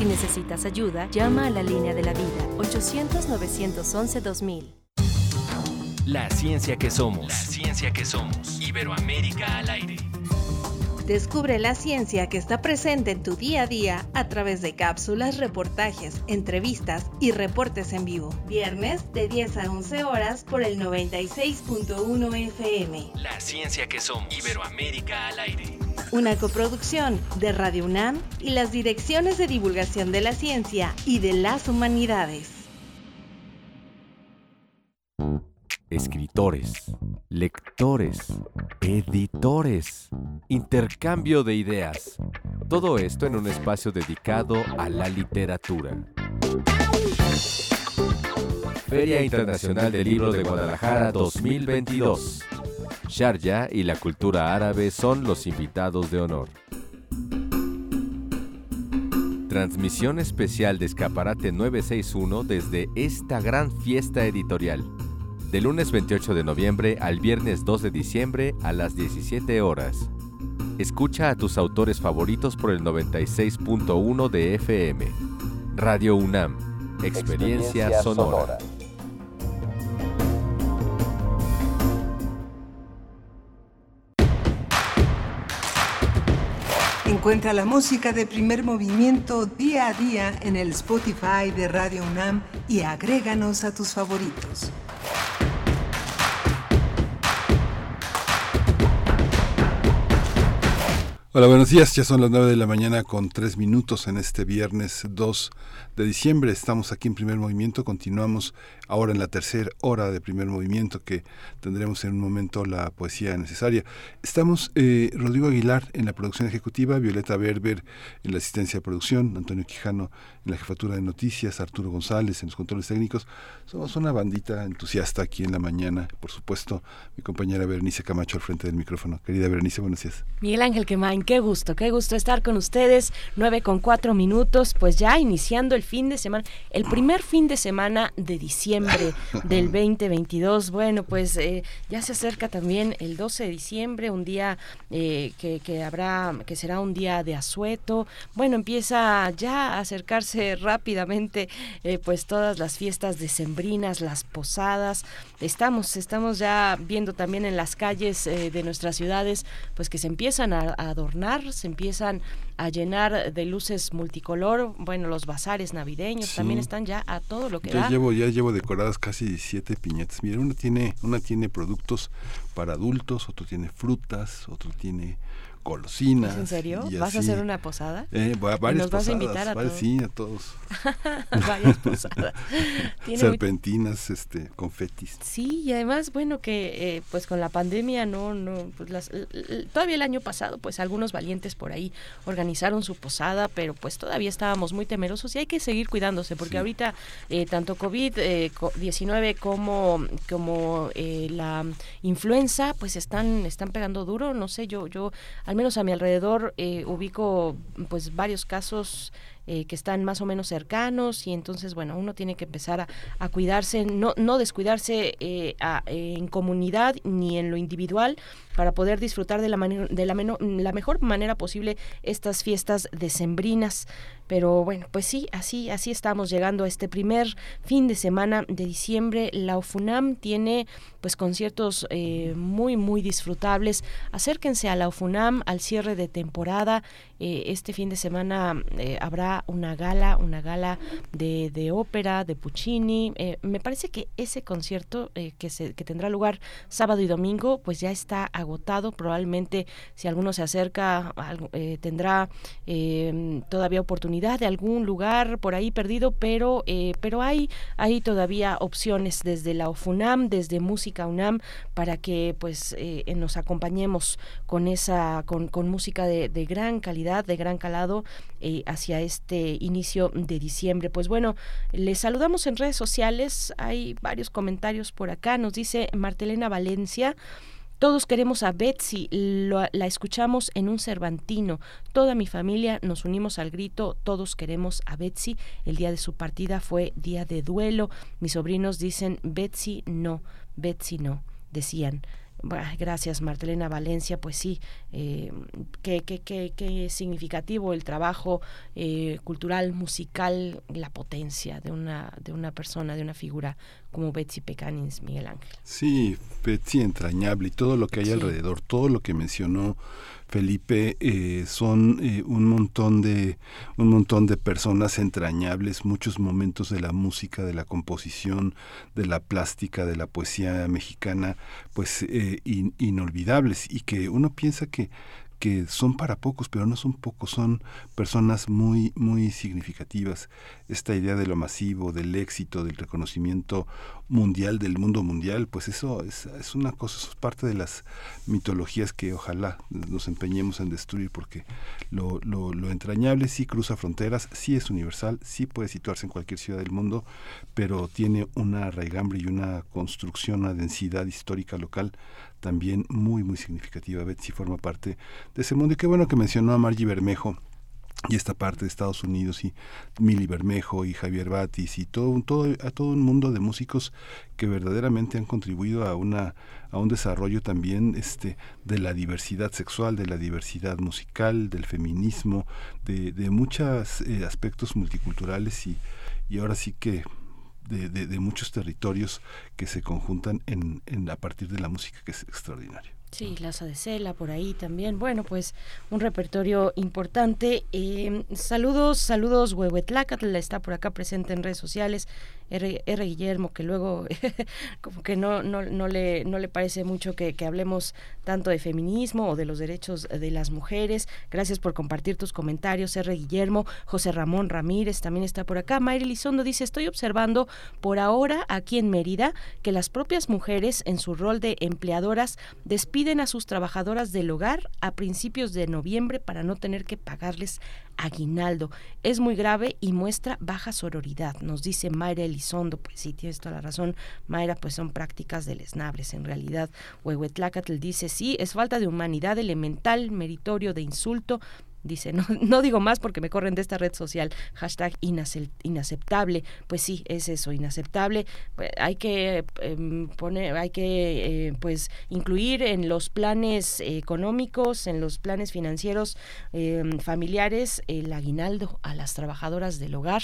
Si necesitas ayuda, llama a la línea de la vida 800-911-2000. La ciencia que somos. La ciencia que somos. Iberoamérica al aire. Descubre la ciencia que está presente en tu día a día a través de cápsulas, reportajes, entrevistas y reportes en vivo. Viernes de 10 a 11 horas por el 96.1 FM. La ciencia que somos. Iberoamérica al aire. Una coproducción de Radio UNAM y las direcciones de divulgación de la ciencia y de las humanidades. Escritores, lectores, editores, intercambio de ideas. Todo esto en un espacio dedicado a la literatura. Feria Internacional del Libro de Guadalajara 2022. Sharjah y la cultura árabe son los invitados de honor. Transmisión especial de Escaparate 961 desde esta gran fiesta editorial. De lunes 28 de noviembre al viernes 2 de diciembre a las 17 horas. Escucha a tus autores favoritos por el 96.1 de FM. Radio UNAM. Experiencia, sonora. Encuentra la música de primer movimiento día a día en el Spotify de Radio UNAM y agréganos a tus favoritos. Hola, buenos días. Ya son las 9 de la mañana con 3 minutos en este viernes 2 de diciembre. Estamos aquí en primer movimiento. Continuamos ahora en la tercera hora de primer movimiento que tendremos en un momento la poesía necesaria. Estamos eh, Rodrigo Aguilar en la producción ejecutiva, Violeta Berber en la asistencia de producción, Antonio Quijano en la jefatura de noticias, Arturo González en los controles técnicos. Somos una bandita entusiasta aquí en la mañana. Por supuesto, mi compañera Berenice Camacho al frente del micrófono. Querida Berenice, buenos días. Miguel Ángel Quemain, qué gusto, qué gusto estar con ustedes. Nueve con cuatro minutos, pues ya iniciando el fin de semana, el primer fin de semana de diciembre del 2022. Bueno, pues eh, ya se acerca también el 12 de diciembre, un día eh, que, que habrá, que será un día de asueto. Bueno, empieza ya a acercarse rápidamente, eh, pues todas las fiestas decembrinas, las posadas. Estamos, estamos ya viendo también en las calles de nuestras ciudades, pues que se empiezan a, a adornar, se empiezan a llenar de luces multicolor. Bueno, los bazares navideños Sí. también están ya a todo lo que Ya da. llevo, ya llevo decoradas casi 17 piñatas. Mira, una tiene, una tiene productos para adultos, otro tiene frutas, otro tiene golosinas. ¿Es en serio? ¿Vas a hacer una posada? Eh, va- ¿Y varias nos vas a posadas, invitar a varias- todos? Sí, a todos. Varias posadas. Muy- Serpentinas, este, confetis. Sí, y además, bueno, que eh, pues con la pandemia no, no, pues las, todavía el año pasado, pues algunos valientes por ahí organizaron su posada, pero pues todavía estábamos muy temerosos y hay que seguir cuidándose, porque ahorita eh, tanto COVID-19 como, como eh, la influenza, pues están, están pegando duro, no sé, yo, yo, al menos a mi alrededor, eh, ubico pues varios casos eh, que están más o menos cercanos y entonces, bueno, uno tiene que empezar a, cuidarse, no, no descuidarse eh, en comunidad ni en lo individual para poder disfrutar de la, de la, la mejor manera posible estas fiestas decembrinas. Pero bueno, pues sí, así, así estamos llegando a este primer fin de semana de diciembre. La UFUNAM tiene pues conciertos eh, muy, muy disfrutables. Acérquense a la UFUNAM al cierre de temporada. Este fin de semana habrá una gala, una gala de, de ópera, de Puccini. me parece que ese concierto que, se, que tendrá lugar sábado y domingo, pues ya está agotado. Probablemente si alguno se acerca, tendrá todavía oportunidad de algún lugar por ahí perdido, pero, eh, pero hay, hay todavía opciones desde la OFUNAM, desde Música UNAM, para que pues eh, nos acompañemos con esa, con, con música de, de, gran calidad, de gran calado, eh, hacia este inicio de diciembre. Pues bueno, les saludamos en redes sociales, hay varios comentarios por acá, nos dice Martelena Valencia, todos queremos a Betsy, la escuchamos en un Cervantino. Toda mi familia nos unimos al grito, todos queremos a Betsy. El día de su partida fue día de duelo. Mis sobrinos dicen Betsy no, Betsy no, decían. Gracias, Martelena Valencia. Pues sí, eh, qué, qué, qué, qué, significativo el trabajo eh, cultural, musical, la potencia de una, de una persona, de una figura como Betsy Pecanins, Miguel Ángel. Sí, Betsy entrañable y todo lo que hay alrededor, todo lo que mencionó Felipe, eh, son eh, un montón de un montón de personas entrañables, muchos momentos de la música, de la composición, de la plástica, de la poesía mexicana, pues eh, inolvidables y que uno piensa que que son para pocos, pero no son pocos, son personas muy, muy significativas. Esta idea de lo masivo, del éxito, del reconocimiento mundial, del mundo mundial, pues eso es, es una cosa, eso es parte de las mitologías que ojalá nos empeñemos en destruir, porque lo, lo, entrañable sí cruza fronteras, sí es universal, sí puede situarse en cualquier ciudad del mundo, pero tiene una raigambre y una construcción, una densidad histórica local también muy, muy significativa. Betsy forma parte de ese mundo. Y qué bueno que mencionó a Margie Bermejo y esta parte de Estados Unidos y Mili Bermejo y Javier Batis y todo todo a todo un mundo de músicos que verdaderamente han contribuido a una a un desarrollo también este de la diversidad sexual de la diversidad musical del feminismo de, de muchos eh, aspectos multiculturales y, y ahora sí que de, muchos territorios que se conjuntan en, en, a partir de la música, que es extraordinario. Sí, Laza de Cela por ahí también. Bueno, pues un repertorio importante. Eh, saludos, saludos, Huehuetlacatl está por acá presente en redes sociales. R, Guillermo, que luego como que no, no, no, le, no le parece mucho que, hablemos tanto de feminismo o de los derechos de las mujeres. Gracias por compartir tus comentarios, R. Guillermo. José Ramón Ramírez también está por acá. Mayra Lizondo dice, estoy observando por ahora aquí en Mérida que las propias mujeres en su rol de empleadoras despiden a sus trabajadoras del hogar a principios de noviembre para no tener que pagarles aguinaldo. Es muy grave y muestra baja sororidad, nos dice Mayra Elizondo. Pues sí, tienes toda la razón, Mayra, pues son prácticas deleznables en realidad. Huehuetlacatl dice, sí, es falta de humanidad elemental, meritorio de insulto, Dice, no, no digo más porque me corren de esta red social. Hashtag inaceptable. Pues sí, es eso, inaceptable. Pues hay que em, poner, hay que eh, pues incluir en los planes económicos, en los planes financieros em, familiares, el aguinaldo a las trabajadoras del hogar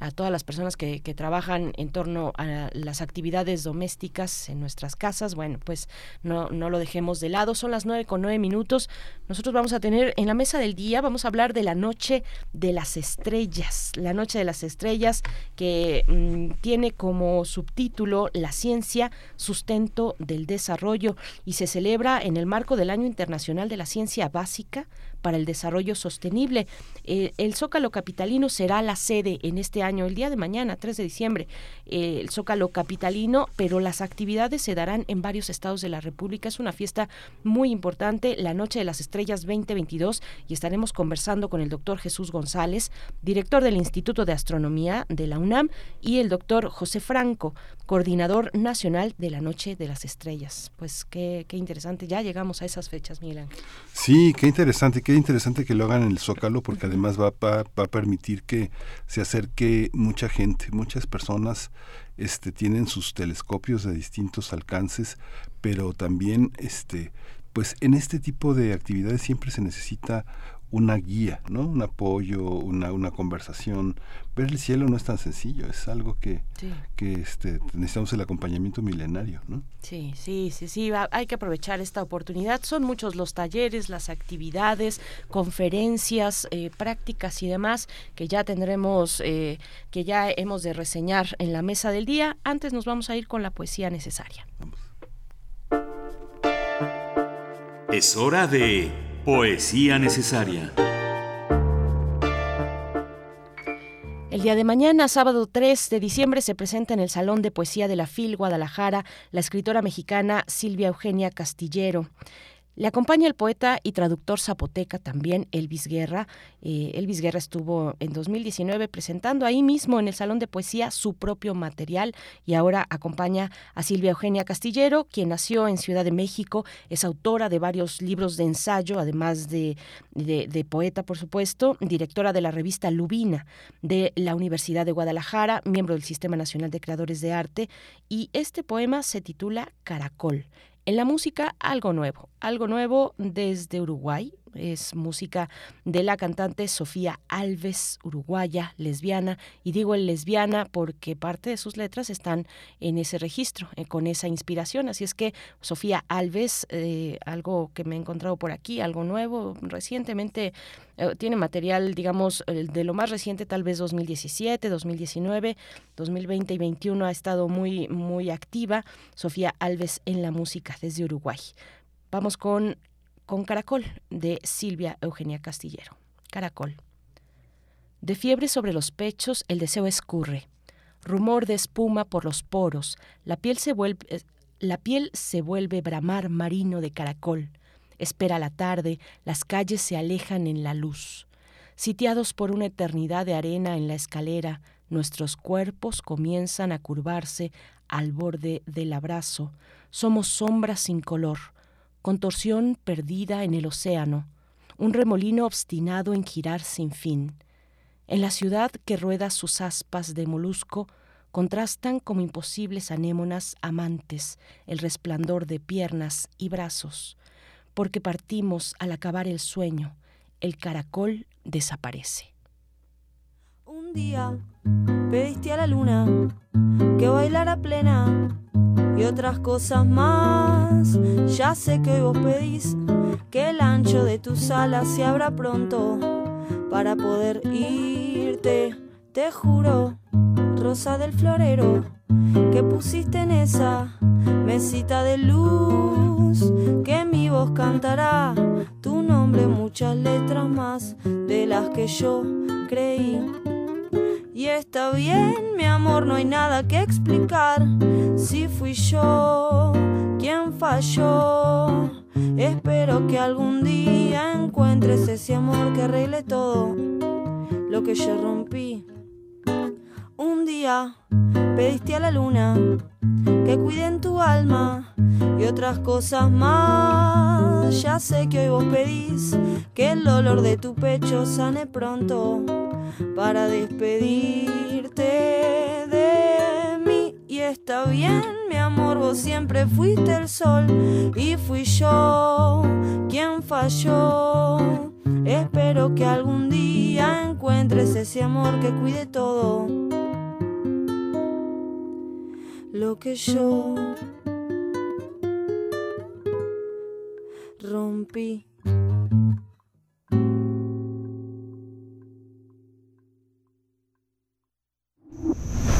a todas las personas que, que, trabajan en torno a las actividades domésticas en nuestras casas. Bueno, pues no, no lo dejemos de lado. Son las nueve con nueve minutos. Nosotros vamos a tener en la mesa del día, vamos a hablar de la noche de las estrellas. La noche de las estrellas que mm, tiene como subtítulo La ciencia, sustento del desarrollo y se celebra en el marco del Año Internacional de la Ciencia Básica para el Desarrollo Sostenible. Eh, el Zócalo Capitalino será la sede en este año, el día de mañana, 3 de diciembre. Eh, el Zócalo Capitalino, pero las actividades se darán en varios estados de la República. Es una fiesta muy importante, la Noche de las Estrellas 2022, y estaremos conversando con el doctor Jesús González, director del Instituto de Astronomía de la UNAM, y el doctor José Franco, coordinador nacional de la Noche de las Estrellas. Pues qué, qué interesante, ya llegamos a esas fechas, Miguel. Sí, qué interesante, qué interesante que lo hagan en el Zócalo porque además va, va, va a permitir que se acerque mucha gente, muchas personas este, tienen sus telescopios de distintos alcances, pero también este, pues en este tipo de actividades siempre se necesita una guía, ¿no? Un apoyo, una, una conversación. Ver el cielo no es tan sencillo, es algo que, que este, necesitamos el acompañamiento milenario, ¿no? Sí, sí, sí, sí, hay que aprovechar esta oportunidad. Son muchos los talleres, las actividades, conferencias, eh, prácticas y demás que ya tendremos, eh, que ya hemos de reseñar en la mesa del día. Antes nos vamos a ir con la poesía necesaria. Es hora de Poesía necesaria. El día de mañana, sábado 3 de diciembre, se presenta en el Salón de Poesía de la FIL Guadalajara la escritora mexicana Silvia Eugenia Castillero. Le acompaña el poeta y traductor zapoteca también, Elvis Guerra. Eh, Elvis Guerra estuvo en 2019 presentando ahí mismo en el Salón de Poesía su propio material y ahora acompaña a Silvia Eugenia Castillero, quien nació en Ciudad de México, es autora de varios libros de ensayo, además de, de poeta, por supuesto, directora de la revista Lubina de la Universidad de Guadalajara, miembro del Sistema Nacional de Creadores de Arte, y este poema se titula Caracol. En la música, algo nuevo, algo nuevo desde Uruguay, es música de la cantante Sofía Alves, uruguaya, lesbiana, y digo lesbiana porque parte de sus letras están en ese registro, eh, con esa inspiración. Así es que Sofía Alves, eh, algo que me he encontrado por aquí, algo nuevo, recientemente eh, tiene material, digamos, de lo más reciente, tal vez 2017, 2019, 2020 y 2021 ha estado muy, muy activa. Sofía Alves en la música desde Uruguay. Vamos con con Caracol de Silvia Eugenia Castillero. Caracol. De fiebre sobre los pechos el deseo escurre. Rumor de espuma por los poros. La piel se vuelve, eh, la piel se vuelve bramar marino de caracol. Espera la tarde, las calles se alejan en la luz. Sitiados por una eternidad de arena en la escalera, nuestros cuerpos comienzan a curvarse al borde del abrazo. Somos sombras sin color, contorsión perdida en el océano, un remolino obstinado en girar sin fin. En la ciudad que rueda sus aspas de molusco, contrastan como imposibles anémonas amantes el resplandor de piernas y brazos, porque partimos al acabar el sueño, el caracol desaparece. Un día pediste a la luna que bailara plena y otras cosas más. Ya sé que vos pedís que el ancho de tus alas se abra pronto para poder irte. Te juro, rosa del florero, que pusiste en esa mesita de luz, que mi voz cantará tu nombre, muchas letras más de las que yo creí. Y está bien, mi amor, no hay nada que explicar. Si fui yo quien falló, espero que algún día encuentres ese amor que arregle todo lo que yo rompí. Un día pediste a la luna que cuide en tu alma y otras cosas más. Ya sé que hoy vos pedís que el dolor de tu pecho sane pronto para despedirte de mí. Y está bien, mi amor, vos siempre fuiste el sol y fui yo quien falló. Espero que algún día encuentres ese amor que cuide todo lo que yo rompí.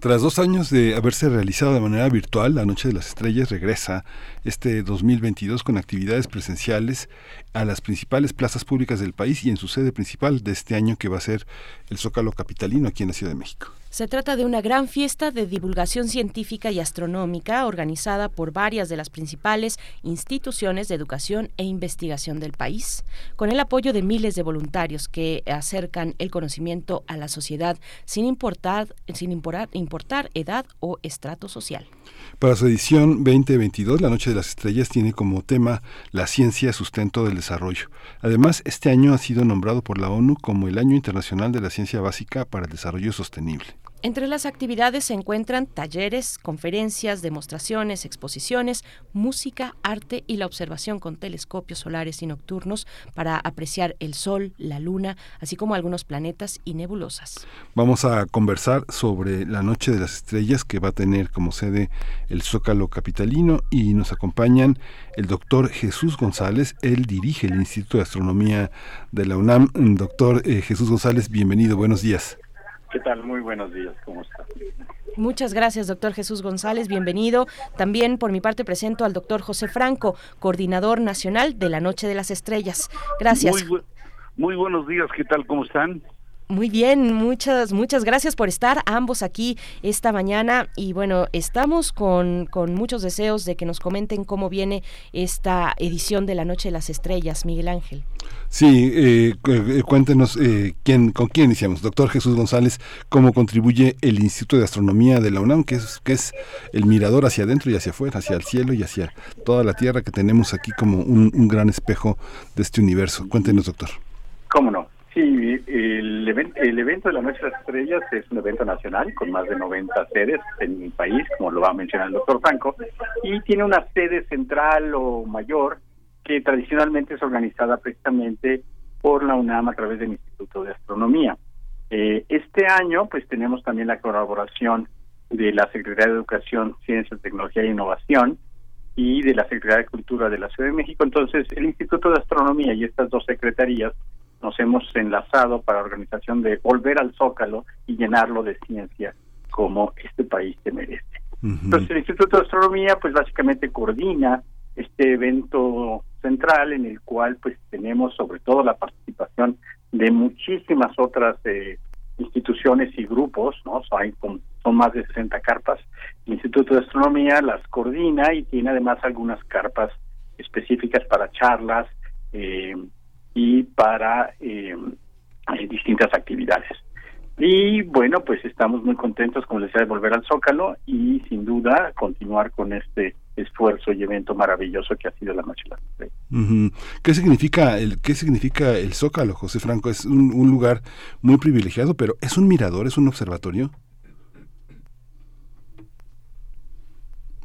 Tras dos años de haberse realizado de manera virtual, la Noche de las Estrellas regresa este 2022 con actividades presenciales a las principales plazas públicas del país y en su sede principal de este año que va a ser el Zócalo Capitalino aquí en la Ciudad de México. Se trata de una gran fiesta de divulgación científica y astronómica organizada por varias de las principales instituciones de educación e investigación del país, con el apoyo de miles de voluntarios que acercan el conocimiento a la sociedad sin importar, sin importar, importar edad o estrato social. Para su edición 2022, La Noche de las Estrellas tiene como tema la ciencia sustento del desarrollo. Además, este año ha sido nombrado por la ONU como el Año Internacional de la Ciencia Básica para el Desarrollo Sostenible. Entre las actividades se encuentran talleres, conferencias, demostraciones, exposiciones, música, arte y la observación con telescopios solares y nocturnos para apreciar el Sol, la Luna, así como algunos planetas y nebulosas. Vamos a conversar sobre la Noche de las Estrellas que va a tener como sede el Zócalo Capitalino y nos acompañan el doctor Jesús González. Él dirige el Instituto de Astronomía de la UNAM. Doctor eh, Jesús González, bienvenido, buenos días. ¿Qué tal? Muy buenos días, ¿cómo está? Muchas gracias, doctor Jesús González, bienvenido. También por mi parte presento al doctor José Franco, coordinador nacional de la Noche de las Estrellas. Gracias. Muy, muy buenos días, ¿qué tal? ¿Cómo están? Muy bien, muchas, muchas gracias por estar ambos aquí esta mañana y bueno, estamos con, con muchos deseos de que nos comenten cómo viene esta edición de la Noche de las Estrellas, Miguel Ángel. Sí, eh, cuéntenos eh, quién, con quién iniciamos. Doctor Jesús González, ¿cómo contribuye el Instituto de Astronomía de la UNAM, que es, que es el mirador hacia adentro y hacia afuera, hacia el cielo y hacia toda la Tierra que tenemos aquí como un, un gran espejo de este universo? Cuéntenos, doctor. ¿Cómo no? El, el evento de la Noche de las Estrellas es un evento nacional con más de 90 sedes en el país, como lo va a mencionar el doctor Franco, y tiene una sede central o mayor que tradicionalmente es organizada precisamente por la UNAM a través del Instituto de Astronomía. Eh, este año, pues tenemos también la colaboración de la Secretaría de Educación, Ciencia, Tecnología e Innovación y de la Secretaría de Cultura de la Ciudad de México. Entonces, el Instituto de Astronomía y estas dos secretarías nos hemos enlazado para la organización de volver al Zócalo y llenarlo de ciencia como este país te merece. Entonces, el Instituto de Astronomía, pues básicamente coordina este evento central en el cual pues tenemos sobre todo la participación de muchísimas otras eh, instituciones y grupos, ¿no? hay son más de 60 carpas. El Instituto de Astronomía las coordina y tiene además algunas carpas específicas para charlas eh, y para eh, distintas actividades. Y bueno, pues estamos muy contentos, como les decía, de volver al Zócalo y sin duda continuar con este esfuerzo y evento maravilloso que ha sido la Noche de ¿Qué significa el qué significa el Zócalo, José Franco? Es un, un lugar muy privilegiado, pero es un mirador, es un observatorio.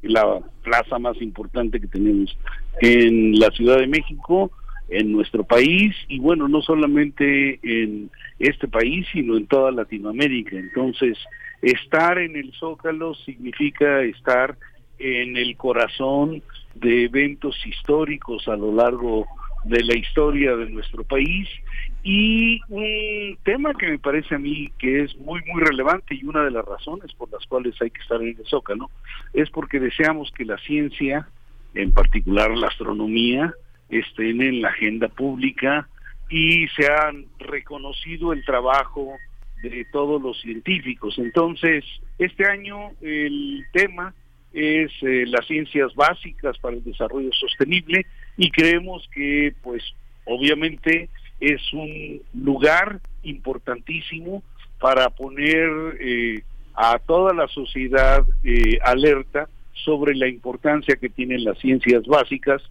La plaza más importante que tenemos en la Ciudad de México en nuestro país y bueno, no solamente en este país, sino en toda Latinoamérica. Entonces, estar en el Zócalo significa estar en el corazón de eventos históricos a lo largo de la historia de nuestro país y un tema que me parece a mí que es muy muy relevante y una de las razones por las cuales hay que estar en el Zócalo es porque deseamos que la ciencia, en particular la astronomía, estén en la agenda pública y se han reconocido el trabajo de todos los científicos. Entonces, este año el tema es eh, las ciencias básicas para el desarrollo sostenible y creemos que, pues, obviamente es un lugar importantísimo para poner eh, a toda la sociedad eh, alerta sobre la importancia que tienen las ciencias básicas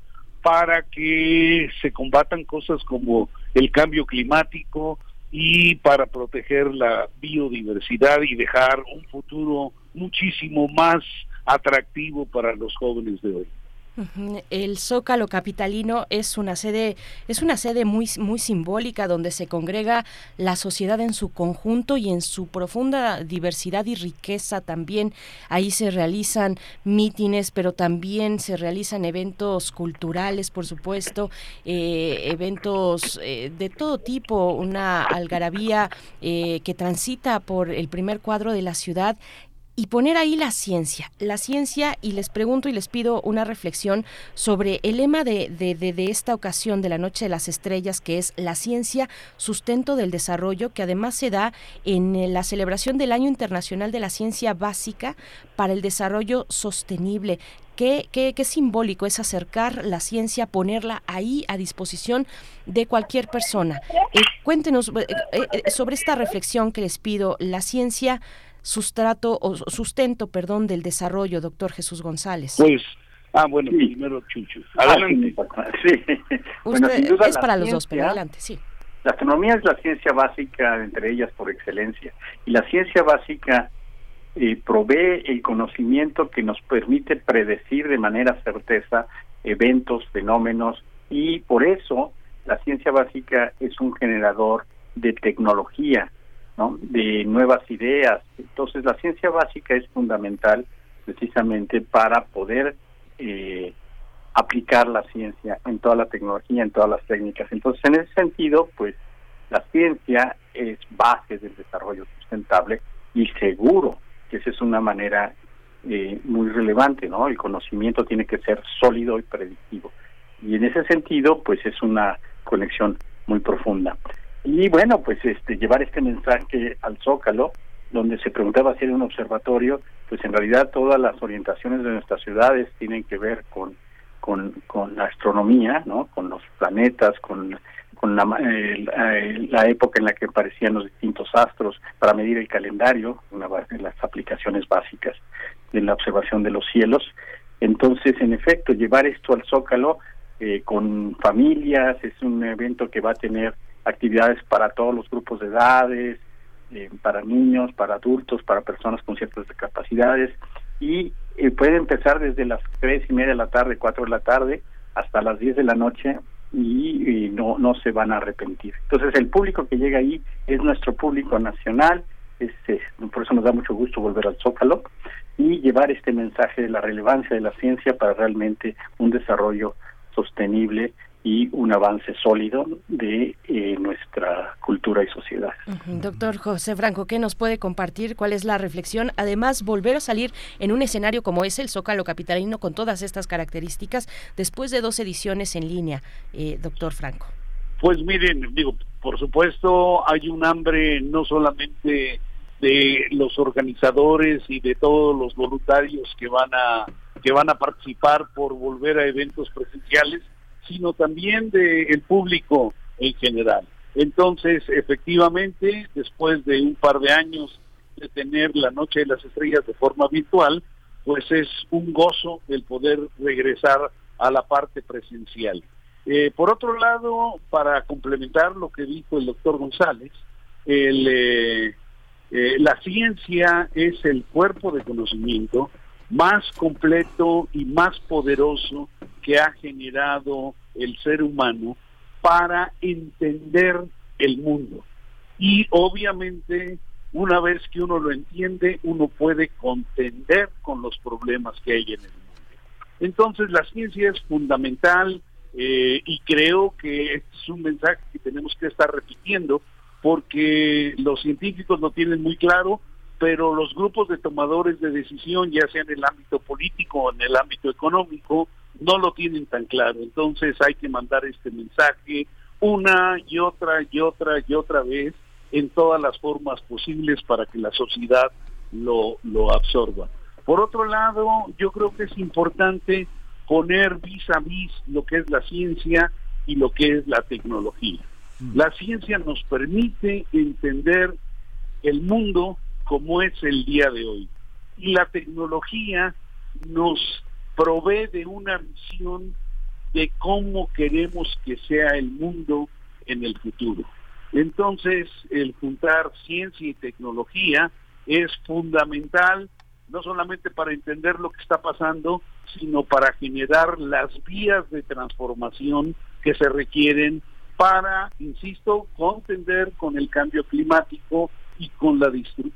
para que se combatan cosas como el cambio climático y para proteger la biodiversidad y dejar un futuro muchísimo más atractivo para los jóvenes de hoy. El Zócalo capitalino es una sede es una sede muy muy simbólica donde se congrega la sociedad en su conjunto y en su profunda diversidad y riqueza también. Ahí se realizan mítines, pero también se realizan eventos culturales, por supuesto, eh, eventos eh, de todo tipo, una algarabía eh, que transita por el primer cuadro de la ciudad y poner ahí la ciencia, la ciencia y les pregunto y les pido una reflexión sobre el lema de, de, de, esta ocasión de la Noche de las Estrellas, que es la ciencia, sustento del desarrollo, que además se da en la celebración del Año Internacional de la Ciencia Básica para el Desarrollo Sostenible. Qué, qué, qué, simbólico es acercar la ciencia, ponerla ahí a disposición de cualquier persona. Eh, cuéntenos eh, eh, sobre esta reflexión que les pido. La ciencia sustrato o sustento, perdón, del desarrollo, doctor Jesús González? Pues, ah, bueno, primero Chucho. Adelante. sí. Bueno, sin duda, es para los dos, pero adelante, sí. La astronomía es la ciencia básica, entre ellas por excelencia, y la ciencia básica eh, provee el conocimiento que nos permite predecir de manera certeza eventos, fenómenos, y por eso la ciencia básica es un generador de tecnología, ¿no? de nuevas ideas. Entonces la ciencia básica es fundamental precisamente para poder eh, aplicar la ciencia en toda la tecnología, en todas las técnicas. Entonces en ese sentido, pues la ciencia es base del desarrollo sustentable y seguro, que esa es una manera eh, muy relevante, ¿no? El conocimiento tiene que ser sólido y predictivo. Y en ese sentido, pues es una conexión muy profunda. Y bueno, pues este llevar este mensaje al Zócalo, donde se preguntaba si era un observatorio, pues en realidad todas las orientaciones de nuestras ciudades tienen que ver con con, con la astronomía, ¿no? Con los planetas, con con la, la época en la que aparecían los distintos astros para medir el calendario, una de las aplicaciones básicas de la observación de los cielos. Entonces, en efecto, llevar esto al Zócalo eh, con familias es un evento que va a tener actividades para todos los grupos de edades, eh, para niños, para adultos, para personas con ciertas discapacidades y eh, puede empezar desde las tres y media de la tarde, cuatro de la tarde hasta las diez de la noche y, no no se van a arrepentir. Entonces el público que llega ahí es nuestro público nacional, es, por eso nos da mucho gusto volver al Zócalo y llevar este mensaje de la relevancia de la ciencia para realmente un desarrollo sostenible y un avance sólido de eh, nuestra cultura y sociedad. Doctor José Franco, ¿qué nos puede compartir? ¿Cuál es la reflexión? Además, volver a salir en un escenario como es el Zócalo Capitalino con todas estas características después de dos ediciones en línea, eh, doctor Franco. Pues miren, digo, por supuesto hay un hambre no solamente de los organizadores y de todos los voluntarios que van a que van a participar por volver a eventos presenciales, sino también del público en general. Entonces, efectivamente, después de un par de años de tener la Noche de las Estrellas de forma virtual, pues es un gozo el poder regresar a la parte presencial. Eh, por otro lado, para complementar lo que dijo el doctor González, eh, eh, la ciencia es el cuerpo de conocimiento más completo y más poderoso que ha generado el ser humano para entender el mundo. Y obviamente, una vez que uno lo entiende, uno puede contender con los problemas que hay en el mundo. Entonces, la ciencia es fundamental eh, y creo que es un mensaje que tenemos que estar repitiendo porque los científicos lo tienen muy claro, pero los grupos de tomadores de decisión, ya sea en el ámbito político o en el ámbito económico, no lo tienen tan claro. Entonces hay que mandar este mensaje una y otra y otra y otra vez en todas las formas posibles para que la sociedad lo, lo absorba. Por otro lado, yo creo que es importante poner vis a vis lo que es la ciencia y lo que es la tecnología. Mm. La ciencia nos permite entender el mundo como es el día de hoy. Y la tecnología nos provee de una visión de cómo queremos que sea el mundo en el futuro. Entonces, el juntar ciencia y tecnología es fundamental, no solamente para entender lo que está pasando, sino para generar las vías de transformación que se requieren para, insisto, contender con el cambio climático y con la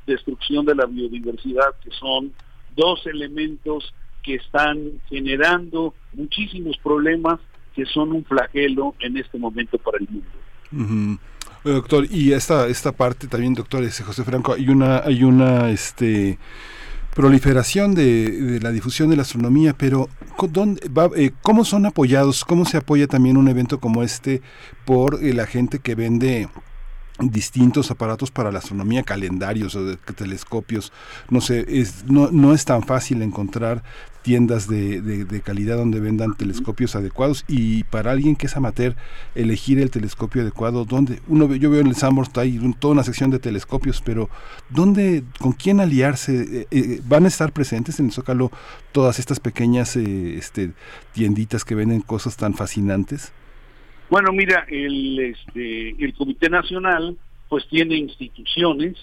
destrucción de la biodiversidad, que son dos elementos que están generando muchísimos problemas que son un flagelo en este momento para el mundo. doctor, y esta esta parte también, doctor, ese José Franco, hay una hay una este proliferación de, la difusión de la astronomía, pero ¿dónde va, eh, ¿cómo son apoyados? ¿Cómo se apoya también un evento como este por eh, la gente que vende distintos aparatos para la astronomía, calendarios o telescopios. No sé, es, no, no es tan fácil encontrar tiendas de, de, calidad donde vendan telescopios adecuados. Y para alguien que es amateur elegir el telescopio adecuado donde uno yo veo en el Sambors hay toda una sección de telescopios pero dónde con quién aliarse eh, eh, van a estar presentes en el Zócalo todas estas pequeñas eh, este, tienditas que venden cosas tan fascinantes bueno, mira, el, este, el Comité Nacional pues tiene instituciones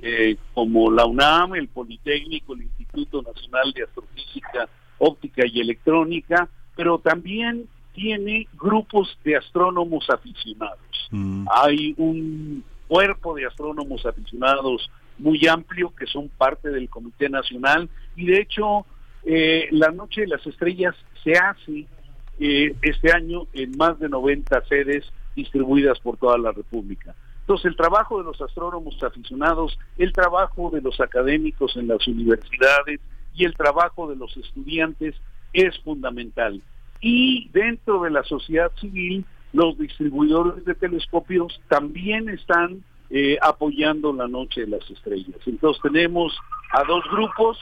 eh, como la UNAM, el Politécnico, el Instituto Nacional de Astrofísica, Óptica y Electrónica, pero también tiene grupos de astrónomos aficionados. Mm. Hay un cuerpo de astrónomos aficionados muy amplio que son parte del Comité Nacional y de hecho eh, la Noche de las Estrellas se hace eh, este año en más de 90 sedes distribuidas por toda la República. Entonces, el trabajo de los astrónomos aficionados, el trabajo de los académicos en las universidades y el trabajo de los estudiantes es fundamental. Y dentro de la sociedad civil, los distribuidores de telescopios también están eh, apoyando la Noche de las Estrellas. Entonces tenemos a dos grupos,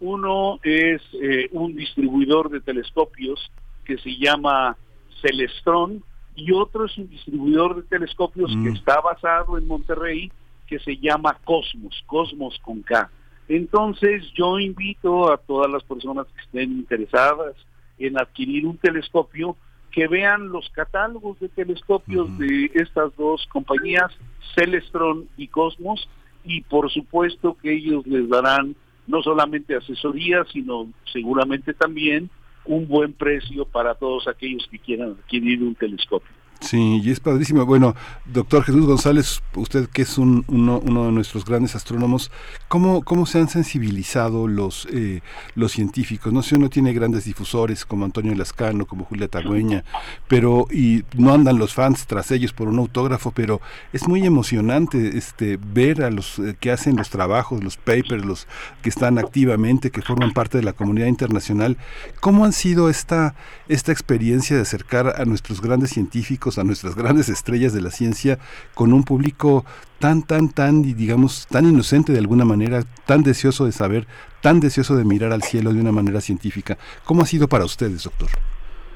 uno es eh, un distribuidor de telescopios que se llama Celestron y otro es un distribuidor de telescopios que mm. está basado en Monterrey que se llama Cosmos, Cosmos con K. Entonces yo invito a todas las personas que estén interesadas en adquirir un telescopio que vean los catálogos de telescopios de estas dos compañías, Celestron y Cosmos, y por supuesto que ellos les darán no solamente asesoría, sino seguramente también un buen precio para todos aquellos que quieran adquirir un telescopio. Sí, y es padrísimo. Bueno, doctor Jesús González, usted que es un, uno, de nuestros grandes astrónomos, ¿cómo, cómo se han sensibilizado los, eh, los científicos? No sé, uno tiene grandes difusores como Antonio Lascano, como Julia Tagüeña, pero y no andan los fans tras ellos por un autógrafo, pero es muy emocionante este ver a los eh, que hacen los trabajos, los papers, los que están activamente, que forman parte de la comunidad internacional. ¿Cómo han sido esta, esta experiencia de acercar a nuestros grandes científicos a nuestras grandes estrellas de la ciencia con un público tan, tan, tan, digamos, tan inocente de alguna manera, tan deseoso de saber, tan deseoso de mirar al cielo de una manera científica. ¿Cómo ha sido para ustedes, doctor?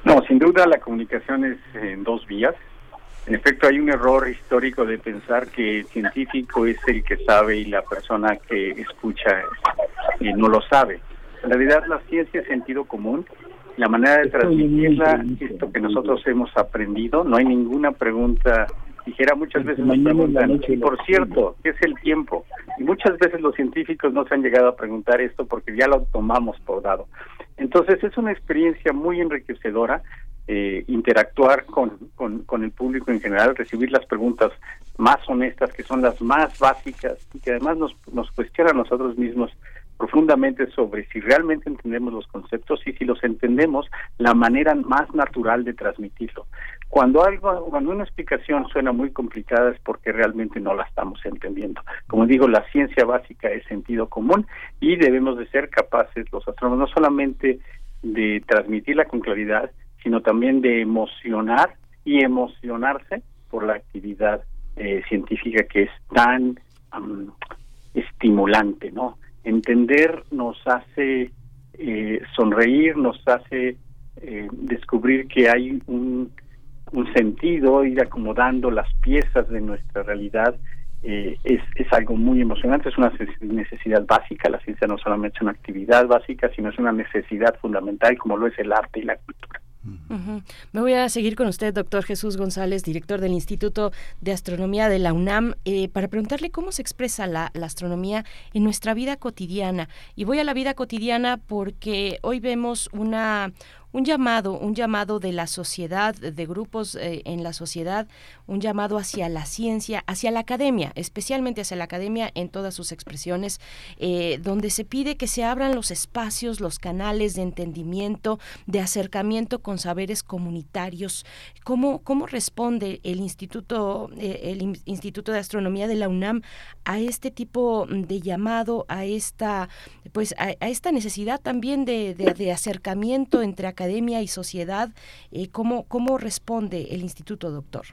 No, sin duda la comunicación es en dos vías. En efecto, hay un error histórico de pensar que el científico es el que sabe y la persona que escucha eh, no lo sabe. En realidad, la ciencia es sentido común la manera de transmitirla, esto que nosotros hemos aprendido, no hay ninguna pregunta dijera muchas veces nos preguntan, y por cierto, ¿qué es el tiempo? Y muchas veces los científicos no se han llegado a preguntar esto porque ya lo tomamos por dado. Entonces es una experiencia muy enriquecedora eh, interactuar con, con, con, el público en general, recibir las preguntas más honestas, que son las más básicas y que además nos, nos cuestionan a nosotros mismos profundamente sobre si realmente entendemos los conceptos y si los entendemos, la manera más natural de transmitirlo. Cuando algo, cuando una explicación suena muy complicada es porque realmente no la estamos entendiendo. Como digo, la ciencia básica es sentido común y debemos de ser capaces los astrónomos no solamente de transmitirla con claridad, sino también de emocionar y emocionarse por la actividad eh, científica que es tan estimulante, ¿no? Entender nos hace eh, sonreír, nos hace eh, descubrir que hay un, sentido, ir acomodando las piezas de nuestra realidad. Eh, es, es algo muy emocionante, es una necesidad básica, la ciencia no solamente es una actividad básica, sino es una necesidad fundamental como lo es el arte y la cultura. Me voy a seguir con usted, doctor Jesús González, director del Instituto de Astronomía de la UNAM, eh, para preguntarle cómo se expresa la, astronomía en nuestra vida cotidiana. Y voy a la vida cotidiana porque hoy vemos una un llamado, un llamado de la sociedad, de grupos eh, en la sociedad, un llamado hacia la ciencia, hacia la academia, especialmente hacia la academia en todas sus expresiones, eh, donde se pide que se abran los espacios, los canales de entendimiento, de acercamiento con saberes comunitarios. ¿Cómo, cómo responde el Instituto, eh, el Instituto de Astronomía de la UNAM a este tipo de llamado, a esta, pues, a, esta necesidad también de, de, acercamiento entre academia y sociedad? Eh, ¿cómo, ¿Cómo responde el Instituto, doctor?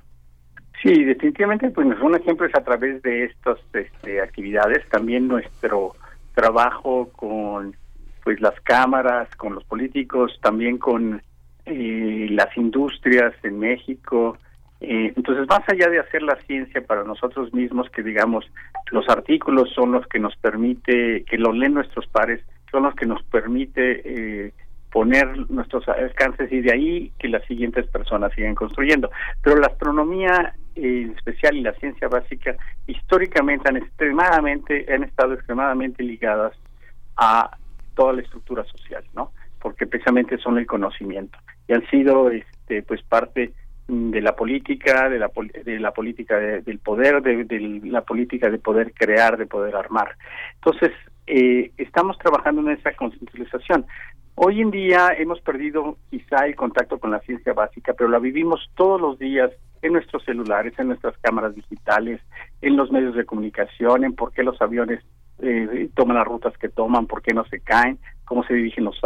Sí, definitivamente, pues un ejemplo es a través de estas este, actividades, también nuestro trabajo con pues las cámaras, con los políticos, también con eh, las industrias en México. Eh, entonces, más allá de hacer la ciencia para nosotros mismos, que digamos, los artículos son los que nos permite, que lo leen nuestros pares, son los que nos permite eh, poner nuestros alcances y de ahí que las siguientes personas sigan construyendo. Pero la astronomía en especial y la ciencia básica históricamente han extremadamente han estado extremadamente ligadas a toda la estructura social, ¿no? Porque precisamente son el conocimiento y han sido este pues parte de la política, de la, de la política del poder, de, de, la política de poder crear, de poder armar. Entonces, eh, estamos trabajando en esa concientización. Hoy en día hemos perdido quizá el contacto con la ciencia básica, pero la vivimos todos los días en nuestros celulares, en nuestras cámaras digitales, en los medios de comunicación, en por qué los aviones eh, toman las rutas que toman, por qué no se caen, cómo se dirigen los,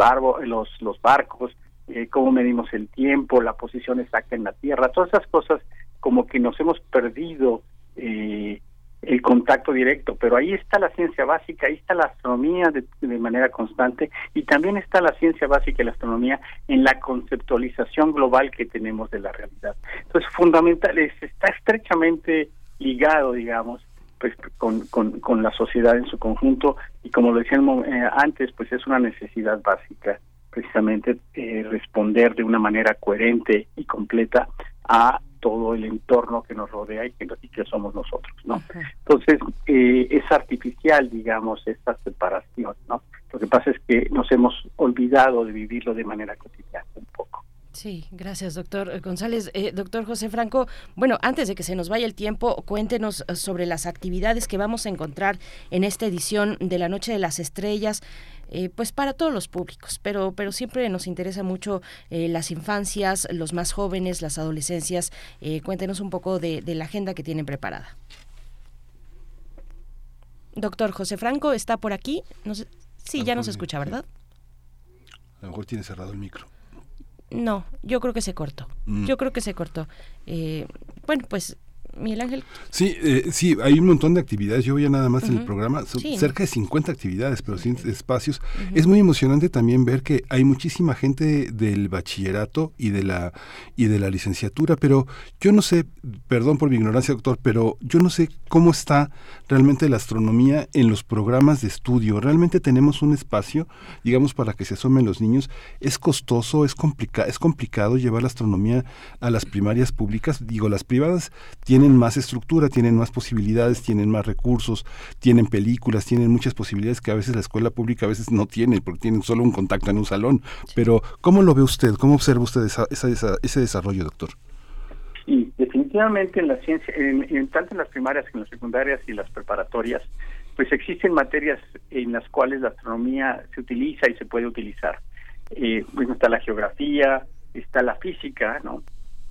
los, los barcos, eh, cómo medimos el tiempo, la posición exacta en la Tierra, todas esas cosas como que nos hemos perdido eh, el contacto directo, pero ahí está la ciencia básica, ahí está la astronomía de, manera constante y también está la ciencia básica y la astronomía en la conceptualización global que tenemos de la realidad. Entonces, fundamental, está estrechamente ligado, digamos, pues con, con, la sociedad en su conjunto y como lo decíamos eh, antes, pues es una necesidad básica precisamente eh, responder de una manera coherente y completa a todo el entorno que nos rodea y que, que somos nosotros, ¿no? Entonces, eh, es artificial, digamos, esta separación, ¿no? Lo que pasa es que nos hemos olvidado de vivirlo de manera cotidiana un poco. Sí, gracias, doctor González. Eh, doctor José Franco, bueno, antes de que se nos vaya el tiempo, cuéntenos eh, sobre las actividades que vamos a encontrar en esta edición de la Noche de las Estrellas. Eh, pues para todos los públicos, pero, pero siempre nos interesa mucho eh, las infancias, los más jóvenes, las adolescencias. Eh, cuéntenos un poco de, la agenda que tienen preparada. Doctor José Franco, ¿está por aquí? No sí, ya nos escucha, ¿verdad? A lo mejor tiene cerrado el micro. No, yo creo que se cortó. Mm. Yo creo que se cortó. bueno, pues Miguel Ángel. Sí, eh, sí, hay un montón de actividades. Yo veía nada más en el programa, son cerca de 50 actividades, pero sin espacios. Es muy emocionante también ver que hay muchísima gente del bachillerato y de la y de la licenciatura, pero yo no sé, perdón por mi ignorancia, doctor, pero yo no sé cómo está realmente la astronomía en los programas de estudio. Realmente tenemos un espacio, digamos, para que se asomen los niños. Es costoso, es complicado, es complicado llevar la astronomía a las primarias públicas. Digo, las privadas tienen tienen más estructura, tienen más posibilidades, tienen más recursos, tienen películas, tienen muchas posibilidades que a veces la escuela pública a veces no tiene, porque tienen solo un contacto en un salón. Pero, ¿cómo lo ve usted? ¿Cómo observa usted esa, ese desarrollo, doctor? Sí, definitivamente en la ciencia, en, tanto en las primarias como en las secundarias y las preparatorias, pues existen materias en las cuales la astronomía se utiliza y se puede utilizar. Eh, bueno, está la geografía, está la física, ¿no?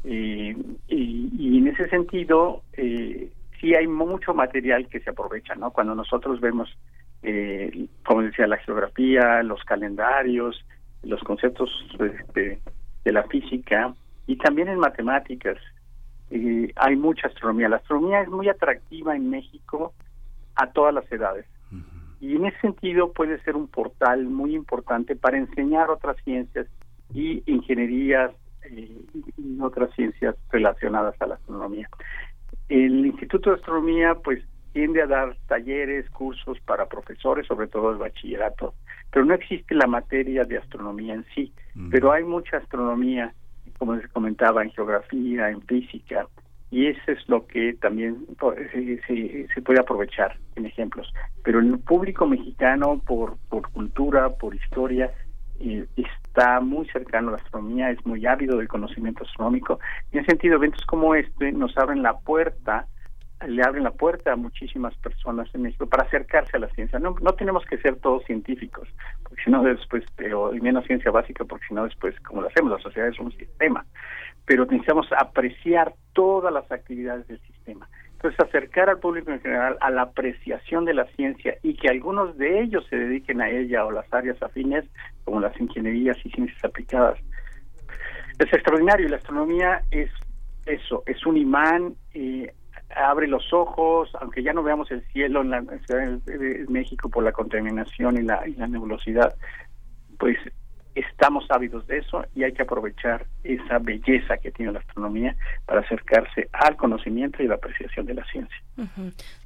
Y, y, en ese sentido, eh, sí hay mucho material que se aprovecha, ¿no? Cuando nosotros vemos, eh, como decía, la geografía, los calendarios, los conceptos este, de, la física y también en matemáticas, eh, hay mucha astronomía. La astronomía es muy atractiva en México a todas las edades. Y en ese sentido puede ser un portal muy importante para enseñar otras ciencias y ingenierías y otras ciencias relacionadas a la astronomía. El Instituto de Astronomía pues tiende a dar talleres, cursos para profesores, sobre todo el bachillerato, pero no existe la materia de astronomía en sí, pero hay mucha astronomía, como se comentaba, en geografía, en física, y eso es lo que también se, se, puede aprovechar en ejemplos. Pero el público mexicano, por, por cultura, por historia, eh, está muy cercano a la astronomía, es muy ávido del conocimiento astronómico. Y en sentido, eventos como este nos abren la puerta, le abren la puerta a muchísimas personas en México para acercarse a la ciencia. No, no tenemos que ser todos científicos, porque si no después, o menos ciencia básica, porque si no después, como lo hacemos, la sociedad es un sistema. Pero necesitamos apreciar todas las actividades del sistema. Entonces, acercar al público en general a la apreciación de la ciencia y que algunos de ellos se dediquen a ella o las áreas afines, como las ingenierías y ciencias aplicadas, es extraordinario. La astronomía es eso, es un imán, eh, abre los ojos, aunque ya no veamos el cielo en la Ciudad de México por la contaminación y la, y la nebulosidad, pues estamos ávidos de eso y hay que aprovechar esa belleza que tiene la astronomía para acercarse al conocimiento y la apreciación de la ciencia.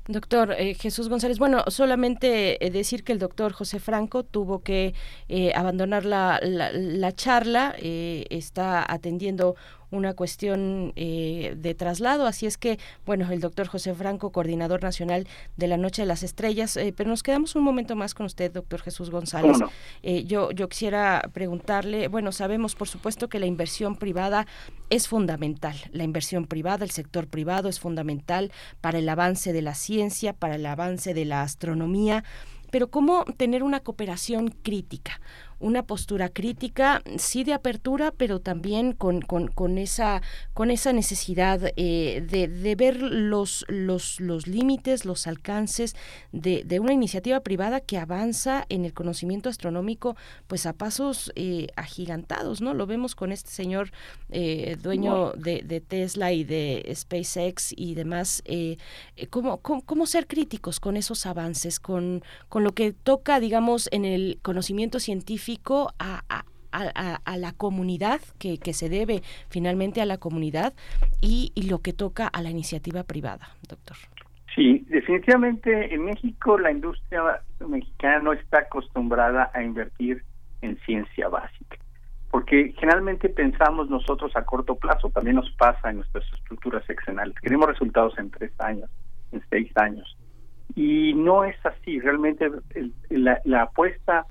Doctor eh, Jesús González, bueno, solamente eh, decir que el doctor José Franco tuvo que eh, abandonar la, la, la charla, está atendiendo una cuestión eh, de traslado. Así es que, bueno, el doctor José Franco, coordinador nacional de la Noche de las Estrellas, eh, pero nos quedamos un momento más con usted, doctor Jesús González. Eh, yo, yo quisiera preguntarle, bueno, sabemos por supuesto que la inversión privada es fundamental. La inversión privada, el sector privado es fundamental para el avance de la ciencia, para el avance de la astronomía pero cómo tener una cooperación crítica, una postura crítica, sí de apertura, pero también con, con, con esa, con esa necesidad eh, de, de, ver los, los, los límites, los alcances de, de, una iniciativa privada que avanza en el conocimiento astronómico pues a pasos eh, agigantados, ¿no? Lo vemos con este señor eh, dueño de, de, Tesla y de SpaceX y demás. ¿cómo, cómo, cómo, ser críticos con esos avances, con, con lo que toca, digamos, en el conocimiento científico a, a, a, la comunidad, que, que, se debe finalmente a la comunidad, y, y, lo que toca a la iniciativa privada, doctor. Sí, definitivamente en México la industria mexicana no está acostumbrada a invertir en ciencia básica, porque generalmente pensamos nosotros a corto plazo, también nos pasa en nuestras estructuras seccionales, queremos resultados en tres años, en seis años, y no es así, realmente el, la, la apuesta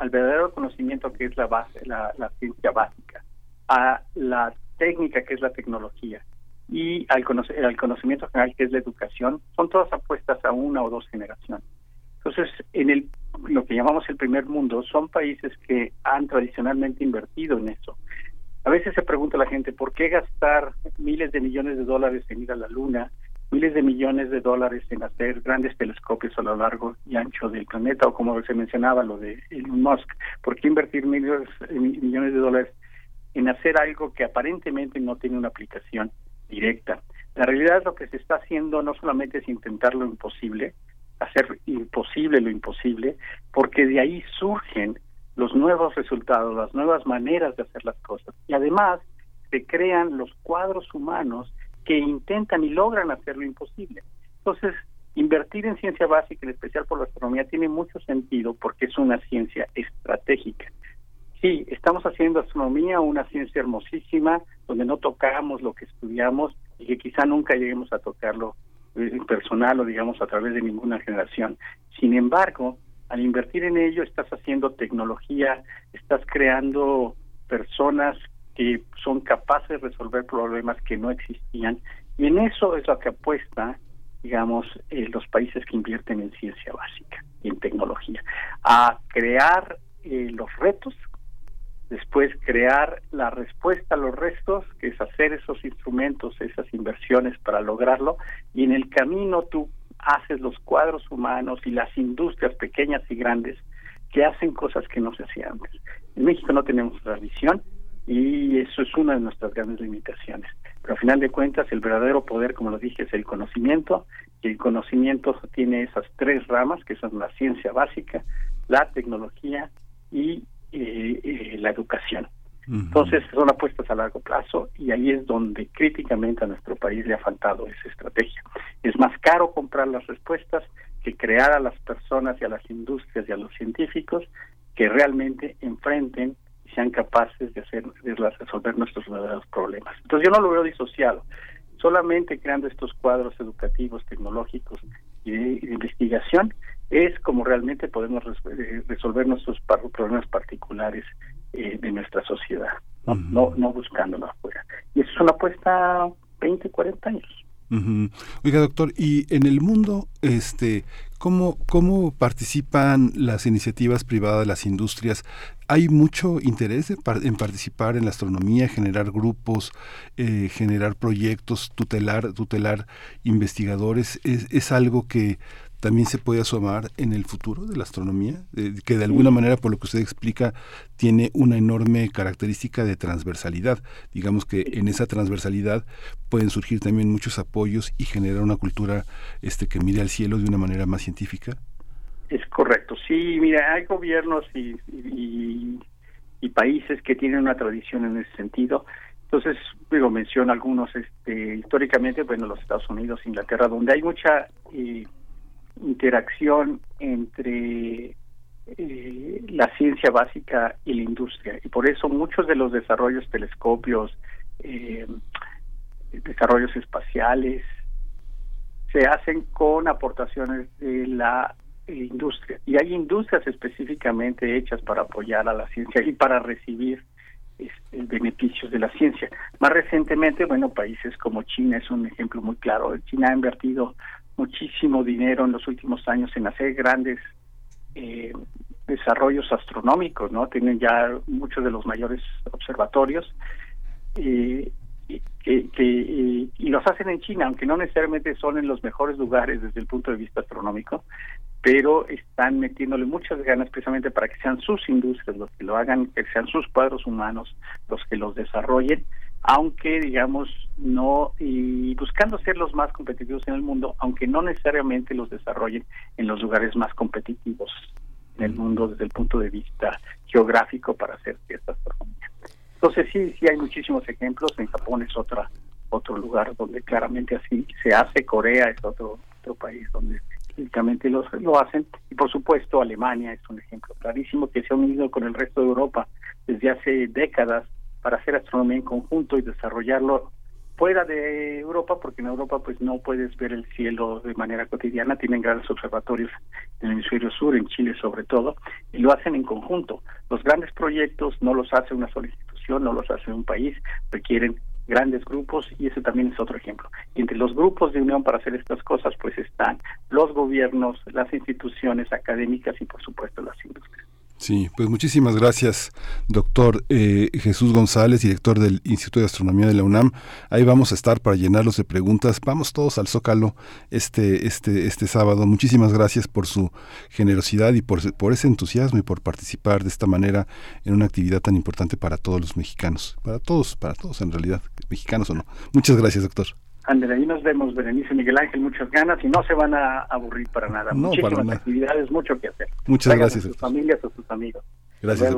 al verdadero conocimiento que es la base, la, ciencia básica, a la técnica que es la tecnología y al, al conocimiento general que es la educación, son todas apuestas a una o dos generaciones. Entonces, en el lo que llamamos el primer mundo, son países que han tradicionalmente invertido en eso. A veces se pregunta la gente, ¿por qué gastar miles de millones de dólares en ir a la Luna miles de millones de dólares en hacer grandes telescopios a lo largo y ancho del planeta, o como se mencionaba, lo de Elon Musk. ¿Por qué invertir millones, millones de dólares en hacer algo que aparentemente no tiene una aplicación directa? La realidad lo que se está haciendo no solamente es intentar lo imposible, hacer imposible lo imposible, porque de ahí surgen los nuevos resultados, las nuevas maneras de hacer las cosas. Y además se crean los cuadros humanos que intentan y logran hacer lo imposible. Entonces, invertir en ciencia básica, en especial por la astronomía, tiene mucho sentido porque es una ciencia estratégica. Sí, estamos haciendo astronomía una ciencia hermosísima, donde no tocamos lo que estudiamos y que quizá nunca lleguemos a tocarlo eh, personal o digamos a través de ninguna generación. Sin embargo, al invertir en ello estás haciendo tecnología, estás creando personas que son capaces de resolver problemas que no existían. Y en eso es lo que apuesta digamos eh, los países que invierten en ciencia básica y en tecnología. A crear eh, los retos después crear la respuesta a los restos que es hacer esos instrumentos esas inversiones para lograrlo. Y en el camino tú haces los cuadros humanos y las industrias pequeñas y grandes que hacen cosas que no se hacían antes. En México no tenemos tradición y eso es una de nuestras grandes limitaciones. Pero al final de cuentas, el verdadero poder, como lo dije, es el conocimiento, y el conocimiento tiene esas tres ramas, que son la ciencia básica, la tecnología y eh, eh, la educación. Entonces, son apuestas a largo plazo y ahí es donde críticamente a nuestro país le ha faltado esa estrategia. Es más caro comprar las respuestas que crear a las personas y a las industrias y a los científicos que realmente enfrenten sean capaces de hacer de resolver nuestros verdaderos problemas. Entonces yo no lo veo disociado. Solamente creando estos cuadros educativos, tecnológicos y de, investigación es como realmente podemos eh, resolver nuestros problemas particulares eh, de nuestra sociedad, ¿no? no, no buscándolo afuera. Y eso es una apuesta 20, 40 años. Oiga, doctor, y en el mundo, este, ¿cómo, ¿cómo participan las iniciativas privadas, las industrias? ¿Hay mucho interés en participar en la astronomía, generar grupos, eh, generar proyectos, tutelar, tutelar investigadores? ¿Es, ¿Es algo que también se puede asomar en el futuro de la astronomía, que de alguna manera, por lo que usted explica, tiene una enorme característica de transversalidad. Digamos que en esa transversalidad pueden surgir también muchos apoyos y generar una cultura este que mire al cielo de una manera más científica. Es correcto, sí, mira, hay gobiernos y, y, países que tienen una tradición en ese sentido. Entonces, digo, menciono algunos, este, históricamente, bueno, los Estados Unidos, Inglaterra, donde hay mucha... Eh, interacción entre eh, la ciencia básica y la industria. Y por eso muchos de los desarrollos telescopios, eh, desarrollos espaciales, se hacen con aportaciones de la industria. Y hay industrias específicamente hechas para apoyar a la ciencia y para recibir este, beneficios de la ciencia. Más recientemente, bueno, países como China es un ejemplo muy claro. China ha invertido muchísimo dinero en los últimos años en hacer grandes eh, desarrollos astronómicos, ¿no? Tienen ya muchos de los mayores observatorios eh, que, que y los hacen en China, aunque no necesariamente son en los mejores lugares desde el punto de vista astronómico, pero están metiéndole muchas ganas precisamente para que sean sus industrias los que lo hagan, que sean sus cuadros humanos los que los desarrollen aunque digamos no y buscando ser los más competitivos en el mundo, aunque no necesariamente los desarrollen en los lugares más competitivos en el mundo desde el punto de vista geográfico para hacer ciertas astronomía. Entonces sí, sí hay muchísimos ejemplos. En Japón es otra otro lugar donde claramente así se hace. Corea es otro otro país donde únicamente lo, lo hacen y por supuesto Alemania es un ejemplo clarísimo que se ha unido con el resto de Europa desde hace décadas para hacer astronomía en conjunto y desarrollarlo fuera de Europa, porque en Europa pues no puedes ver el cielo de manera cotidiana, tienen grandes observatorios en el hemisferio sur, en Chile sobre todo, y lo hacen en conjunto. Los grandes proyectos no los hace una sola institución, no los hace un país, requieren grandes grupos y ese también es otro ejemplo. Entre los grupos de unión para hacer estas cosas pues están los gobiernos, las instituciones académicas y por supuesto las industrias. Sí, pues muchísimas gracias, doctor eh, Jesús González, director del Instituto de Astronomía de la UNAM. Ahí vamos a estar para llenarlos de preguntas. Vamos todos al Zócalo este, este, este sábado. Muchísimas gracias por su generosidad y por, por ese entusiasmo y por participar de esta manera en una actividad tan importante para todos los mexicanos. Para todos, para todos en realidad, mexicanos o no. Muchas gracias, doctor. André, ahí nos vemos, Berenice Miguel Ángel, muchas ganas y no se van a aburrir para nada. Muchísimas actividades, mucho que hacer. Muchas gracias. A sus familias, a sus amigos. Gracias.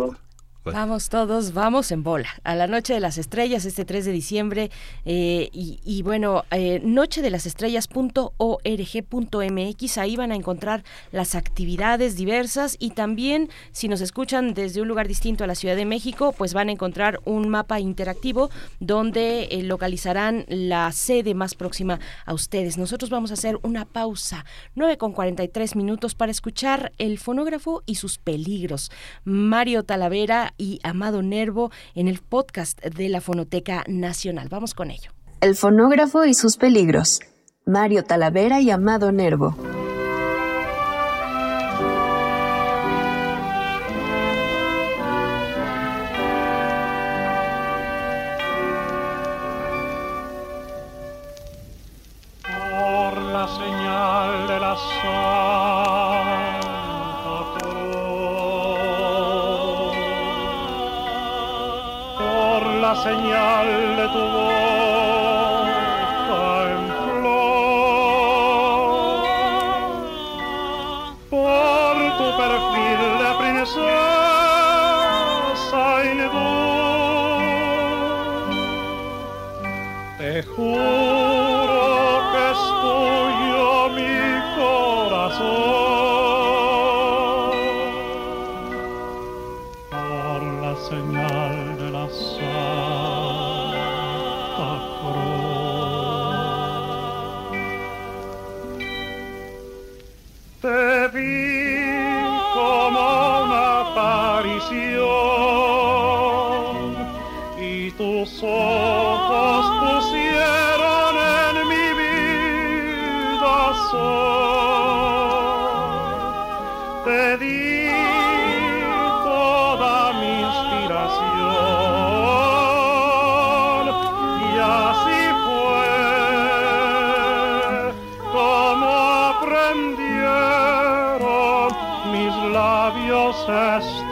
Vamos todos, vamos en bola. A la Noche de las Estrellas, este 3 de diciembre. Eh, y, bueno, eh, noche de las estrellas.org.mx, ahí van a encontrar las actividades diversas y también, si nos escuchan desde un lugar distinto a la Ciudad de México, pues van a encontrar un mapa interactivo donde eh, localizarán la sede más próxima a ustedes. Nosotros vamos a hacer una pausa, 9 con 43 minutos, para escuchar el fonógrafo y sus peligros. Mario Talavera y Amado Nervo en el podcast de la Fonoteca Nacional. Vamos con ello. El fonógrafo y sus peligros. Mario Talavera y Amado Nervo. Por la señal de la la señal de tu boca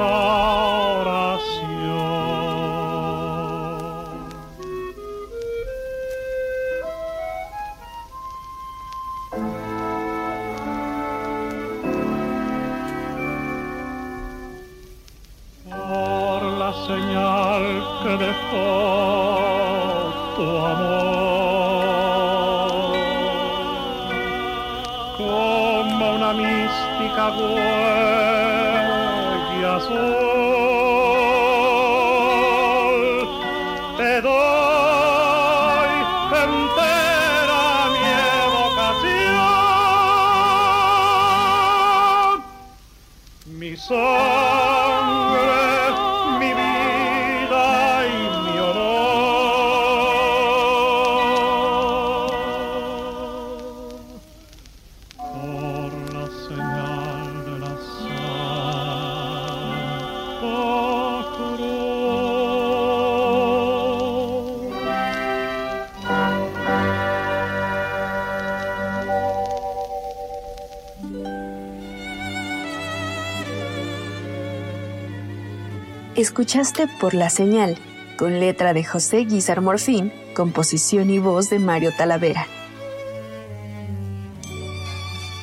esta Escuchaste por la señal, con letra de José Guizar Morfín, composición y voz de Mario Talavera.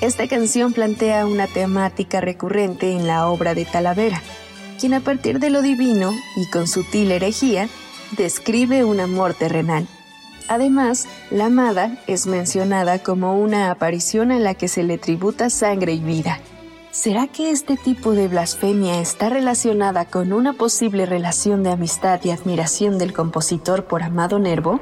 Esta canción plantea una temática recurrente en la obra de Talavera, quien a partir de lo divino y con sutil herejía describe un amor terrenal. Además, la amada es mencionada como una aparición a la que se le tributa sangre y vida. ¿Será que este tipo de blasfemia está relacionada con una posible relación de amistad y admiración del compositor por Amado Nervo?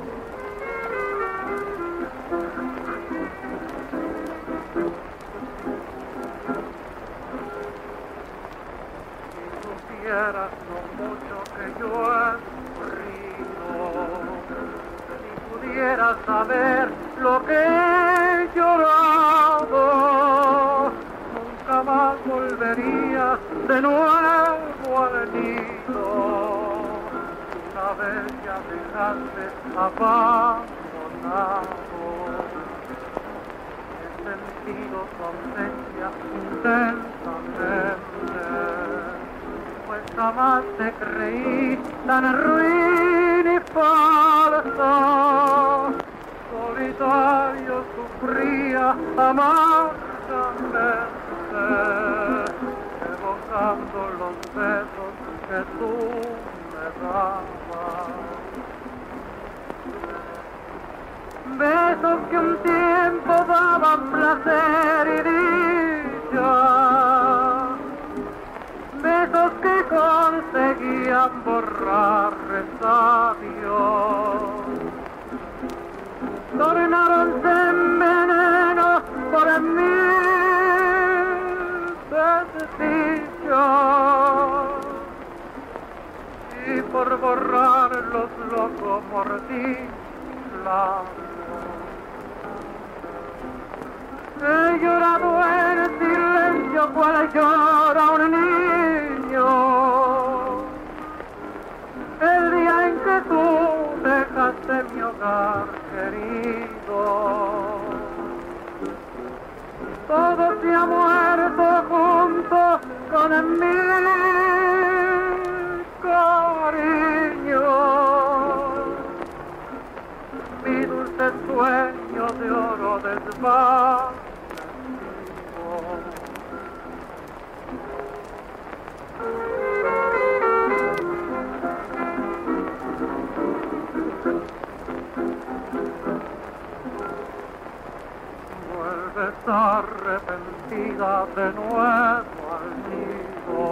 sentida de nuevo al nido.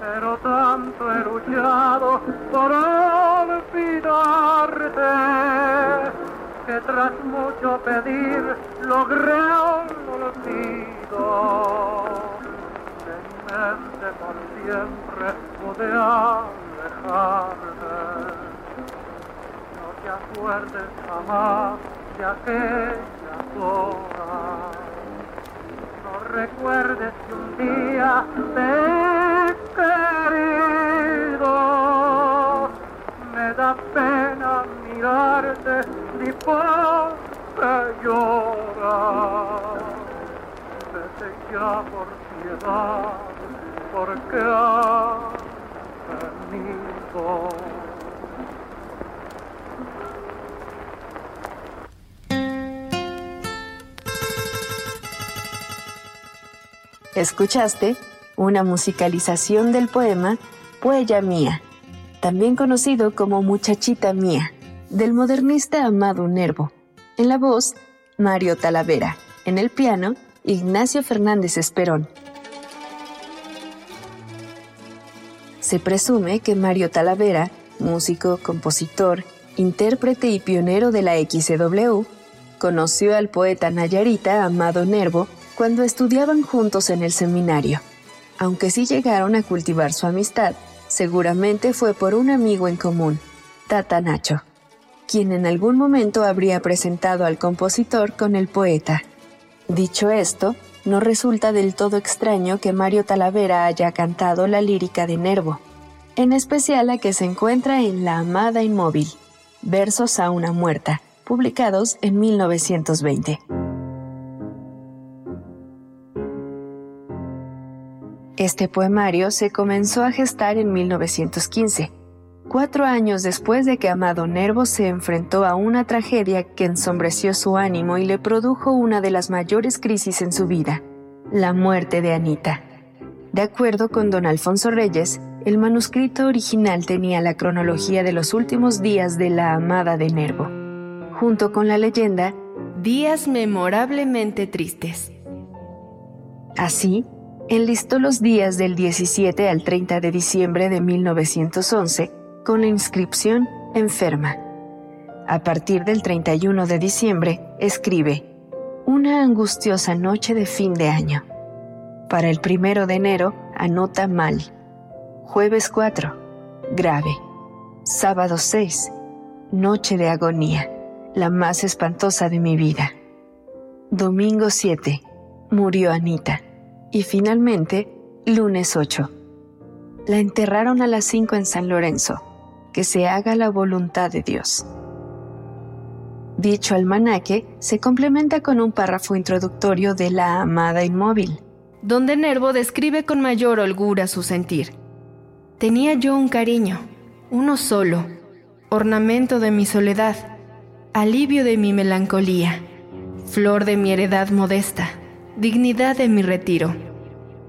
Pero tanto he luchado por olvidarte que tras mucho pedir logré un olvido. De mi mente por siempre pude alejarte. No te acuerdes jamás de aquella hora. Recuerdes que un día te he querido. Me da pena mirarte ni por qué llorar. Vete ya por piedad, porque has venido. Escuchaste una musicalización del poema Puella Mía, también conocido como Muchachita Mía, del modernista Amado Nervo. En la voz, Mario Talavera. En el piano, Ignacio Fernández Esperón. Se presume que Mario Talavera, músico, compositor, intérprete y pionero de la XW, conoció al poeta Nayarita Amado Nervo cuando estudiaban juntos en el seminario. Aunque sí llegaron a cultivar su amistad, seguramente fue por un amigo en común, Tata Nacho, quien en algún momento habría presentado al compositor con el poeta. Dicho esto, no resulta del todo extraño que Mario Talavera haya cantado la lírica de Nervo, en especial la que se encuentra en La Amada Inmóvil, Versos a una muerta, publicados en 1920. Este poemario se comenzó a gestar en 1915, cuatro años después de que Amado Nervo se enfrentó a una tragedia que ensombreció su ánimo y le produjo una de las mayores crisis en su vida, la muerte de Anita. De acuerdo con don Alfonso Reyes, el manuscrito original tenía la cronología de los últimos días de la amada de Nervo, junto con la leyenda Días memorablemente tristes. Así, enlistó los días del 17 al 30 de diciembre de 1911 con la inscripción Enferma. A partir del 31 de diciembre, escribe Una angustiosa noche de fin de año. Para el primero de enero, anota mal. Jueves 4, grave. Sábado 6, noche de agonía, la más espantosa de mi vida. Domingo 7, murió Anita. Y finalmente, lunes 8. La enterraron a las 5 en San Lorenzo. Que se haga la voluntad de Dios. Dicho almanaque se complementa con un párrafo introductorio de La Amada Inmóvil, donde Nervo describe con mayor holgura su sentir. Tenía yo un cariño, uno solo, ornamento de mi soledad, alivio de mi melancolía, flor de mi heredad modesta, dignidad de mi retiro,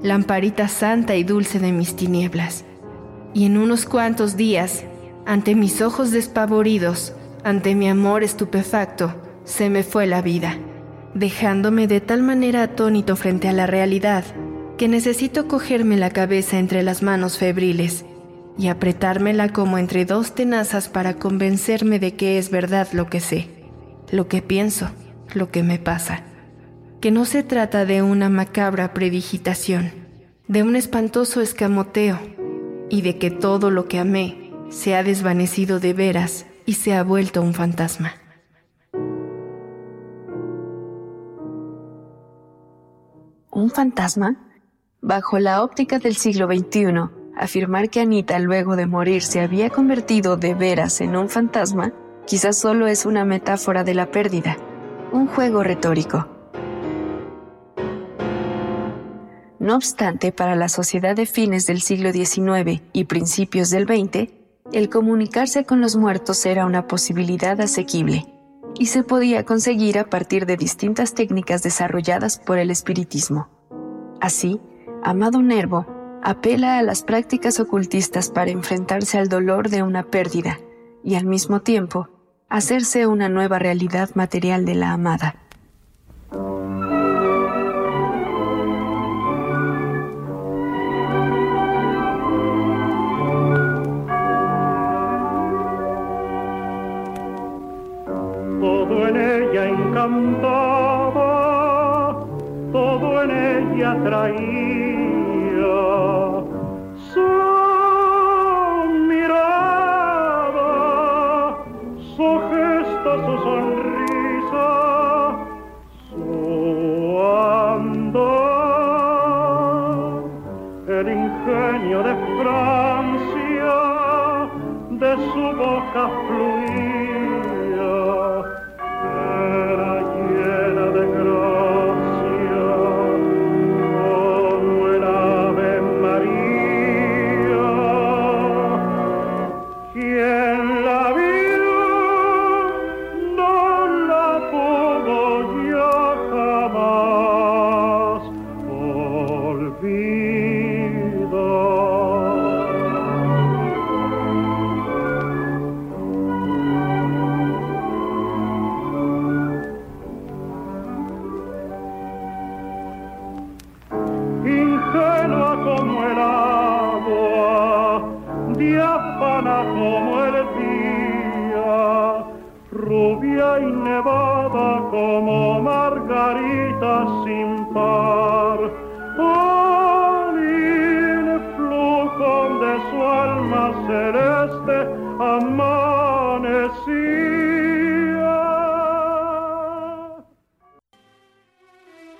lamparita santa y dulce de mis tinieblas. Y en unos cuantos días, ante mis ojos despavoridos, ante mi amor estupefacto, se me fue la vida, dejándome de tal manera atónito frente a la realidad que necesito cogerme la cabeza entre las manos febriles y apretármela como entre dos tenazas para convencerme de que es verdad lo que sé, lo que pienso, lo que me pasa que no se trata de una macabra predigitación, de un espantoso escamoteo, y de que todo lo que amé se ha desvanecido de veras y se ha vuelto un fantasma. ¿Un fantasma? Bajo la óptica del siglo XXI, afirmar que Anita luego de morir se había convertido de veras en un fantasma quizás solo es una metáfora de la pérdida, un juego retórico. No obstante, para la sociedad de fines del siglo XIX y principios del XX, el comunicarse con los muertos era una posibilidad asequible y se podía conseguir a partir de distintas técnicas desarrolladas por el espiritismo. Así, Amado Nervo apela a las prácticas ocultistas para enfrentarse al dolor de una pérdida y al mismo tiempo hacerse una nueva realidad material de la amada. cantaba, todo en ella traía. Su mirada, su gesta, su sonrisa, su andar, el ingenio de Francia, de su boca fluía.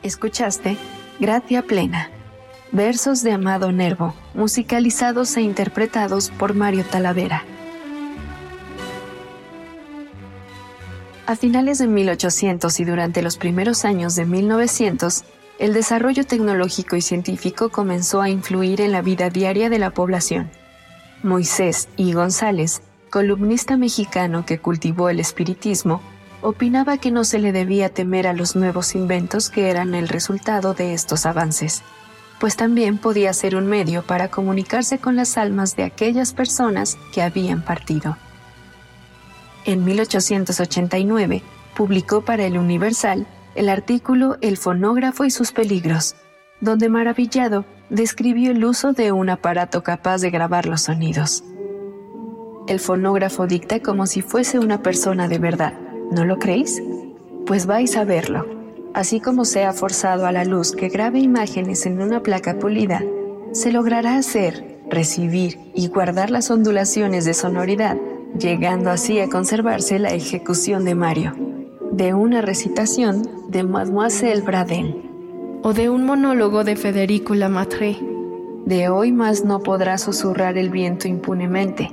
Escuchaste Gratia Plena. Versos de Amado Nervo, musicalizados e interpretados por Mario Talavera. A finales de 1800 y durante los primeros años de 1900, el desarrollo tecnológico y científico comenzó a influir en la vida diaria de la población. Moisés y González, columnista mexicano que cultivó el espiritismo, opinaba que no se le debía temer a los nuevos inventos que eran el resultado de estos avances, pues también podía ser un medio para comunicarse con las almas de aquellas personas que habían partido. En 1889 publicó para el Universal el artículo El fonógrafo y sus peligros, donde maravillado describió el uso de un aparato capaz de grabar los sonidos. El fonógrafo dicta como si fuese una persona de verdad, ¿no lo creéis? Pues vais a verlo. Así como sea forzado a la luz que grabe imágenes en una placa pulida, se logrará hacer, recibir y guardar las ondulaciones de sonoridad, llegando así a conservarse la ejecución de Mario, de una recitación de Mademoiselle Bradel, o de un monólogo de Federico Lamartre. De hoy más no podrá susurrar el viento impunemente,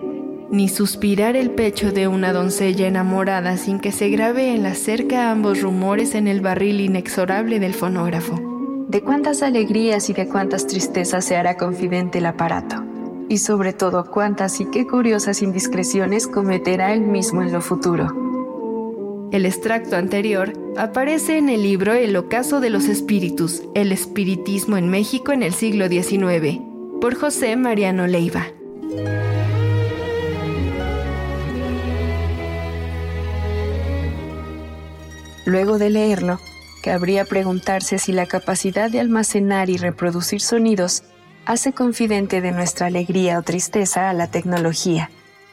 ni suspirar el pecho de una doncella enamorada sin que se grabe en la cerca ambos rumores en el barril inexorable del fonógrafo. De cuántas alegrías y de cuántas tristezas se hará confidente el aparato, y sobre todo cuántas y qué curiosas indiscreciones cometerá él mismo en lo futuro. El extracto anterior aparece en el libro El ocaso de los espíritus, el espiritismo en México en el siglo XIX, por José Mariano Leiva. Luego de leerlo, cabría preguntarse si la capacidad de almacenar y reproducir sonidos hace confidente de nuestra alegría o tristeza a la tecnología,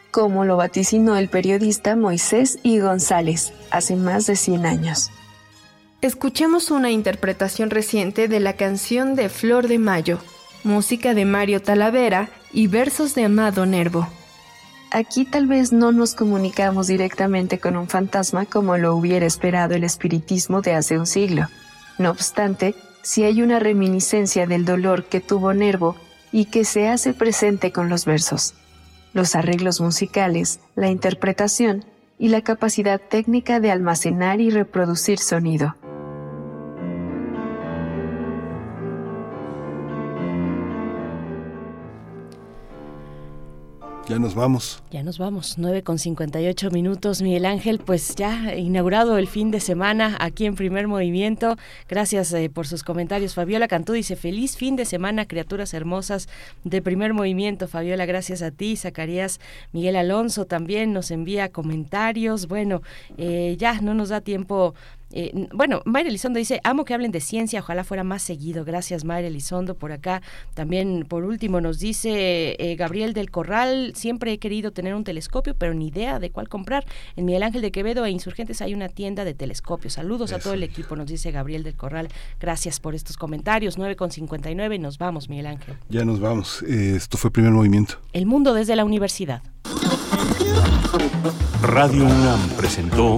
como lo vaticinó el periodista Moisés y González hace más de 100 años. Escuchemos una interpretación reciente de la canción de Flor de Mayo, música de Mario Talavera y versos de Amado Nervo. Aquí tal vez no nos comunicamos directamente con un fantasma como lo hubiera esperado el espiritismo de hace un siglo. No obstante, sí hay una reminiscencia del dolor que tuvo Nervo y que se hace presente con los versos. Los arreglos musicales, la interpretación y la capacidad técnica de almacenar y reproducir sonido. Ya nos vamos. Ya nos vamos, 9 con 58 minutos, Miguel Ángel, pues ya inaugurado el fin de semana aquí en Primer Movimiento. Gracias eh, por sus comentarios. Fabiola Cantú dice, feliz fin de semana, criaturas hermosas de Primer Movimiento. Fabiola, gracias a ti. Zacarías Miguel Alonso también nos envía comentarios. Bueno, eh, ya no nos da tiempo eh, bueno, Mayra Elizondo dice, amo que hablen de ciencia, ojalá fuera más seguido. Gracias, Mayra Elizondo, por acá. También, por último, nos dice eh, Gabriel del Corral, siempre he querido tener un telescopio, pero ni idea de cuál comprar. En Miguel Ángel de Quevedo e Insurgentes hay una tienda de telescopios. Saludos a todo el equipo, nos dice Gabriel del Corral. Gracias por estos comentarios. 9 con 59, nos vamos, Miguel Ángel. Ya nos vamos. Eh, esto fue Primer Movimiento. El mundo desde la universidad. Radio UNAM presentó